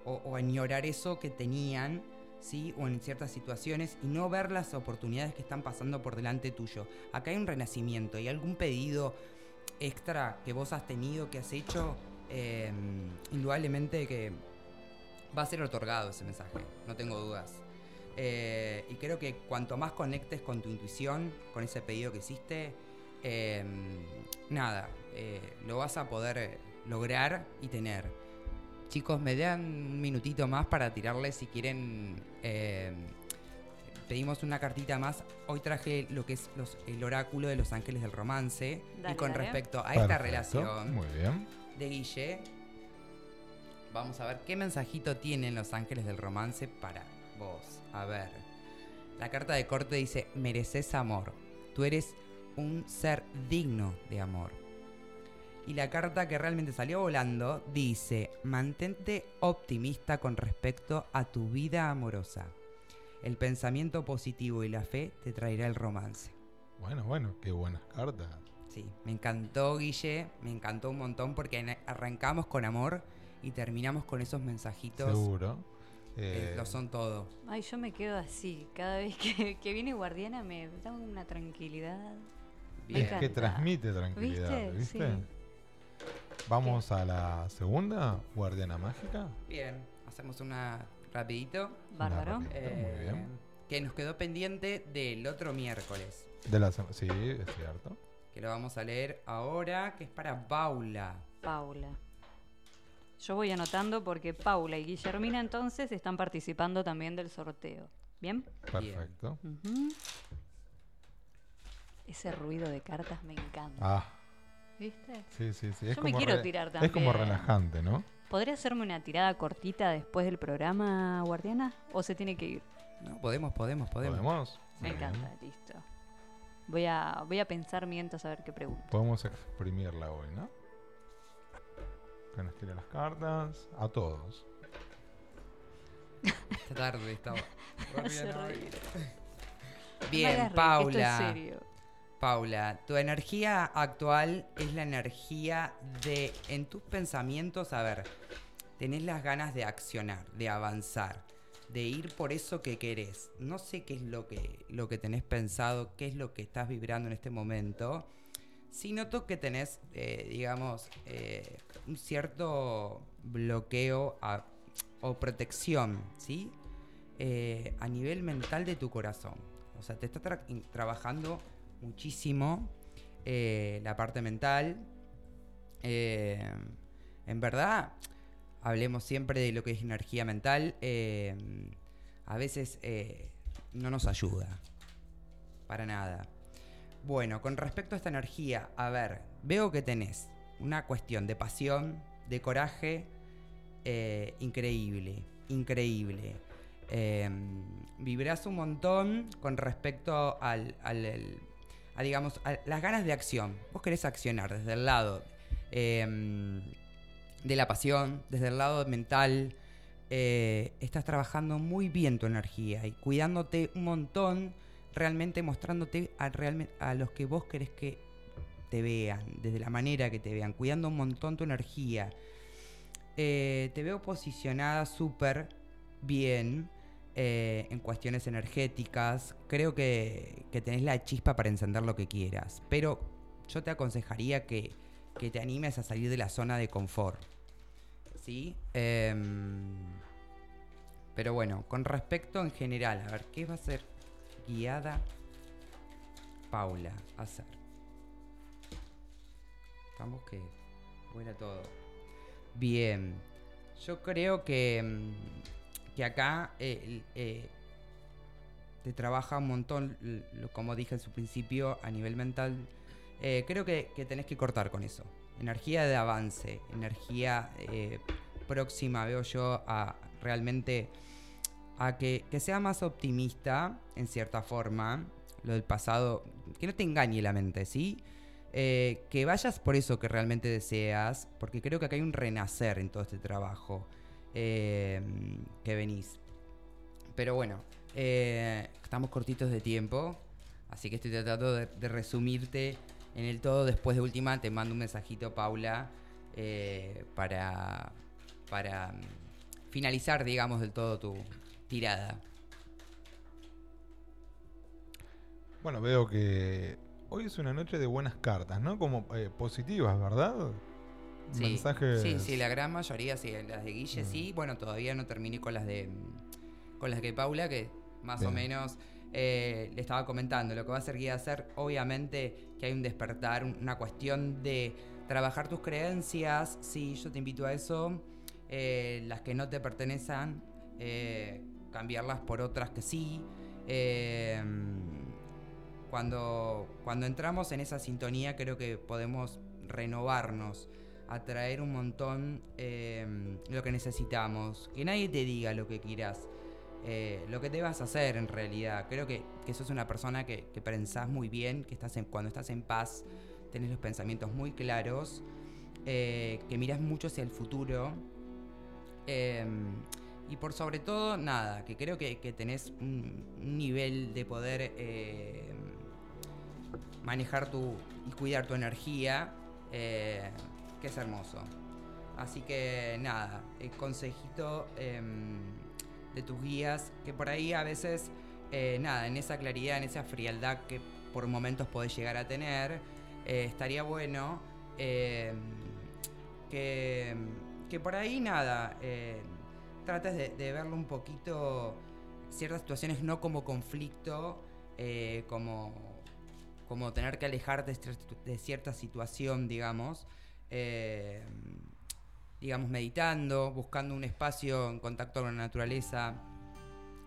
S8: o, o a ignorar eso que tenían, ¿sí? O en ciertas situaciones y no ver las oportunidades que están pasando por delante tuyo. Acá hay un renacimiento, ¿hay algún pedido extra que vos has tenido, que has hecho? Eh, indudablemente que va a ser otorgado ese mensaje, no tengo dudas. Eh, y creo que cuanto más conectes con tu intuición, con ese pedido que hiciste, eh, nada, eh, lo vas a poder lograr y tener. Chicos, me dan un minutito más para tirarles si quieren. eh, pedimos una cartita más. Hoy traje lo que es los- el oráculo de los ángeles del romance.
S7: Dale,
S8: y con
S7: dale.
S8: respecto a esta relación
S5: Muy bien.
S8: de Guille, vamos a ver qué mensajito tienen los ángeles del romance para vos. A ver. La carta de corte dice, mereces amor. Tú eres un ser digno de amor. Y la carta que realmente salió volando dice, mantente optimista con respecto a tu vida amorosa. El pensamiento positivo y la fe te traerá el romance.
S5: Bueno, bueno, qué buenas cartas.
S8: Sí, me encantó Guille, me encantó un montón porque arrancamos con amor y terminamos con esos mensajitos.
S5: Seguro.
S8: Eh,
S5: Eh,
S8: lo son todo.
S7: Ay, yo me quedo así. Cada vez que, que viene Guardiana me da una tranquilidad.
S5: Es que transmite tranquilidad,
S7: ¿Viste?
S5: ¿viste?
S7: Sí.
S5: Vamos a la segunda, Guardiana Mágica.
S8: Bien, hacemos una rapidito.
S7: Bárbaro.
S5: Una rapidito, muy bien.
S8: Que nos quedó pendiente del otro miércoles.
S5: De la sí, es cierto.
S8: Que lo vamos a leer ahora, que es para Paula.
S7: Paula. Yo voy anotando porque Paula y Guillermina entonces están participando también del sorteo. ¿Bien?
S5: Perfecto.
S7: Ujú. Ese ruido de cartas me encanta.
S5: Ah,
S7: ¿Viste?
S5: sí, sí, sí. Es
S7: Yo me quiero
S5: re-
S7: tirar
S5: Es como
S7: también.
S5: relajante, ¿no?
S7: ¿Podría hacerme una tirada cortita después del programa, Guardiana? ¿O se tiene que ir?
S8: No, podemos, podemos, podemos.
S5: ¿Podemos?
S7: Me
S5: bien.
S7: encanta, listo. Voy a, voy a pensar mientras a ver qué pregunto.
S5: Podemos exprimirla hoy, ¿no? Que nos tire las cartas. A todos.
S8: Esta tarde estaba. Bien, Paula.
S7: es serio.
S8: Paula, tu energía actual es la energía de, en tus pensamientos, a ver, tenés las ganas de accionar, de avanzar, de ir por eso que querés. No sé qué es lo que, lo que tenés pensado, qué es lo que estás vibrando en este momento. Sí noto que tenés, eh, digamos, eh, un cierto bloqueo o protección, ¿sí? Eh, a nivel mental de tu corazón. O sea, te está trabajando muchísimo eh, la parte mental. Eh, en verdad, hablemos siempre de lo que es energía mental. eh, a veces no nos ayuda. Para nada. Bueno, con respecto a esta energía, a ver, veo que tenés una cuestión de pasión, de coraje, increíble, increíble. Eh, vibrás un montón con respecto al- a, digamos, las ganas de acción. Vos querés accionar desde el lado eh, de la pasión, desde el lado mental. eh, estás trabajando muy bien tu energía y cuidándote un montón, realmente mostrándote a, a los que vos querés que te vean, desde la manera que te vean, cuidando un montón tu energía. Eh, te veo posicionada súper bien eh, en cuestiones energéticas. Creo que, que tenés la chispa para encender lo que quieras. Pero yo te aconsejaría que, que te animes a salir de la zona de confort. ¿Sí? Em, pero bueno, con respecto en general, a ver, ¿qué va a ser guiada Paula a hacer? Estamos que vuela todo. Bien. Yo creo que, mm, que acá eh, eh, te trabaja un montón, como dije en su principio, a nivel mental. Eh, creo que, tenés que cortar con eso. Energía de avance, energía próxima, veo yo, a realmente a que, que sea más optimista, en cierta forma, lo del pasado, que no te engañe la mente, ¿sí? Que vayas por eso que realmente deseas, porque creo que acá hay un renacer en todo este trabajo eh, que venís. Pero bueno, eh, estamos cortitos de tiempo, así que estoy tratando de, resumirte en el todo. Después de última, te mando un mensajito, Paula, eh, para, para mm, finalizar, digamos, del todo tu tirada.
S5: Bueno, veo que hoy es una noche de buenas cartas, ¿no? Como positivas, ¿verdad?
S8: Sí,
S5: Mensajes.
S8: sí, sí, la gran mayoría, sí, las de Guille
S5: Mm.
S8: sí. Bueno, todavía no terminé con las de con las de Paula, que más o menos eh, le estaba comentando. Lo que va a ser guía hacer, obviamente, que hay un despertar, un- una cuestión de trabajar tus creencias. Sí, yo te invito a eso. Eh, las que no te pertenecen, eh, cambiarlas por otras que sí. Cuando, cuando entramos en esa sintonía creo que podemos renovarnos, atraer un montón eh, lo que necesitamos, que nadie te diga lo que quieras, eh, lo que debas hacer en realidad. Creo que, que sos una persona que, pensás muy bien, que estás en, cuando estás en paz tenés los pensamientos muy claros, eh, que mirás mucho hacia el futuro. eh, y por sobre todo, nada, que creo que, tenés un, nivel de poder eh, manejar tu y cuidar tu energía, eh, que es hermoso. Así que nada, el consejito em, de tus guías, que por ahí a veces, eh, nada, en esa claridad, en esa frialdad que por momentos podés llegar a tener, eh, estaría bueno em, que, que por ahí nada, eh, trates de, verlo un poquito, ciertas situaciones no como conflicto, eh, como, como tener que alejarte de cierta situación, digamos, eh, digamos, meditando, buscando un espacio en contacto con la naturaleza,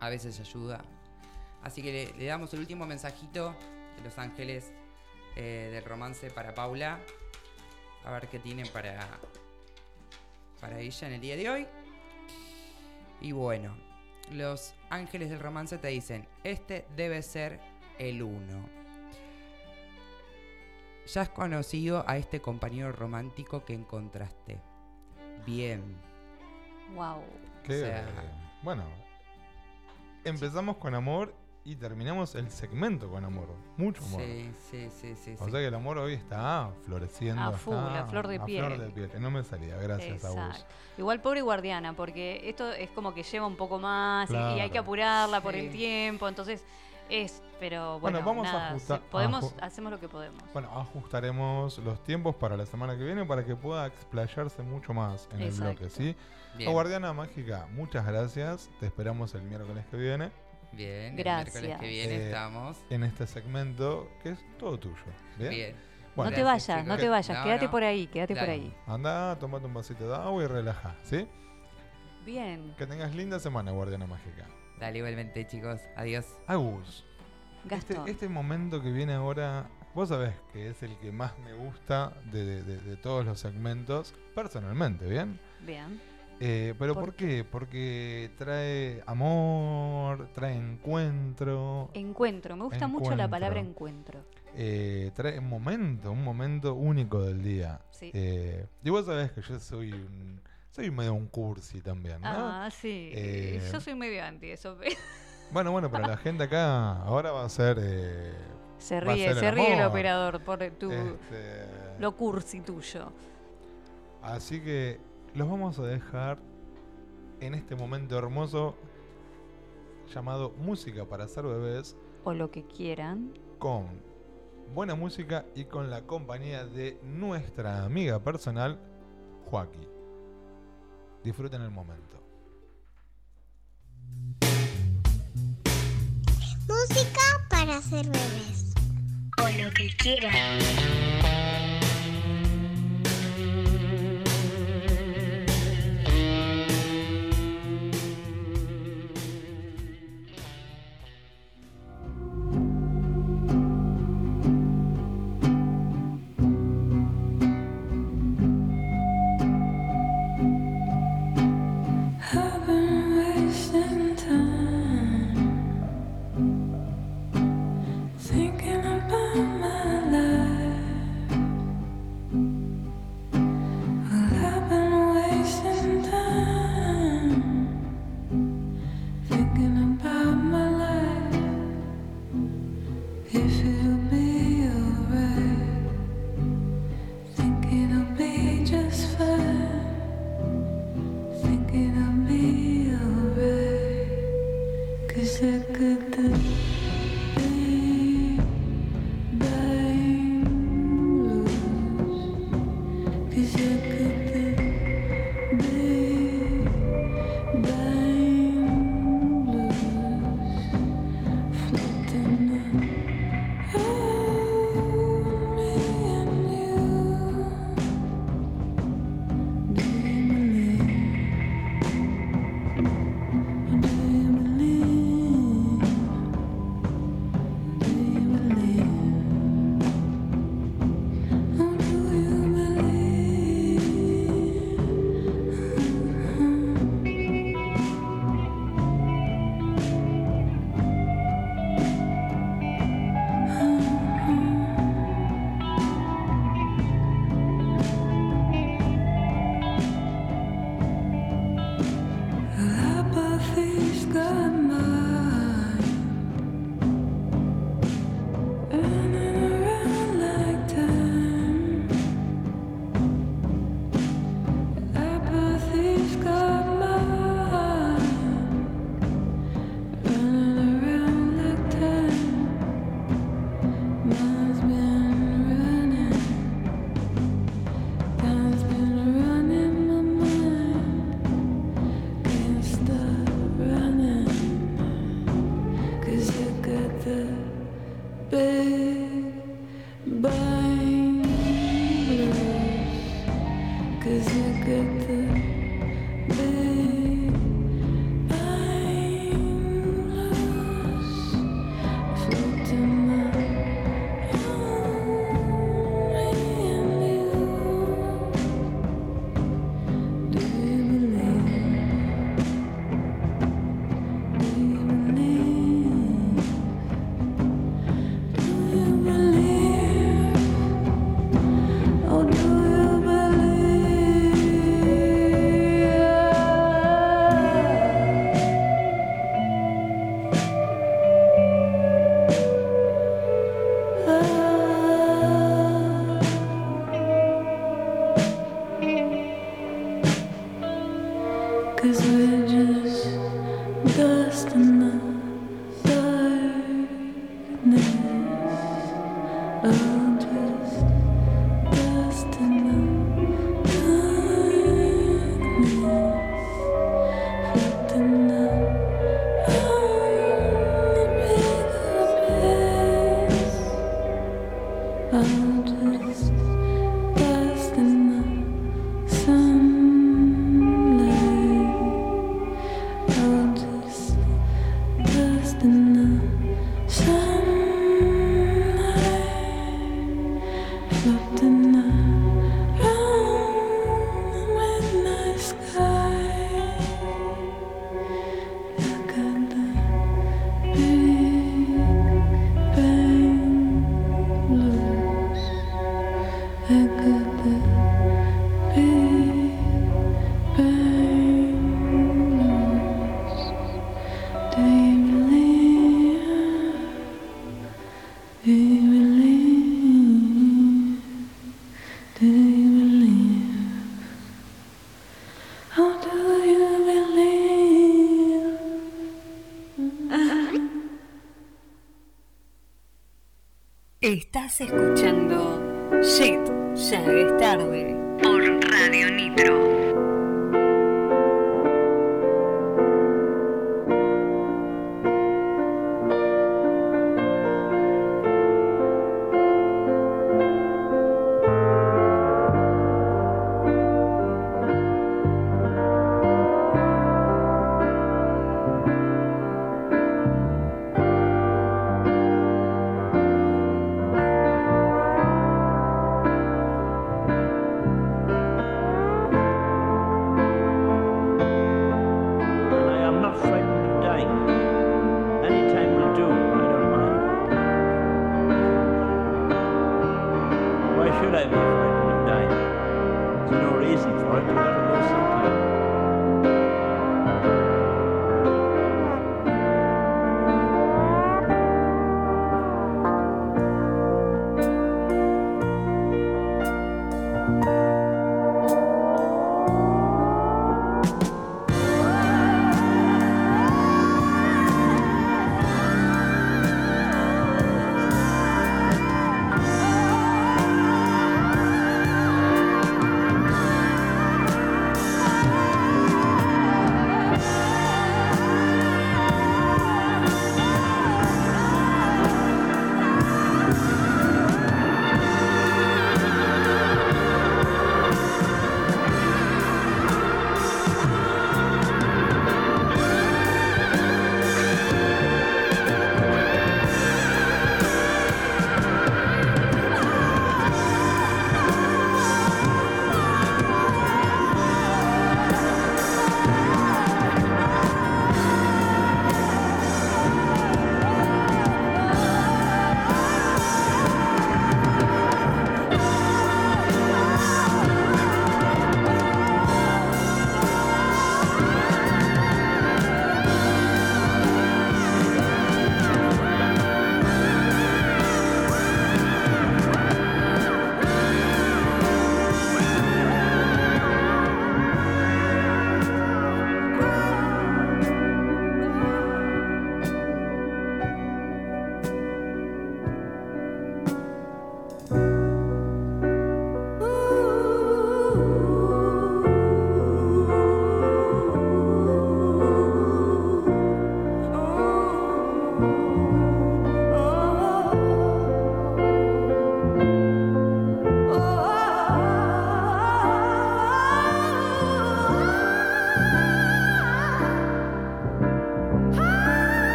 S8: a veces ayuda. Así que le, damos el último mensajito de Los Ángeles eh, del romance para Paula. A ver qué tienen para, para ella en el día de hoy. Y bueno, los ángeles del romance te dicen, este debe ser el uno. Ya has conocido a este compañero romántico que encontraste. Bien.
S7: Wow.
S5: Que,
S8: O sea-
S5: bueno, empezamos con amor y terminamos el segmento con amor. Mucho amor.
S8: Sí, sí, sí, sí.
S5: O
S8: sí.
S5: sea que el amor hoy está floreciendo.
S7: A full,
S5: está
S7: a flor de
S5: a
S7: piel.
S5: flor de piel, que no me salía, gracias a vos.
S7: Exacto. Igual pobre guardiana, porque esto es como que lleva un poco más y- y, hay que apurarla por el tiempo, entonces es, pero bueno,
S5: Bueno, vamos a ajustar-
S7: si podemos, hacemos lo que podemos.
S5: Bueno, ajustaremos los tiempos para la semana que viene para que pueda explayarse mucho más en
S7: Exacto.
S5: el bloque, ¿sí?
S8: Bien.
S5: La Guardiana Mágica, muchas gracias. Te esperamos el miércoles que viene
S8: Bien, el
S7: Gracias.
S8: miércoles que viene
S5: Eh,
S8: estamos.
S5: en este segmento que es todo tuyo. Bien.
S8: Bien.
S5: Bueno,
S7: no te
S8: Gracias,
S7: vayas, no te vayas,
S8: No,
S7: quédate
S8: no.
S7: por ahí, quédate por ahí.
S5: Anda, tomate un vasito de agua y relaja, ¿sí?
S7: Bien,
S5: Que tengas linda semana, Guardiana Mágica.
S8: Dale igualmente, chicos. Adiós.
S5: Agus, este,
S7: Gastón.
S5: este momento que viene ahora, vos sabés que es el que más me gusta de, de- de- de todos los segmentos, personalmente, ¿bien?
S7: Bien.
S5: Eh, ¿Pero
S7: ¿Por
S5: por qué? Porque trae amor, trae encuentro,
S7: Encuentro, me gusta mucho la palabra encuentro.
S5: eh, trae un momento, un momento único del día.
S7: Sí.
S5: Eh, y vos sabés que yo soy un, soy medio un cursi también, ¿no?
S7: Ah, sí.
S5: Eh,
S7: Yo soy medio anti eso.
S5: Bueno, bueno, pero la gente acá ahora va a ser... eh,
S7: Se ríe,
S5: ser
S7: se ríe el operador por tu
S5: Este,
S7: lo cursi tuyo.
S5: Así que los vamos a dejar en este momento hermoso llamado Música para hacer bebés
S7: O lo que quieran.
S5: con buena música y con la compañía de nuestra amiga personal, Joaquín. Disfruten el momento.
S15: Música para hacer bebés. O lo que quieran.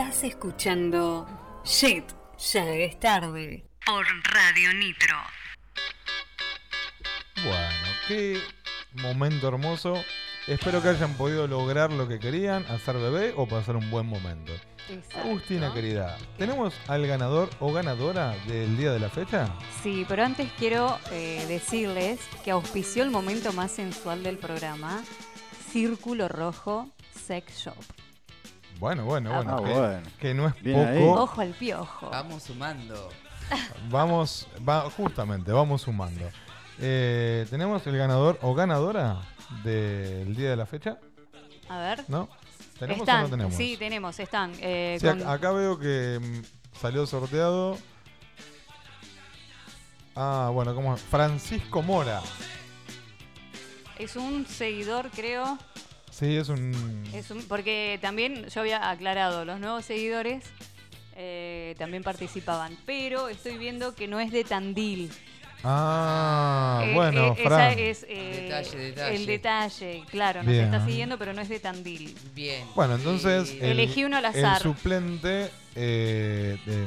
S4: Estás escuchando Shit, ya es tarde. Por Radio Nitro.
S5: Bueno, qué momento hermoso. Espero que hayan podido lograr lo que querían, hacer bebé o pasar un buen momento. Agustina, querida, ¿tenemos al ganador o ganadora del día de la fecha?
S7: Sí, pero antes quiero eh, decirles que auspició el momento más sensual del programa, Círculo Rojo Sex Shop.
S5: Bueno, bueno, bueno.
S6: Ah,
S5: que,
S6: bueno.
S5: que no es
S6: Bien
S5: poco.
S6: ahí.
S7: Ojo al piojo.
S8: Vamos sumando.
S5: Vamos, va, justamente, vamos sumando. Eh, ¿Tenemos el ganador o ganadora del día de la fecha?
S7: A ver.
S5: ¿No? ¿Tenemos
S7: están,
S5: o no tenemos?
S7: Sí, tenemos, están. eh,
S5: Sí,
S7: con-
S5: ac- acá veo que mm, salió sorteado. Ah, bueno, ¿cómo? es? Francisco Mora.
S7: Es un seguidor, creo.
S5: Sí, es un.
S7: Es un- porque también yo había aclarado, los nuevos seguidores eh, también participaban. Pero estoy viendo que no es de Tandil.
S5: Ah,
S7: Eh,
S5: bueno,
S7: eh, esa es eh,
S8: Detalle, detalle.
S7: el detalle, claro, nos
S5: Bien.
S7: está siguiendo, pero no es de Tandil.
S8: Bien.
S5: Bueno, entonces. el-
S7: Elegí uno al
S5: El
S7: azar.
S5: suplente eh, de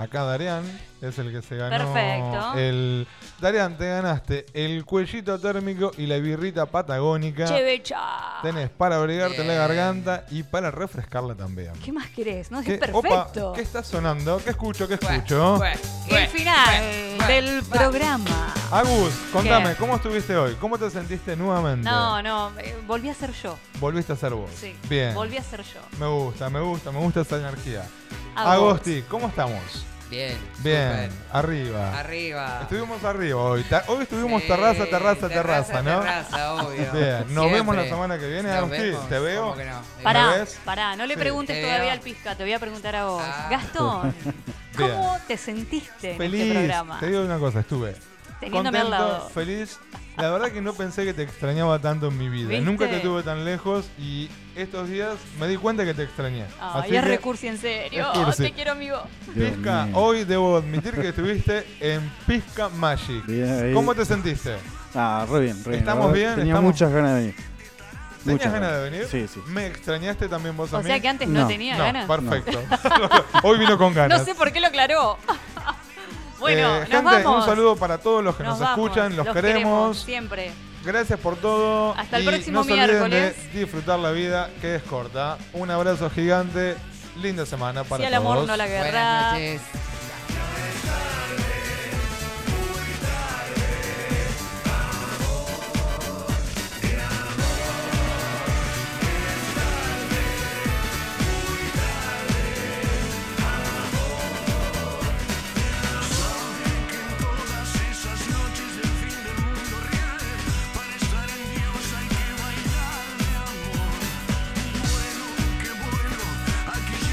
S5: acá, Darian, es el que se ganó.
S7: Perfecto.
S5: El, Darian, te ganaste el cuellito térmico y la birrita patagónica.
S7: Chevecha.
S5: Tenés para abrigarte la garganta y para refrescarla también.
S7: ¿Qué más querés? No, es
S5: ¿Qué-
S7: perfecto.
S5: opa, ¿Qué está sonando? ¿Qué escucho? ¿Qué escucho?
S8: bueno,
S7: el final
S8: bueno,
S7: del
S8: bueno.
S7: programa.
S5: Agus, contame,
S7: ¿Qué?
S5: ¿cómo estuviste hoy? ¿Cómo te sentiste nuevamente?
S7: No, no, eh, volví a ser yo.
S5: Volviste a ser vos.
S7: Sí,
S5: Bien.
S7: volví a ser yo.
S5: Me gusta, me gusta, me gusta esa energía.
S7: A
S5: Agosti, ¿cómo estamos?
S8: Bien.
S5: Bien, arriba.
S8: Arriba.
S5: Estuvimos arriba hoy. Hoy estuvimos
S8: Sí,
S5: terraza, terraza, terraza,
S8: terraza,
S5: ¿no?
S8: terraza, obvio.
S5: Bien, nos vemos la semana que viene,
S8: Nos
S5: Agosti.
S8: vemos,
S5: ¿Te veo?
S8: ¿cómo que no?
S5: ¿Me
S7: Pará,
S5: ves?
S7: pará, no le
S5: Sí.
S7: preguntes
S8: Te
S7: todavía
S8: veo.
S7: al pizca, te voy a preguntar a vos.
S8: Ah.
S7: Gastón,
S5: Bien.
S7: ¿cómo te sentiste en
S5: Feliz.
S7: este programa?
S5: Te digo una cosa, estuve
S7: Teniéndome al
S5: contento,
S7: lado.
S5: feliz. La verdad que no pensé que te extrañaba tanto en mi vida.
S7: ¿Viste?
S5: Nunca te tuve tan lejos y estos días me di cuenta que te extrañé.
S7: Ay,
S5: Así
S7: es
S5: que,
S7: recursi en serio.
S5: Es cursi.
S7: Te quiero, amigo.
S5: Pizca, hoy debo admitir que estuviste en Pizca Magic.
S6: Bien.
S5: ¿Cómo te sentiste?
S6: Ah, re bien, re bien.
S5: ¿Estamos bien?
S6: Tenía
S5: ¿Estamos-
S6: muchas ganas de venir.
S5: ¿Tenías
S6: Muchas
S5: ganas de venir?
S6: Sí, sí.
S5: ¿Me extrañaste también vos a
S7: O
S5: mí?
S7: sea que antes no,
S6: No.
S7: tenía
S5: No,
S7: ganas.
S5: perfecto. Hoy vino con ganas.
S7: No sé por qué lo aclaró. bueno,
S5: Eh,
S7: nos
S5: gente,
S7: vamos.
S5: un saludo para todos los que nos, escuchan, los,
S7: Los
S5: queremos.
S7: Siempre.
S5: Gracias por todo.
S7: Hasta el
S5: y
S7: próximo
S5: no se
S7: miércoles.
S5: De disfrutar la vida, que es corta. Un abrazo gigante. Linda semana para
S7: todos. el amor no la guerra.
S8: Buenas noches.